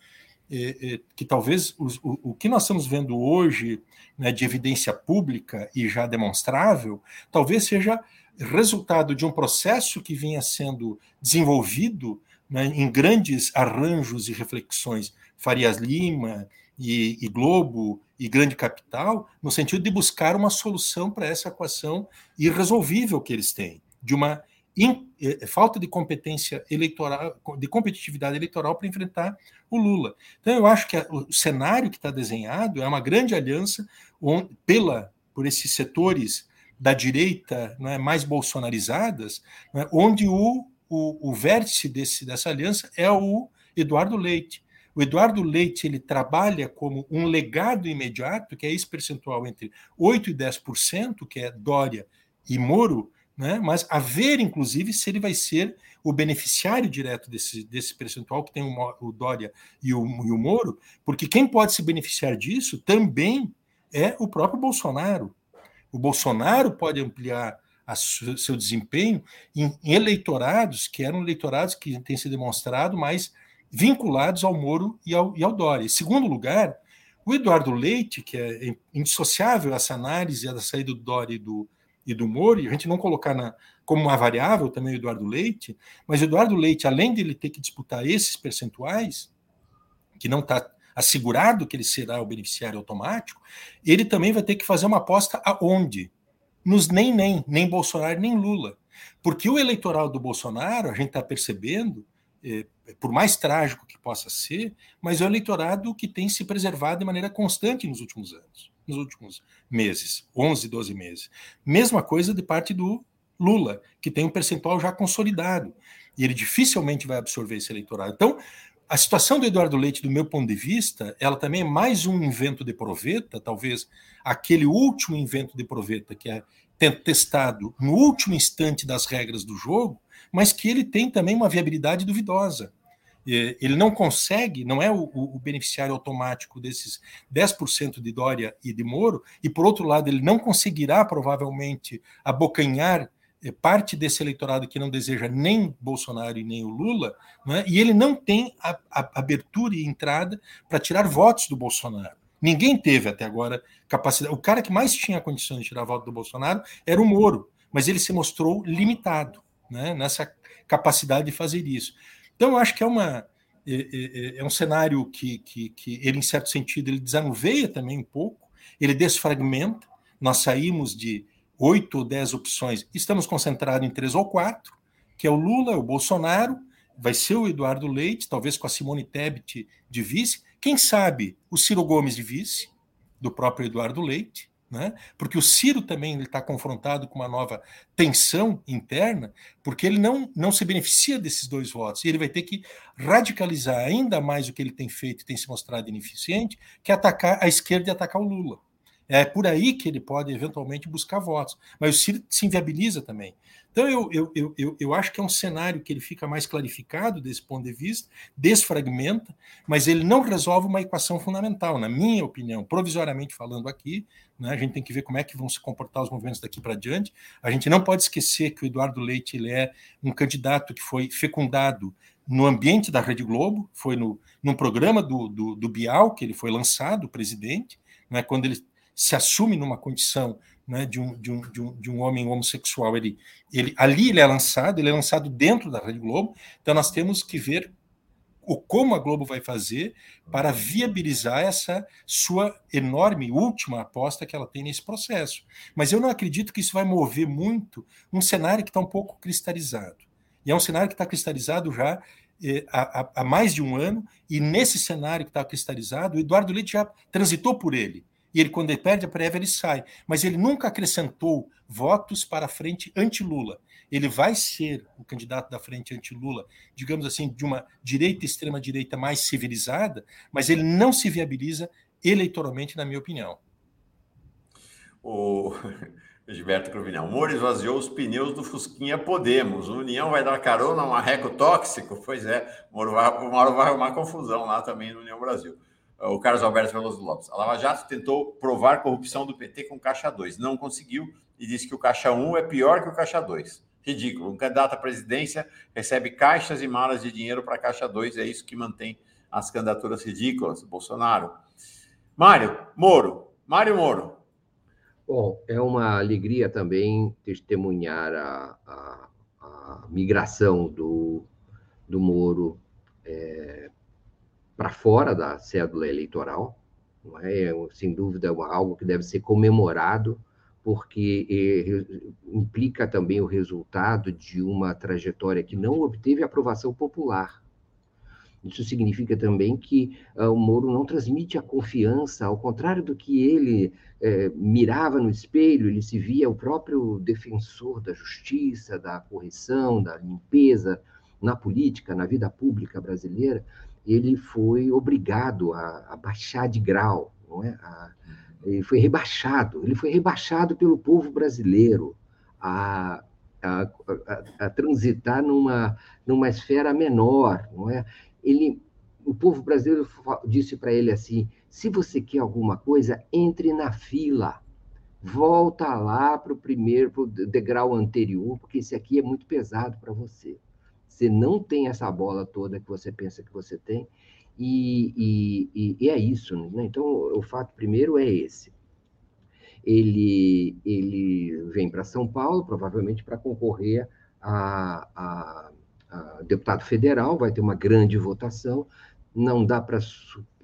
é, é, que talvez o, o, que nós estamos vendo hoje né, de evidência pública e já demonstrável, talvez seja resultado de um processo que vinha sendo desenvolvido né, em grandes arranjos e reflexões, Farias Lima e, e Globo e Grande Capital, no sentido de buscar uma solução para essa equação irresolvível que eles têm, de uma in, eh, falta de competência eleitoral, de competitividade eleitoral para enfrentar o Lula. Então, eu acho que a, o cenário que está desenhado é uma grande aliança pela por esses setores da direita não é, mais bolsonarizadas, é, onde o, o, o vértice desse, dessa aliança é o Eduardo Leite. O Eduardo Leite ele trabalha como um legado imediato, que é esse percentual entre 8% e 10%, que é Dória e Moro, né? mas a ver, inclusive, se ele vai ser o beneficiário direto desse, desse percentual que tem o, o Dória e o, e o Moro, porque quem pode se beneficiar disso também é o próprio Bolsonaro. O Bolsonaro pode ampliar a seu desempenho em, em eleitorados que eram eleitorados que têm se demonstrado mais vinculados ao Moro e ao, e ao Dória. Em segundo lugar, o Eduardo Leite, que é indissociável essa análise da saída do Dória e do, e do Moro, e a gente não colocar na, como uma variável também o Eduardo Leite, mas o Eduardo Leite, além de ele ter que disputar esses percentuais, que não está assegurado que ele será o beneficiário automático, ele também vai ter que fazer uma aposta aonde? Nos nem nem, nem Bolsonaro nem Lula. Porque o eleitoral do Bolsonaro, a gente está percebendo, por mais trágico que possa ser, mas é o eleitorado que tem se preservado de maneira constante nos últimos anos, nos últimos meses, 11, 12 meses. Mesma coisa de parte do Lula, que tem um percentual já consolidado, e ele dificilmente vai absorver esse eleitorado. Então, a situação do Eduardo Leite, do meu ponto de vista, ela também é mais um invento de proveta, talvez aquele último invento de proveta que é testado no último instante das regras do jogo, mas que ele tem também uma viabilidade duvidosa. Ele não consegue, não é o, o beneficiário automático desses 10% de Dória e de Moro, e por outro lado, ele não conseguirá provavelmente abocanhar é, parte desse eleitorado que não deseja nem Bolsonaro e nem o Lula, né? e ele não tem a, a abertura e entrada para tirar votos do Bolsonaro. Ninguém teve até agora capacidade. O cara que mais tinha condições de tirar voto do Bolsonaro era o Moro, mas ele se mostrou limitado né? nessa capacidade de fazer isso. Então, eu acho que é uma. É, é, é um cenário que, que, que ele, em certo sentido, ele desanuveia também um pouco, ele desfragmenta. Nós saímos de oito ou dez opções, estamos concentrados em três ou quatro, que é o Lula, o Bolsonaro, vai ser o Eduardo Leite, talvez com a Simone Tebet de vice, quem sabe o Ciro Gomes de vice, do próprio Eduardo Leite, né? porque o Ciro também está confrontado com uma nova tensão interna, porque ele não, não se beneficia desses dois votos, e ele vai ter que radicalizar ainda mais o que ele tem feito e tem se mostrado ineficiente, que é atacar a esquerda e atacar o Lula. É por aí que ele pode eventualmente buscar votos. Mas o Ciro se inviabiliza também. Então, eu, eu, eu, eu, acho que é um cenário que ele fica mais clarificado desse ponto de vista, desfragmenta, mas ele não resolve uma equação fundamental, na minha opinião, provisoriamente falando aqui. Né, a gente tem que ver como é que vão se comportar os movimentos daqui para diante. A gente não pode esquecer que o Eduardo Leite ele é um candidato que foi fecundado no ambiente da Rede Globo, foi no, num programa do, do, do Bial que ele foi lançado, presidente, né, quando ele se assume numa condição né, de, um, de, um, de, um, de um homem homossexual, ele, ele, ali ele é lançado, ele é lançado dentro da Rede Globo, então nós temos que ver o como a Globo vai fazer para viabilizar essa sua enorme última aposta que ela tem nesse processo. Mas eu não acredito que isso vai mover muito um cenário que está um pouco cristalizado. E é um cenário que está cristalizado já eh, há, há, mais de um ano, e nesse cenário que está cristalizado, o Eduardo Leite já transitou por ele e ele, quando ele perde a prévia, ele sai. Mas ele nunca acrescentou votos para a frente anti-Lula. Ele vai ser o candidato da frente anti-Lula, digamos assim, de uma direita extrema-direita mais civilizada, mas ele não se viabiliza eleitoralmente, na minha opinião. O Gilberto Cruvinel. Moro esvaziou os pneus do Fusquinha Podemos. O União vai dar carona a um arreco tóxico? Pois é, Moro vai, Moro vai arrumar confusão lá também no União Brasil o Carlos Alberto Veloso Lopes. A Lava Jato tentou provar corrupção do PT com Caixa 2. Não conseguiu e disse que o Caixa 1 é pior que o Caixa 2. Ridículo. Um candidato à presidência recebe caixas e malas de dinheiro para Caixa 2. É isso que mantém as candidaturas ridículas. Bolsonaro. Mário Moro. Mário Moro. Bom, é uma alegria também testemunhar a, a, a migração do do Moro é, para fora da cédula eleitoral, não é? sem dúvida é algo que deve ser comemorado, porque é, implica também o resultado de uma trajetória que não obteve aprovação popular. Isso significa também que uh, o Moro não transmite a confiança, ao contrário do que ele é, mirava no espelho, ele se via o próprio defensor da justiça, da correção, da limpeza na política, na vida pública brasileira. Ele foi obrigado a, a baixar de grau, é? A, ele foi rebaixado, ele foi rebaixado pelo povo brasileiro a, a, a, transitar numa, numa esfera menor, não é? ele, o povo brasileiro disse para ele assim: se você quer alguma coisa, entre na fila. Volta lá para o primeiro pro degrau anterior, porque esse aqui é muito pesado para você. Você não tem essa bola toda que você pensa que você tem, e, e, e é isso. Né? Então, o fato primeiro é esse. Ele, ele vem para São Paulo, provavelmente para concorrer a, a deputado federal, vai ter uma grande votação, não dá para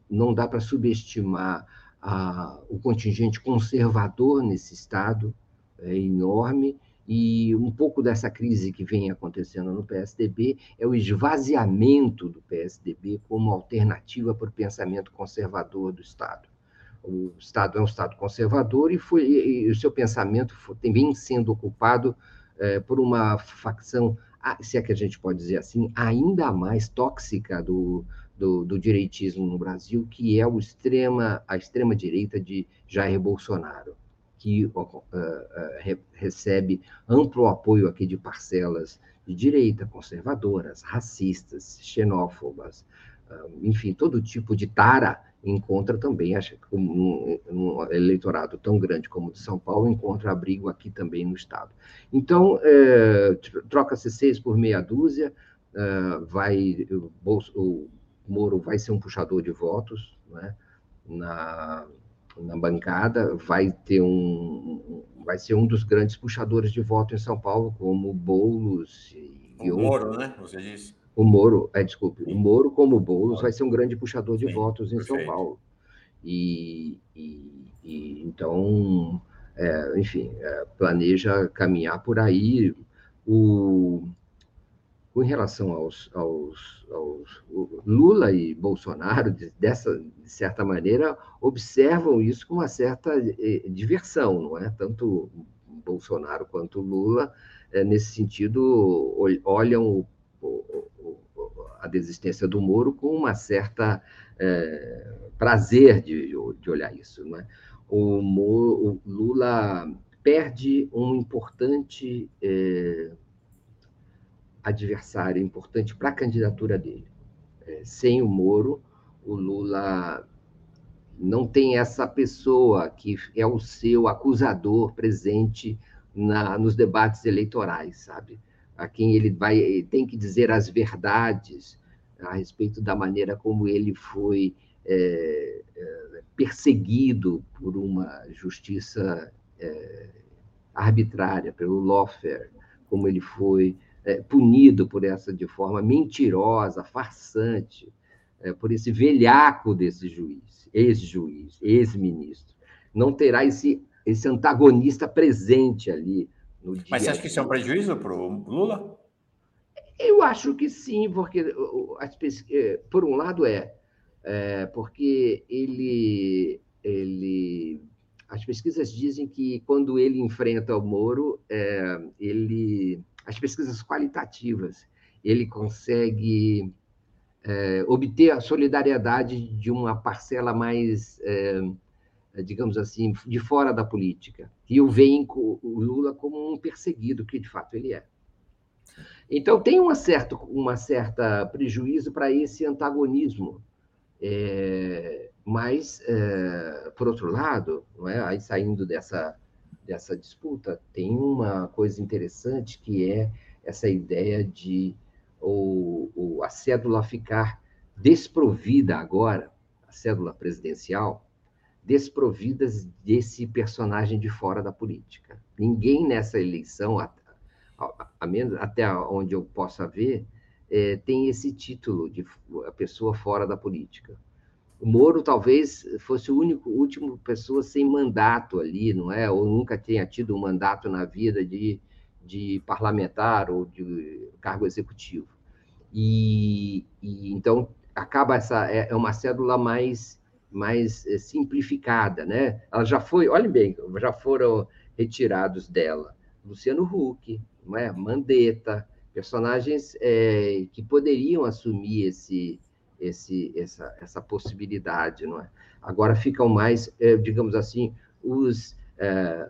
não dá para subestimar a, o contingente conservador nesse estado, é enorme, e um pouco dessa crise que vem acontecendo no PSDB é o esvaziamento do PSDB como alternativa para o pensamento conservador do Estado. O Estado é um Estado conservador e, foi, e o seu pensamento foi, vem sendo ocupado é, por uma facção se é que a gente pode dizer assim, ainda mais tóxica do, do, do direitismo no Brasil, que é o extrema, a extrema-direita de Jair Bolsonaro, que uh, uh, re, recebe amplo apoio aqui de parcelas de direita, conservadoras, racistas, xenófobas, uh, enfim, todo tipo de tara encontra também, acho que um, um, eleitorado tão grande como o de São Paulo, encontra abrigo aqui também no Estado. Então, é, troca-se seis por meia dúzia, é, vai, o, o, Moro vai ser um puxador de votos né, na, na bancada, vai ter um, vai ser um dos grandes puxadores de voto em São Paulo, como Boulos e, o Moro, né? Você disse. O Moro, é, desculpe, o Moro, como o Boulos, vai ser um grande puxador de Sim, votos em perfeito. São Paulo. E, e, e então, é, enfim, é, planeja caminhar por aí. O, com relação aos, aos, aos Lula e Bolsonaro, dessa, de certa maneira, observam isso com uma certa é, diversão, não é? Tanto Bolsonaro quanto Lula, é, nesse sentido, olham o, a desistência do Moro com uma certa é, prazer de, de olhar isso. Né? O, Moro, o Lula perde um importante é, adversário, importante para a candidatura dele. É, sem o Moro, o Lula não tem essa pessoa que é o seu acusador presente na, nos debates eleitorais, sabe? a quem ele vai tem que dizer as verdades a respeito da maneira como ele foi é, é, perseguido por uma justiça é, arbitrária, pelo lawfare, como ele foi é, punido por essa de forma mentirosa, farsante, é, por esse velhaco desse juiz, ex-juiz, ex-ministro. Não terá esse, esse antagonista presente ali mas você acha que isso é um prejuízo para o Lula? Eu acho que sim, porque é, por um lado é, é porque ele, ele, as pesquisas dizem que quando ele enfrenta o Moro, é, ele, as pesquisas qualitativas, ele consegue é, obter a solidariedade de uma parcela mais é, digamos assim, de fora da política, e o veem o Lula como um perseguido, que de fato ele é. Então tem uma certa, uma certa prejuízo para esse antagonismo, é, mas é, por outro lado, não é? Aí saindo dessa dessa disputa tem uma coisa interessante que é essa ideia de o, a cédula ficar desprovida agora, a cédula presidencial, desprovidas desse personagem de fora da política. Ninguém nessa eleição, a, a, a menos, até onde eu possa ver, é, tem esse título de a pessoa fora da política. Moro talvez fosse o único último pessoa sem mandato ali, não é? Ou nunca tenha tido um mandato na vida de, de parlamentar ou de cargo executivo. E, e então acaba essa é, é uma cédula mais mais é, simplificada, né? Ela já foi, olhem bem, já foram retirados dela Luciano Huck, não é? Mandetta, personagens é, que poderiam assumir esse, esse, essa, essa possibilidade, não é? Agora ficam mais, é, digamos assim, os, é,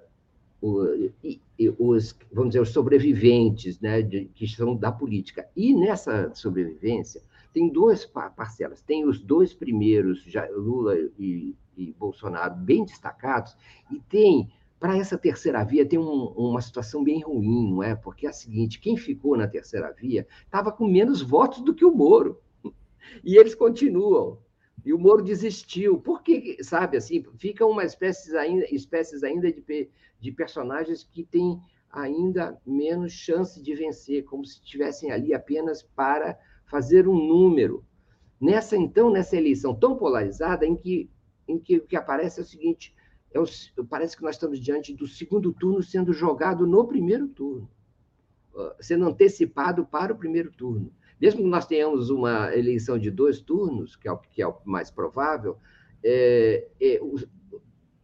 os, vamos dizer, os sobreviventes, né, de, que são da política. E nessa sobrevivência tem duas parcelas. Tem os dois primeiros, Lula e, e Bolsonaro, bem destacados, e tem para essa terceira via tem um, uma situação bem ruim, não é? Porque é a seguinte: quem ficou na terceira via estava com menos votos do que o Moro. E eles continuam. E o Moro desistiu. Por que, sabe, assim, fica uma espécie ainda, espécies ainda de, de personagens que têm ainda menos chance de vencer, como se estivessem ali apenas para fazer um número. Nessa, então, nessa eleição tão polarizada, em que, em que o que aparece é o seguinte: é o, parece que nós estamos diante do segundo turno sendo jogado no primeiro turno, sendo antecipado para o primeiro turno. Mesmo que nós tenhamos uma eleição de dois turnos, que é o, que é o mais provável, é, é, o,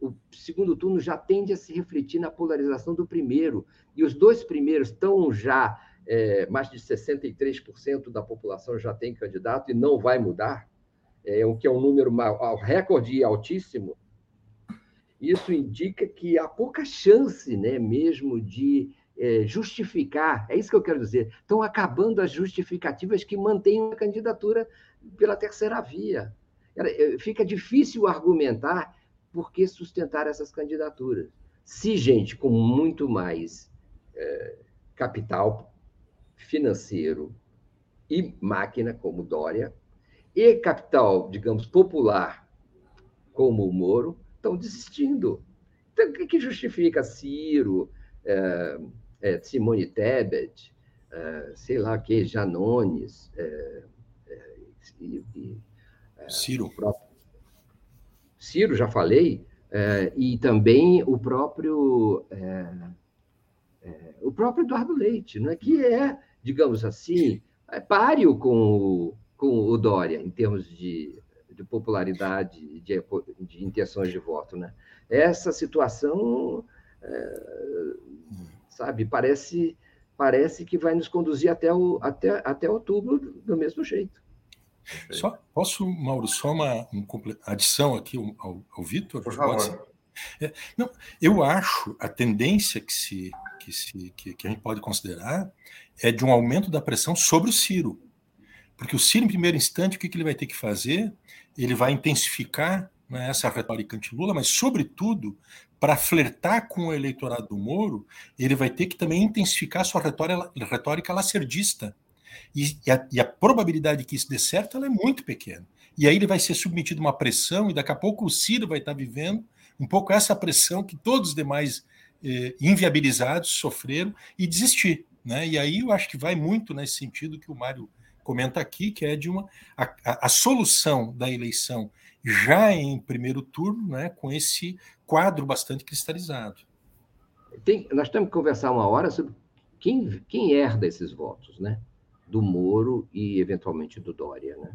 o segundo turno já tende a se refletir na polarização do primeiro, e os dois primeiros estão já, é, mais de 63% da população já tem candidato e não vai mudar, é, o que é um número recorde altíssimo, isso indica que há pouca chance né, mesmo de é, justificar, é isso que eu quero dizer, estão acabando as justificativas que mantêm a candidatura pela terceira via. É, fica difícil argumentar por que sustentar essas candidaturas. Se gente com muito mais é, capital financeiro e máquina, como Dória, e capital, digamos, popular, como o Moro, estão desistindo. Então, o que, que justifica Ciro, é, é, Simone Tebet, é, sei lá o que, Janones, é, é, e, e, é, Ciro. Próprio... Ciro, já falei, e também o próprio o próprio Eduardo Leite, não é que é, digamos assim, é páreo com o, com o Dória em termos de de popularidade, de, de intenções de voto. Né? Essa situação, é, sabe, parece, parece que vai nos conduzir até, o, até, até outubro do mesmo jeito. Só, posso, Mauro, só uma, uma adição aqui ao, ao Vitor? Por favor. É, não, eu acho a tendência que, se, que, se, que, que a gente pode considerar é de um aumento da pressão sobre o Ciro. Porque o Ciro, em primeiro instante, o que, que ele vai ter que fazer? Ele vai intensificar né, essa retórica anti-Lula, mas, sobretudo, para flertar com o eleitorado do Moro, ele vai ter que também intensificar sua retórica, retórica lacerdista. E, e, a, e, a, probabilidade que isso dê certo é muito pequena. E aí ele vai ser submetido a uma pressão, e daqui a pouco o Ciro vai estar vivendo um pouco essa pressão que todos os demais eh, inviabilizados sofreram e desistir. Né? E aí eu acho que vai muito nesse sentido que o Mário comenta aqui, que é de uma a, a, a, solução da eleição já em primeiro turno, né, com esse quadro bastante cristalizado. Tem, nós temos que conversar uma hora sobre quem, quem herda esses votos, né? Do Moro e eventualmente do Dória, né?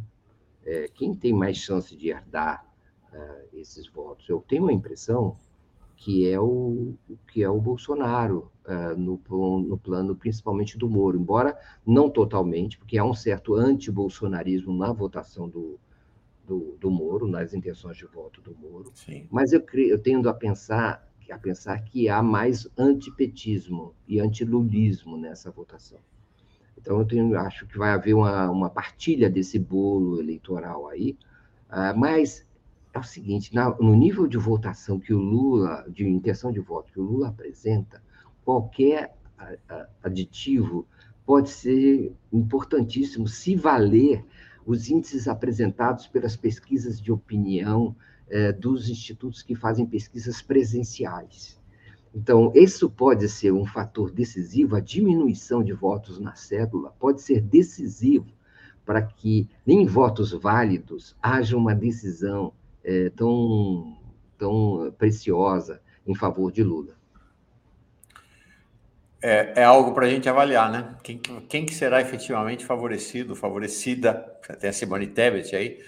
É, quem tem mais chance de herdar uh, esses votos? Eu tenho a impressão que é o que é o Bolsonaro uh, no, no plano principalmente do Moro, embora não totalmente, porque há um certo anti-bolsonarismo na votação do, do, do, Moro, nas intenções de voto do Moro. Sim. Mas eu, eu tendo a pensar a pensar que há mais antipetismo e antilulismo nessa votação. Então, eu tenho, acho que vai haver uma, uma partilha desse bolo eleitoral aí, uh, mas é o seguinte: na, no nível de votação que o Lula, de intenção de voto que o Lula apresenta, qualquer aditivo pode ser importantíssimo se valer os índices apresentados pelas pesquisas de opinião eh, dos institutos que fazem pesquisas presenciais. Então, isso pode ser um fator decisivo, a diminuição de votos na cédula pode ser decisivo para que, nem votos válidos, haja uma decisão é, tão, tão preciosa em favor de Lula. É, é algo para a gente avaliar, né? Quem, quem que será efetivamente favorecido, favorecida? Tem a Simone Tebet aí.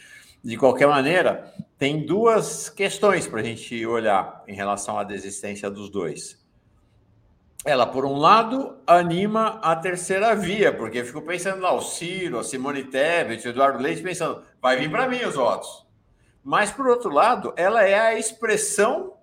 De qualquer maneira, tem duas questões para a gente olhar em relação à desistência dos dois. Ela, por um lado, anima a terceira via, porque eu fico pensando lá, o Ciro, a Simone Tebet, o Eduardo Leite, pensando, vai vir para mim os votos. Mas, por outro lado, ela é a expressão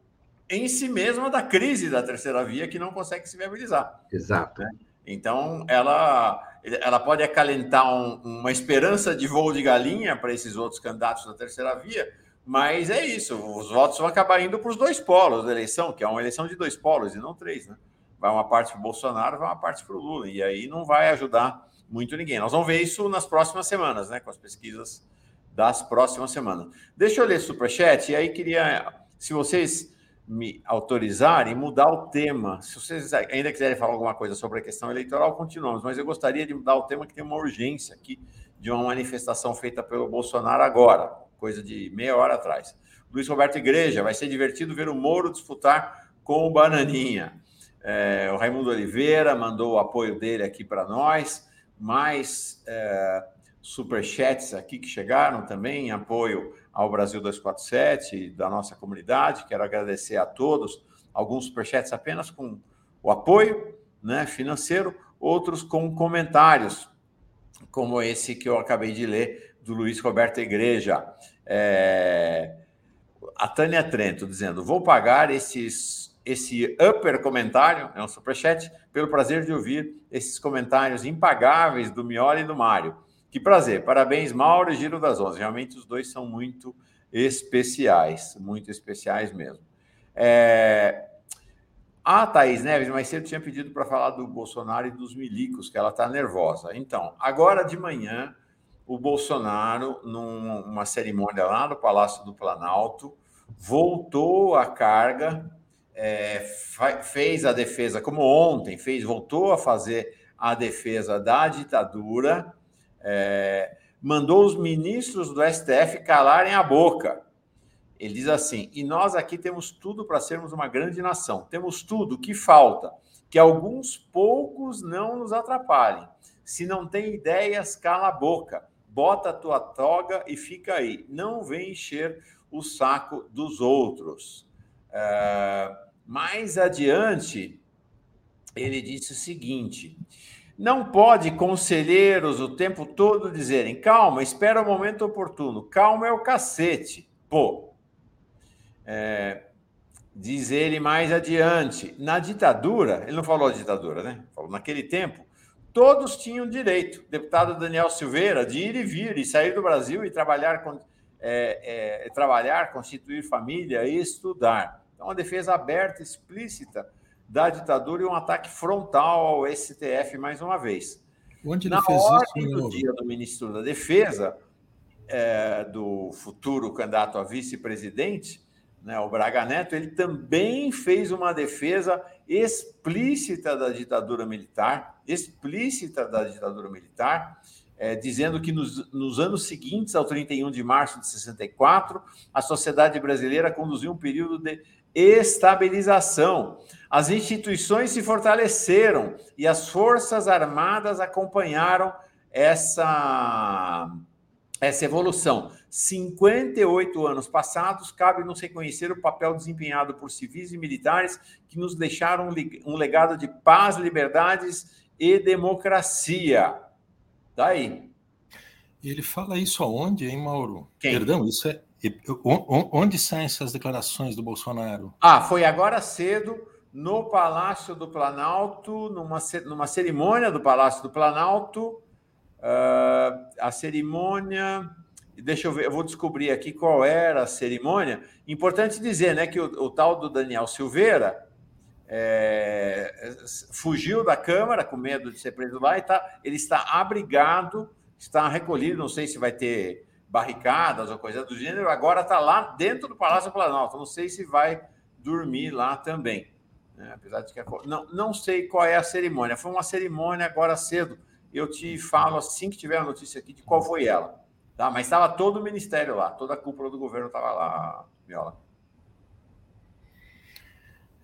em si mesma da crise da terceira via que não consegue se viabilizar. Exato. Né? Então, ela, ela pode acalentar um, uma esperança de voo de galinha para esses outros candidatos da terceira via, mas é isso, os votos vão acabar indo para os dois polos da eleição, que é uma eleição de dois polos e não três, né? Vai uma parte para o Bolsonaro, vai uma parte para o Lula, e aí não vai ajudar muito ninguém. Nós vamos ver isso nas próximas semanas, né? Com as pesquisas das próximas semanas. Deixa eu ler superchat, e aí queria, se vocês me autorizarem, mudar o tema. Se vocês ainda quiserem falar alguma coisa sobre a questão eleitoral, continuamos, mas eu gostaria de mudar o tema que tem uma urgência aqui de uma manifestação feita pelo Bolsonaro agora, coisa de meia hora atrás. Luiz Roberto Igreja, vai ser divertido ver o Moro disputar com o Bananinha. É, o Raimundo Oliveira mandou o apoio dele aqui para nós, mais é, superchats aqui que chegaram também, em apoio ao Brasil 247, da nossa comunidade. Quero agradecer a todos. Alguns superchats apenas com o apoio né, financeiro, outros com comentários, como esse que eu acabei de ler, do Luiz Roberto Igreja. É... A Tânia Trento dizendo: vou pagar esses, esse upper comentário, é um superchat, pelo prazer de ouvir esses comentários impagáveis do Mioli e do Mário. Que prazer. Parabéns, Mauro e Giro das Onze. Realmente os dois são muito especiais, muito especiais mesmo. É... A Thaís Neves, mais cedo, tinha pedido para falar do Bolsonaro e dos milicos, que ela está nervosa. Então, agora de manhã, o Bolsonaro, numa cerimônia lá no Palácio do Planalto, voltou à carga, é, fez a defesa, como ontem fez, voltou a fazer a defesa da ditadura é, mandou os ministros do STF calarem a boca. Ele diz assim: e nós aqui temos tudo para sermos uma grande nação. Temos tudo. O que falta? Que alguns poucos não nos atrapalhem. Se não tem ideias, cala a boca. Bota a tua toga e fica aí. Não vem encher o saco dos outros. É, mais adiante, ele disse o seguinte: não pode conselheiros o tempo todo dizerem calma, espera o momento oportuno. Calma é o cacete. Pô. É, diz ele mais adiante. Na ditadura, ele não falou ditadura, né? Falou naquele tempo, todos tinham direito, deputado Daniel Silveira, de ir e vir e sair do Brasil e trabalhar, é, é, trabalhar constituir família e estudar. Então, uma defesa aberta, explícita da ditadura e um ataque frontal ao STF mais uma vez. Onde Na ordem isso, do dia do ministro da Defesa, é, do futuro candidato a vice-presidente, né, o Braga Neto, ele também fez uma defesa explícita da ditadura militar, explícita da ditadura militar, é, dizendo que nos, nos, anos seguintes ao 31 de março de 64, a sociedade brasileira conduziu um período de estabilização. As instituições se fortaleceram e as Forças Armadas acompanharam essa, essa evolução. 58 anos passados, cabe-nos reconhecer o papel desempenhado por civis e militares que nos deixaram um legado de paz, liberdades e democracia. Daí. Ele fala isso aonde, hein, Mauro? Quem? Perdão, isso é Onde saem essas declarações do Bolsonaro? Ah, foi agora cedo no Palácio do Planalto, numa, numa cerimônia do Palácio do Planalto. Uh, a cerimônia. Deixa eu ver, eu vou descobrir aqui qual era a cerimônia. Importante dizer né, que o, o tal do Daniel Silveira é, fugiu da Câmara com medo de ser preso lá e tá, ele está abrigado, está recolhido. Não sei se vai ter barricadas ou coisa do gênero, agora está lá dentro do Palácio Planalto. Não sei se vai dormir lá também. Né? Apesar de que é não, não sei qual é a cerimônia. Foi uma cerimônia agora cedo. Eu te falo assim que tiver a notícia aqui de qual foi ela. Tá? Mas estava todo o ministério lá, toda a cúpula do governo estava lá, Miola.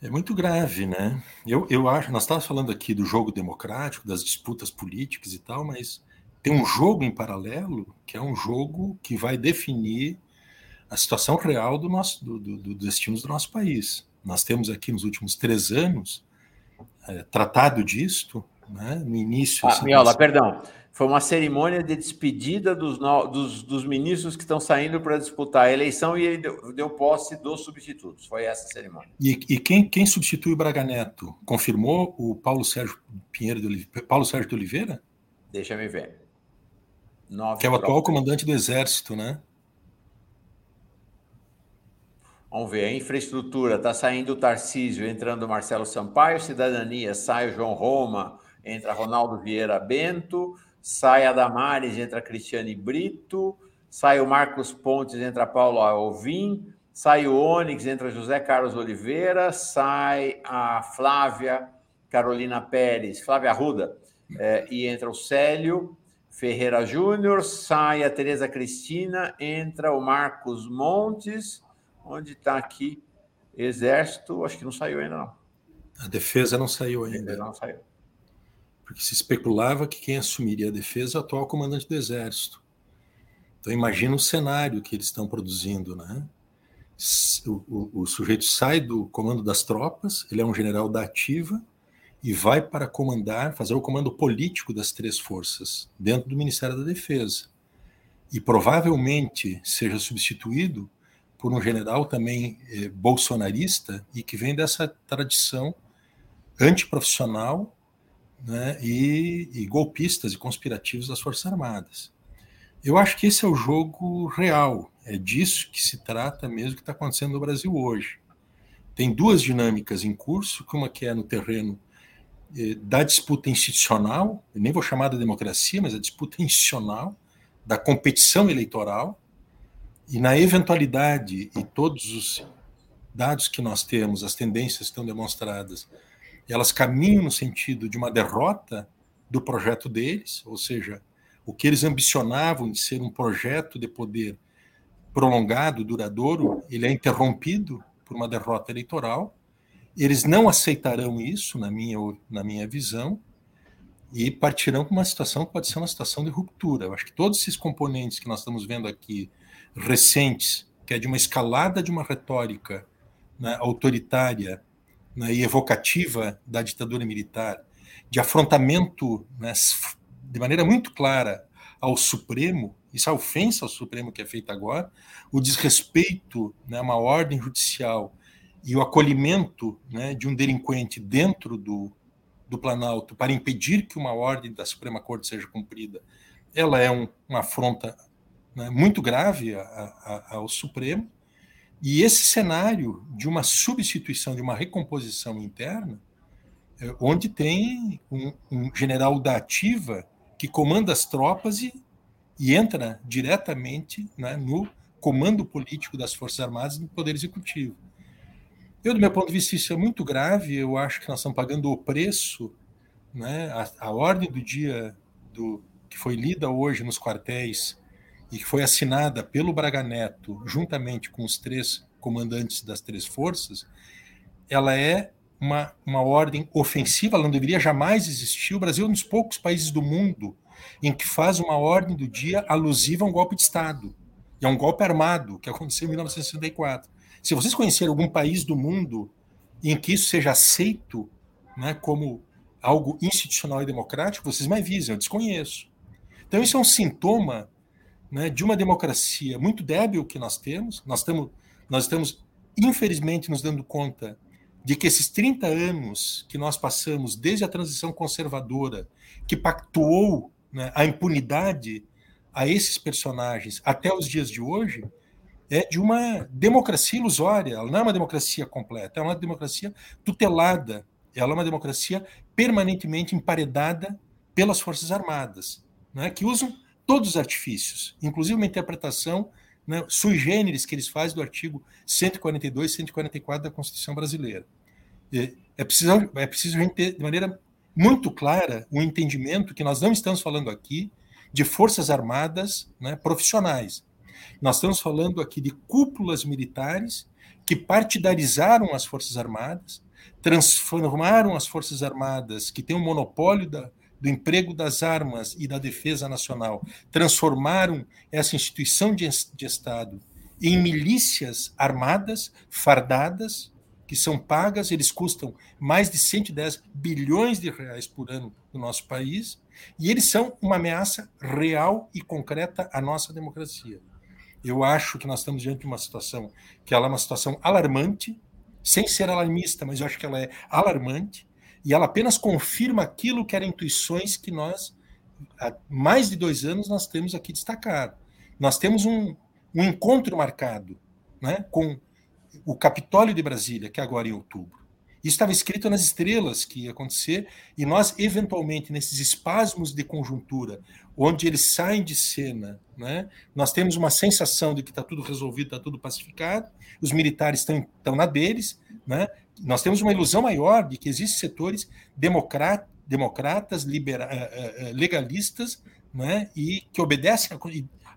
É muito grave, né? Eu, eu acho, nós estávamos falando aqui do jogo democrático, das disputas políticas e tal, mas tem um jogo em paralelo que é um jogo que vai definir a situação real do nosso do, do, do destinos do nosso país. Nós temos aqui nos últimos três anos é, tratado disto, né? No início. Ah, assim, Miola, perdão. Foi uma cerimônia de despedida dos, dos, dos ministros que estão saindo para disputar a eleição e ele deu, deu, posse dos substitutos. Foi essa cerimônia. E, e quem, quem substitui o Braga Neto? Confirmou o Paulo Sérgio Pinheiro de Oliveira? Paulo Sérgio de Oliveira? Deixa me ver. Nove que é o atual comandante do Exército, né? Vamos ver, a infraestrutura. Está saindo o Tarcísio, entrando o Marcelo Sampaio, cidadania sai o João Roma, entra Ronaldo Vieira Bento, sai a Damares, entra a Cristiane Brito, sai o Marcos Pontes, entra Paulo Alvim, sai o Onyx, entra José Carlos Oliveira, sai a Flávia Carolina Pérez, Flávia Arruda, é, e entra o Célio Ferreira Júnior, sai a Tereza Cristina, entra o Marcos Montes, onde está aqui Exército, acho que não saiu ainda não. A defesa não saiu ainda. A defesa não saiu porque se especulava que quem assumiria a defesa é o atual comandante do Exército. Então imagina o cenário que eles estão produzindo, né? O, o, o, sujeito sai do comando das tropas, ele é um general da ativa e vai para comandar, fazer o comando político das três forças dentro do Ministério da Defesa. E provavelmente seja substituído por um general também eh, bolsonarista e que vem dessa tradição antiprofissional né, e, e, golpistas e conspirativos das Forças Armadas. Eu acho que esse é o jogo real, é disso que se trata mesmo que está acontecendo no Brasil hoje. Tem duas dinâmicas em curso, uma que é no terreno da disputa institucional, nem vou chamar de democracia, mas a disputa institucional, da competição eleitoral, e na eventualidade, e todos os dados que nós temos, as tendências estão demonstradas, elas caminham no sentido de uma derrota do projeto deles, ou seja, o que eles ambicionavam de ser um projeto de poder prolongado, duradouro, ele é interrompido por uma derrota eleitoral. Eles não aceitarão isso, na minha, na minha visão, e partirão para uma situação que pode ser uma situação de ruptura. Eu acho que todos esses componentes que nós estamos vendo aqui, recentes, que é de uma escalada de uma retórica né, autoritária né, e evocativa da ditadura militar, de afrontamento né, de maneira muito clara ao Supremo, isso é ofensa ao Supremo que é feita agora, o desrespeito né, a uma ordem judicial e o acolhimento né, de um delinquente dentro do, do Planalto para impedir que uma ordem da Suprema Corte seja cumprida, ela é um, uma afronta né, muito grave a, a, ao Supremo, e esse cenário de uma substituição, de uma recomposição interna, é, onde tem um, um general da ativa que comanda as tropas e, e entra diretamente né, no comando político das Forças Armadas e do Poder Executivo. Eu, do meu ponto de vista, isso é muito grave. Eu acho que nós estamos pagando o preço, né, a, a ordem do dia do, que foi lida hoje nos quartéis e que foi assinada pelo Braga Neto, juntamente com os três comandantes das três forças, ela é uma, uma ordem ofensiva, ela não deveria jamais existir. O Brasil é um dos poucos países do mundo em que faz uma ordem do dia alusiva a um golpe de Estado. E é um golpe armado, que aconteceu em 1964. Se vocês conhecerem algum país do mundo em que isso seja aceito né, como algo institucional e democrático, vocês me avisem, eu desconheço. Então, isso é um sintoma né, de uma democracia muito débil que nós temos. Nós estamos, nós estamos, infelizmente, nos dando conta de que esses 30 anos que nós passamos desde a transição conservadora, que pactuou né, a impunidade a esses personagens até os dias de hoje, é de uma democracia ilusória. Ela não é uma democracia completa, é uma democracia tutelada. Ela é uma democracia permanentemente emparedada pelas Forças Armadas, né, que usam todos os artifícios, inclusive uma interpretação né, sui generis que eles fazem do artigo 142 e 144 da Constituição Brasileira. é preciso, é preciso a gente ter de maneira muito clara o entendimento que nós não estamos falando aqui de forças armadas né, profissionais. Nós estamos falando aqui de cúpulas militares que partidarizaram as forças armadas, transformaram as forças armadas que têm o um monopólio da, do emprego das armas e da defesa nacional, transformaram essa instituição de, de Estado em milícias armadas, fardadas, que são pagas, eles custam mais de 110 bilhões de reais por ano no nosso país, e eles são uma ameaça real e concreta à nossa democracia. Eu acho que nós estamos diante de uma situação que ela é uma situação alarmante, sem ser alarmista, mas eu acho que ela é alarmante, e ela apenas confirma aquilo que eram intuições que nós, há mais de dois anos, nós temos aqui destacado. Nós temos um, um encontro marcado né, com o Capitólio de Brasília, que é agora em outubro. Isso estava escrito nas estrelas que ia acontecer, e nós, eventualmente, nesses espasmos de conjuntura, onde eles saem de cena, né, nós temos uma sensação de que está tudo resolvido, está tudo pacificado, os militares estão, na deles, né, nós temos uma ilusão maior de que existem setores democrat, democratas, libera, eh, eh, eh, legalistas, né, e que obedecem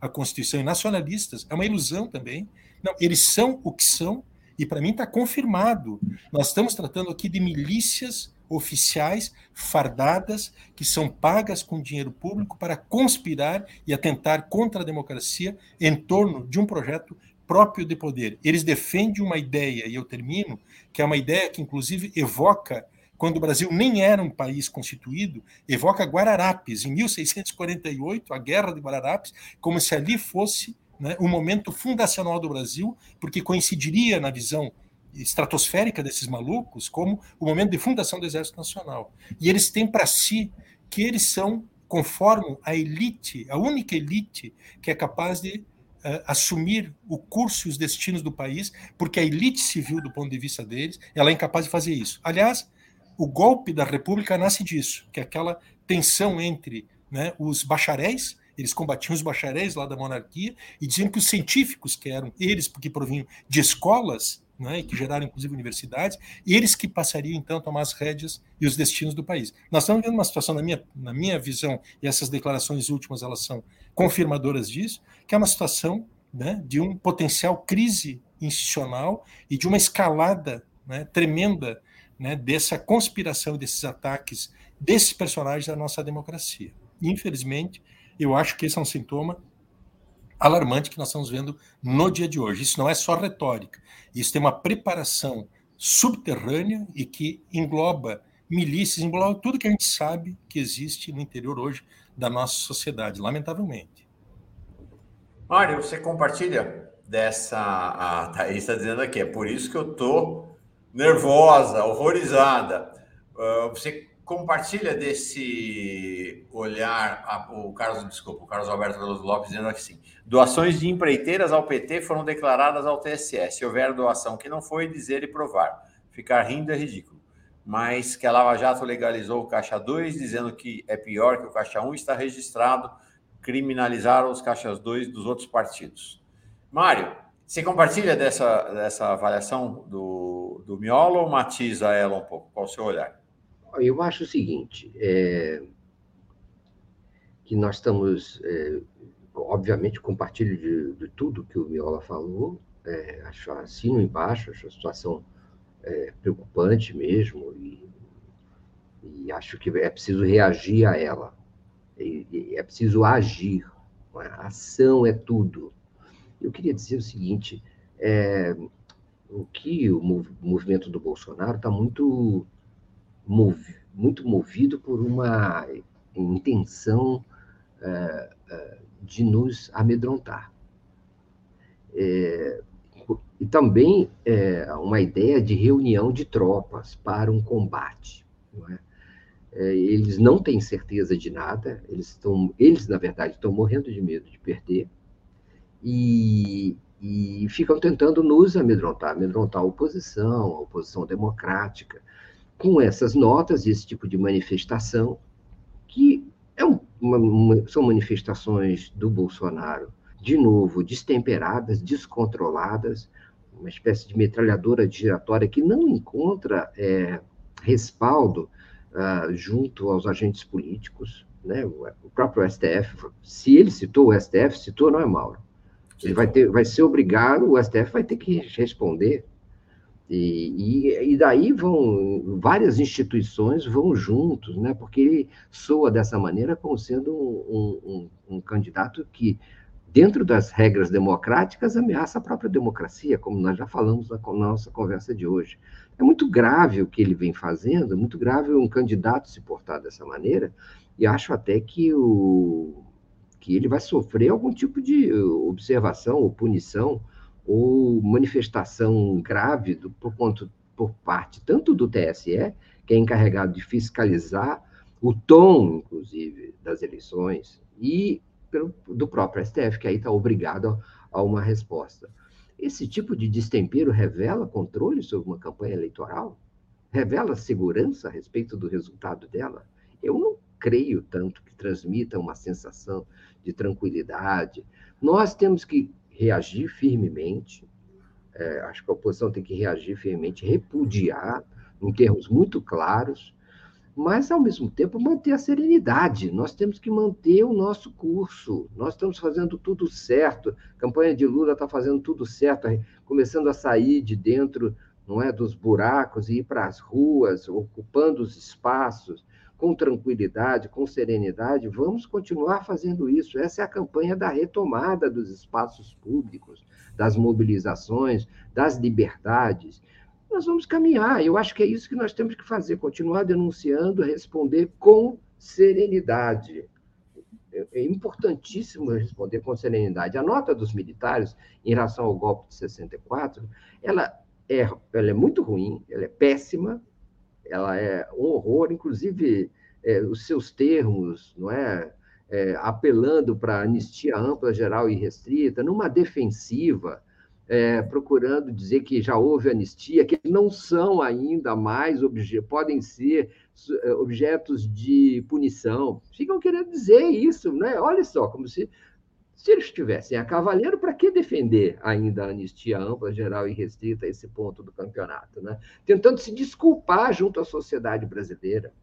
à Constituição, e nacionalistas. É uma ilusão também. Não, eles são o que são, e para mim está confirmado. Nós estamos tratando aqui de milícias oficiais fardadas que são pagas com dinheiro público para conspirar e atentar contra a democracia em torno de um projeto próprio de poder. Eles defendem uma ideia, e eu termino, que é uma ideia que inclusive evoca quando o Brasil nem era um país constituído, evoca Guararapes, em 1648, a Guerra de Guararapes, como se ali fosse né, o momento fundacional do Brasil, porque coincidiria na visão estratosférica desses malucos como o momento de fundação do Exército Nacional. E eles têm para si que eles são, conforme a elite, a única elite que é capaz de uh, assumir o curso e os destinos do país, porque a elite civil, do ponto de vista deles, ela é incapaz de fazer isso. Aliás, o golpe da República nasce disso, que é aquela tensão entre né, os bacharéis eles combatiam os bacharéis lá da monarquia e diziam que os científicos, que eram eles, porque provinham de escolas, né, que geraram inclusive universidades, eles que passariam então a tomar as rédeas e os destinos do país. Nós estamos vendo uma situação, na minha, na minha visão, e essas declarações últimas elas são confirmadoras disso, que é uma situação né, de um potencial crise institucional e de uma escalada né, tremenda né, dessa conspiração desses ataques desses personagens da nossa democracia. Infelizmente, eu acho que esse é um sintoma alarmante que nós estamos vendo no dia de hoje. Isso não é só retórica, isso tem uma preparação subterrânea e que engloba milícias, engloba tudo que a gente sabe que existe no interior hoje da nossa sociedade, lamentavelmente. Mário, você compartilha dessa. A Thaís está dizendo aqui, é por isso que eu estou nervosa, horrorizada. Uh, você compartilha desse olhar, o Carlos, desculpa, o Carlos Alberto Veloso Lopes dizendo assim: doações de empreiteiras ao PT foram declaradas ao TSE. Se houver doação que não foi, dizer e provar. Ficar rindo é ridículo. Mas que a Lava Jato legalizou o Caixa 2, dizendo que é pior que o Caixa 1, está registrado, criminalizaram os Caixas 2 dos outros partidos. Mário, você compartilha dessa, dessa avaliação do, do Miolo ou matiza ela um pouco? Qual o seu olhar? Eu acho o seguinte, é, que nós estamos, é, obviamente, compartilho de, de, tudo que o Miola falou, é, acho assino embaixo, acho a situação é, preocupante mesmo, e, e, acho que é preciso reagir a ela, e, e é preciso agir, a é? ação é tudo. Eu queria dizer o seguinte, é, o que o movimento do Bolsonaro está muito muito movido por uma intenção é, é, de nos amedrontar. É, e também é, uma ideia de reunião de tropas para um combate. Não é? É, eles não têm certeza de nada, eles, estão, eles, na verdade, estão morrendo de medo de perder e, e ficam tentando nos amedrontar, amedrontar a oposição, a oposição democrática, com essas notas, esse tipo de manifestação, que é uma, uma, são manifestações do Bolsonaro, de novo, destemperadas, descontroladas, uma espécie de metralhadora giratória que não encontra é, respaldo uh, junto aos agentes políticos, né? O próprio STF, se ele citou o STF, citou não é Mauro. Ele vai ter, vai ser obrigado, o STF vai ter que responder. E, e, e, daí vão várias instituições vão juntos, né? Porque ele soa dessa maneira como sendo um, um, um candidato que dentro das regras democráticas, ameaça a própria democracia, como nós já falamos na nossa conversa de hoje. É muito grave o que ele vem fazendo, é muito grave um candidato se portar dessa maneira, e acho até que, o, que ele vai sofrer algum tipo de observação ou punição ou manifestação grave do, por, por parte tanto do TSE, que é encarregado de fiscalizar o tom, inclusive, das eleições, e pelo, do próprio STF, que aí está obrigado a, a uma resposta. Esse tipo de destempero revela controle sobre uma campanha eleitoral? Revela segurança a respeito do resultado dela? Eu não creio tanto que transmita uma sensação de tranquilidade. Nós temos que reagir firmemente, é, acho que a oposição tem que reagir firmemente, repudiar, em termos muito claros, mas, ao mesmo tempo, manter a serenidade. Nós temos que manter o nosso curso. Nós estamos fazendo tudo certo. A campanha de Lula está fazendo tudo certo, começando a sair de dentro não é, dos buracos e ir para as ruas, ocupando os espaços com tranquilidade, com serenidade. Vamos continuar fazendo isso. Essa é a campanha da retomada dos espaços públicos, das mobilizações, das liberdades nós vamos caminhar. Eu acho que é isso que nós temos que fazer: continuar denunciando, responder com serenidade. É, é importantíssimo responder com serenidade. A nota dos militares em relação ao golpe de 64, ela é, ela é muito ruim, ela é péssima, ela é um horror, inclusive é, os seus termos, não é? é apelando para anistia ampla, geral e restrita, numa defensiva é, procurando dizer que já houve anistia, que não são ainda mais, podem ser é, objetos de punição. Ficam querendo dizer isso, né? Olha só, como se, se eles estivessem a cavaleiro, para que defender ainda a anistia ampla, geral e restrita a esse ponto do campeonato, né? Tentando se desculpar junto à sociedade brasileira.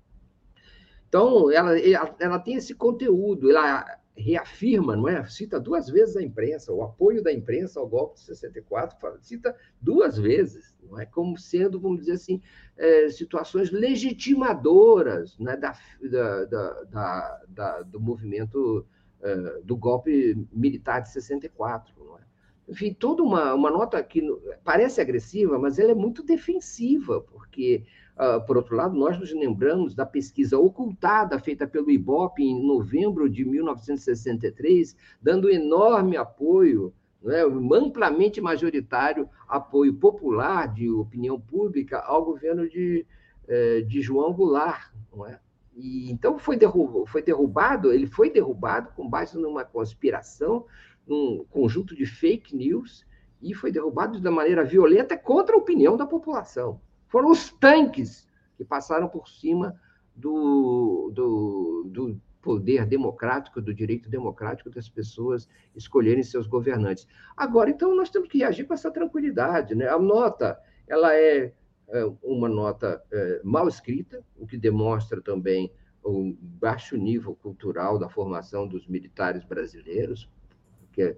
Então, ela, ela, ela tem esse conteúdo, ela reafirma, não é? Cita duas vezes a imprensa, o apoio da imprensa ao golpe de 64, cita duas vezes, não é? Como sendo, vamos dizer assim, é, situações legitimadoras né? da, da, da, da do movimento é, do golpe militar de 64, não é? Enfim, toda uma, uma nota que parece agressiva, mas ela é muito defensiva, porque Uh, por outro lado, nós nos lembramos da pesquisa ocultada feita pelo IBOP em novembro de 1963, dando enorme apoio, né, amplamente majoritário apoio popular de opinião pública ao governo de, eh, de João Goulart. Não é? E, então foi, derrubado, foi derrubado, ele foi derrubado com base numa conspiração, num conjunto de fake news, e foi derrubado de maneira violenta contra a opinião da população. Foram os tanques que passaram por cima do, do, do poder democrático, do direito democrático das pessoas escolherem seus governantes. Agora, então, nós temos que reagir com essa tranquilidade. Né? A nota ela é uma nota é, mal escrita, o que demonstra também o baixo nível cultural da formação dos militares brasileiros, porque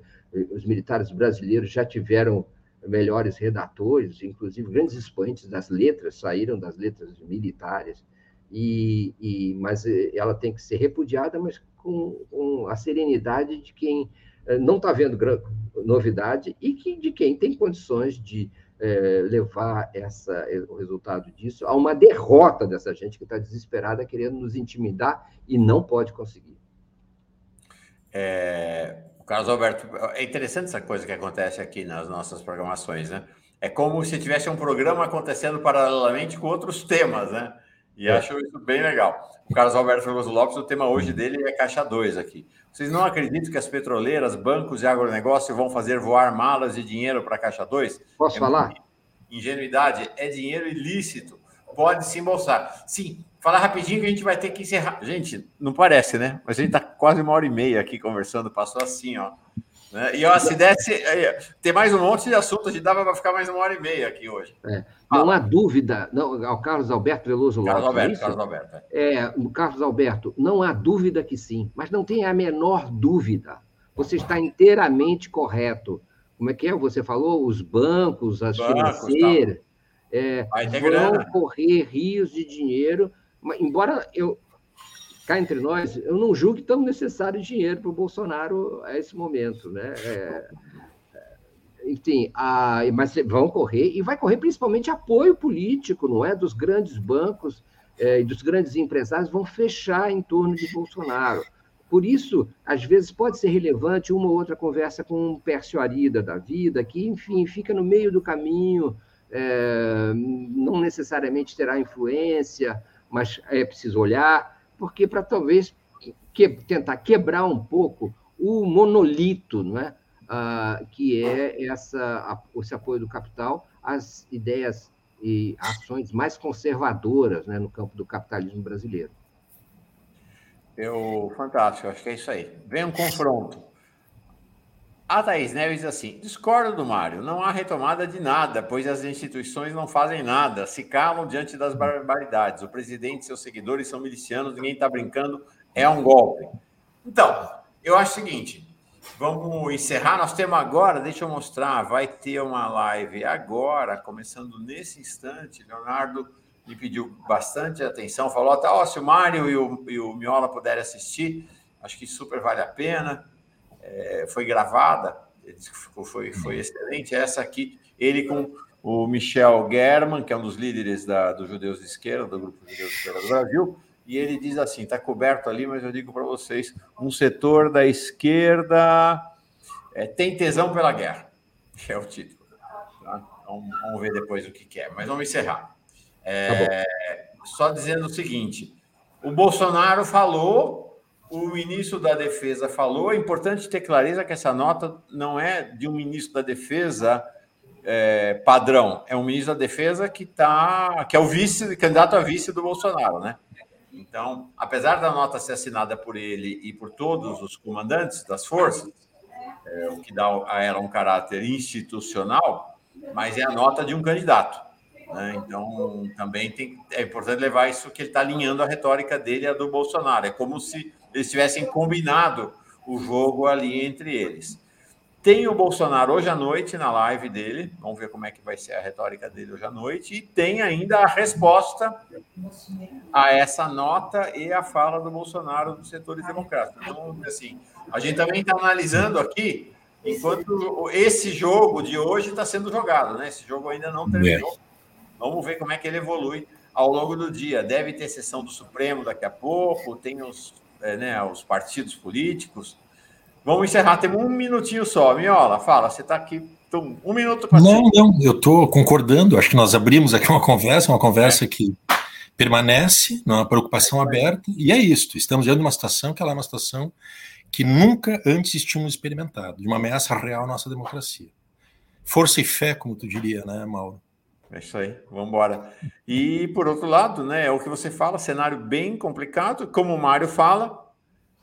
os militares brasileiros já tiveram melhores redatores, inclusive grandes expoentes das letras, saíram das letras militares, e, e mas ela tem que ser repudiada, mas com, com a serenidade de quem não está vendo novidade e que, de quem tem condições de é, levar essa, o resultado disso a uma derrota dessa gente que está desesperada, querendo nos intimidar e não pode conseguir. É, Carlos Alberto, é interessante essa coisa que acontece aqui nas nossas programações, né? É como se tivesse um programa acontecendo paralelamente com outros temas, né? E é. acho isso bem legal. O Carlos Alberto Fergoso Lopes, o tema hoje dele é Caixa 2 aqui. Vocês não acreditam que as petroleiras, bancos e agronegócio vão fazer voar malas de dinheiro para a Caixa 2? Posso é falar? Ingenuidade, é dinheiro ilícito. Pode se embolsar. Sim, falar rapidinho que a gente vai ter que encerrar. Gente, não parece, né? Mas a gente está quase uma hora e meia aqui conversando, passou assim, ó. Né? E ó, se desse, tem mais um monte de assuntos, a dava para ficar mais uma hora e meia aqui hoje. É. Não há dúvida, não, ao Carlos Alberto Veloso Carlos Lopes, Alberto, Carlos Alberto. É. é, Carlos Alberto, não há dúvida que sim, mas não tem a menor dúvida. Você está inteiramente correto. Como é que é? Você falou os bancos, as bancos, financeiras, é, vão grana. correr rios de dinheiro, embora eu cá entre nós, eu não julgo tão necessário dinheiro para o Bolsonaro a esse momento, né? É, enfim, a, mas vão correr, e vai correr principalmente apoio político, não é? Dos grandes bancos é, e dos grandes empresários vão fechar em torno de Bolsonaro. Por isso, às vezes, pode ser relevante uma ou outra conversa com um Pércio Arida da vida, que, enfim, fica no meio do caminho, é, não necessariamente terá influência, mas é preciso olhar, porque para talvez que, tentar quebrar um pouco o monolito, não é? uh, que é essa, esse apoio do capital às ideias e ações mais conservadoras né, no campo do capitalismo brasileiro. Eu, fantástico, acho que é isso aí. Vem um confronto. A Thaís Neves diz assim: discordo do Mário, não há retomada de nada, pois as instituições não fazem nada, se calam diante das barbaridades. O presidente e seus seguidores são milicianos, ninguém está brincando, é um golpe. Então, eu acho o seguinte: Vamos encerrar. Nós temos agora, deixa eu mostrar, vai ter uma live agora, começando nesse instante. Leonardo me pediu bastante atenção, falou até, oh, se o Mário e o, e o Miola puderem assistir, acho que super vale a pena. É, foi gravada, ele disse que ficou, foi, foi excelente. Essa aqui, ele com o Michel German, que é um dos líderes da, dos judeus de esquerda, do grupo Judeus de Esquerda do Brasil, e ele diz assim: está coberto ali, mas eu digo para vocês: um setor da esquerda é, tem tesão pela guerra, que é o título. Tá? Vamos, vamos, ver depois o que, que é, mas vamos encerrar. É, tá só dizendo o seguinte: o Bolsonaro falou, o ministro da Defesa falou. É importante ter clareza que essa nota não é de um ministro da Defesa. É, padrão é um ministro da Defesa que tá que é o vice candidato a vice do Bolsonaro, né? Então, apesar da nota ser assinada por ele e por todos os comandantes das forças, é, o que dá a ela um caráter institucional, mas é a nota de um candidato. Né? Então, também tem, é importante levar isso que ele está alinhando a retórica dele a do Bolsonaro. É como se eles tivessem combinado o jogo ali entre eles. Tem o Bolsonaro hoje à noite na live dele, vamos ver como é que vai ser a retórica dele hoje à noite, e tem ainda a resposta a essa nota e a fala do Bolsonaro dos setores democráticos. Então, assim, a gente também está analisando aqui, enquanto esse jogo de hoje está sendo jogado, né? Esse jogo ainda não terminou. Vamos ver como é que ele evolui ao longo do dia. Deve ter sessão do Supremo daqui a pouco, tem os, né, os partidos políticos. Vamos encerrar, temos um minutinho só. Miola, fala, você está aqui, um minuto para Não, não, eu estou concordando. Acho que nós abrimos aqui uma conversa, uma conversa é. que permanece, numa preocupação é aberta, e é isso. Estamos diante de uma situação que ela é uma situação que nunca antes tínhamos experimentado, de uma ameaça real à nossa democracia. Força e fé, como tu diria, né, Mauro? É isso aí, vamos embora. E, por outro lado, né, é o que você fala, cenário bem complicado, como o Mário fala,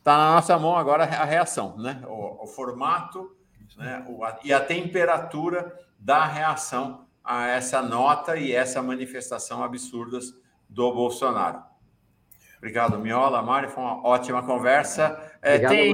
Está na nossa mão agora a reação, né? o, o formato né? O, a, e a temperatura da reação a essa nota e essa manifestação absurdas do Bolsonaro. Obrigado, Miola. Mário, foi uma ótima conversa. É, tem,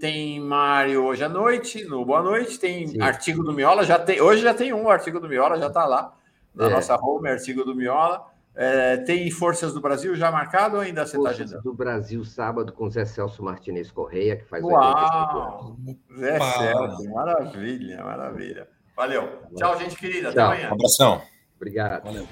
tem Mário hoje à noite, no Boa Noite, tem Sim. artigo do Miola, já tem, hoje já tem um artigo do Miola, já está lá na é. nossa home, artigo do Miola. É, tem Forças do Brasil já marcado ou ainda você está agendando? do Brasil, sábado, com Zé Celso Martinez Correia, que faz Uau! Zé Celso, maravilha, maravilha. Valeu. Tchau, gente querida. Tchau. Até amanhã. Um abração. Obrigado. Valeu.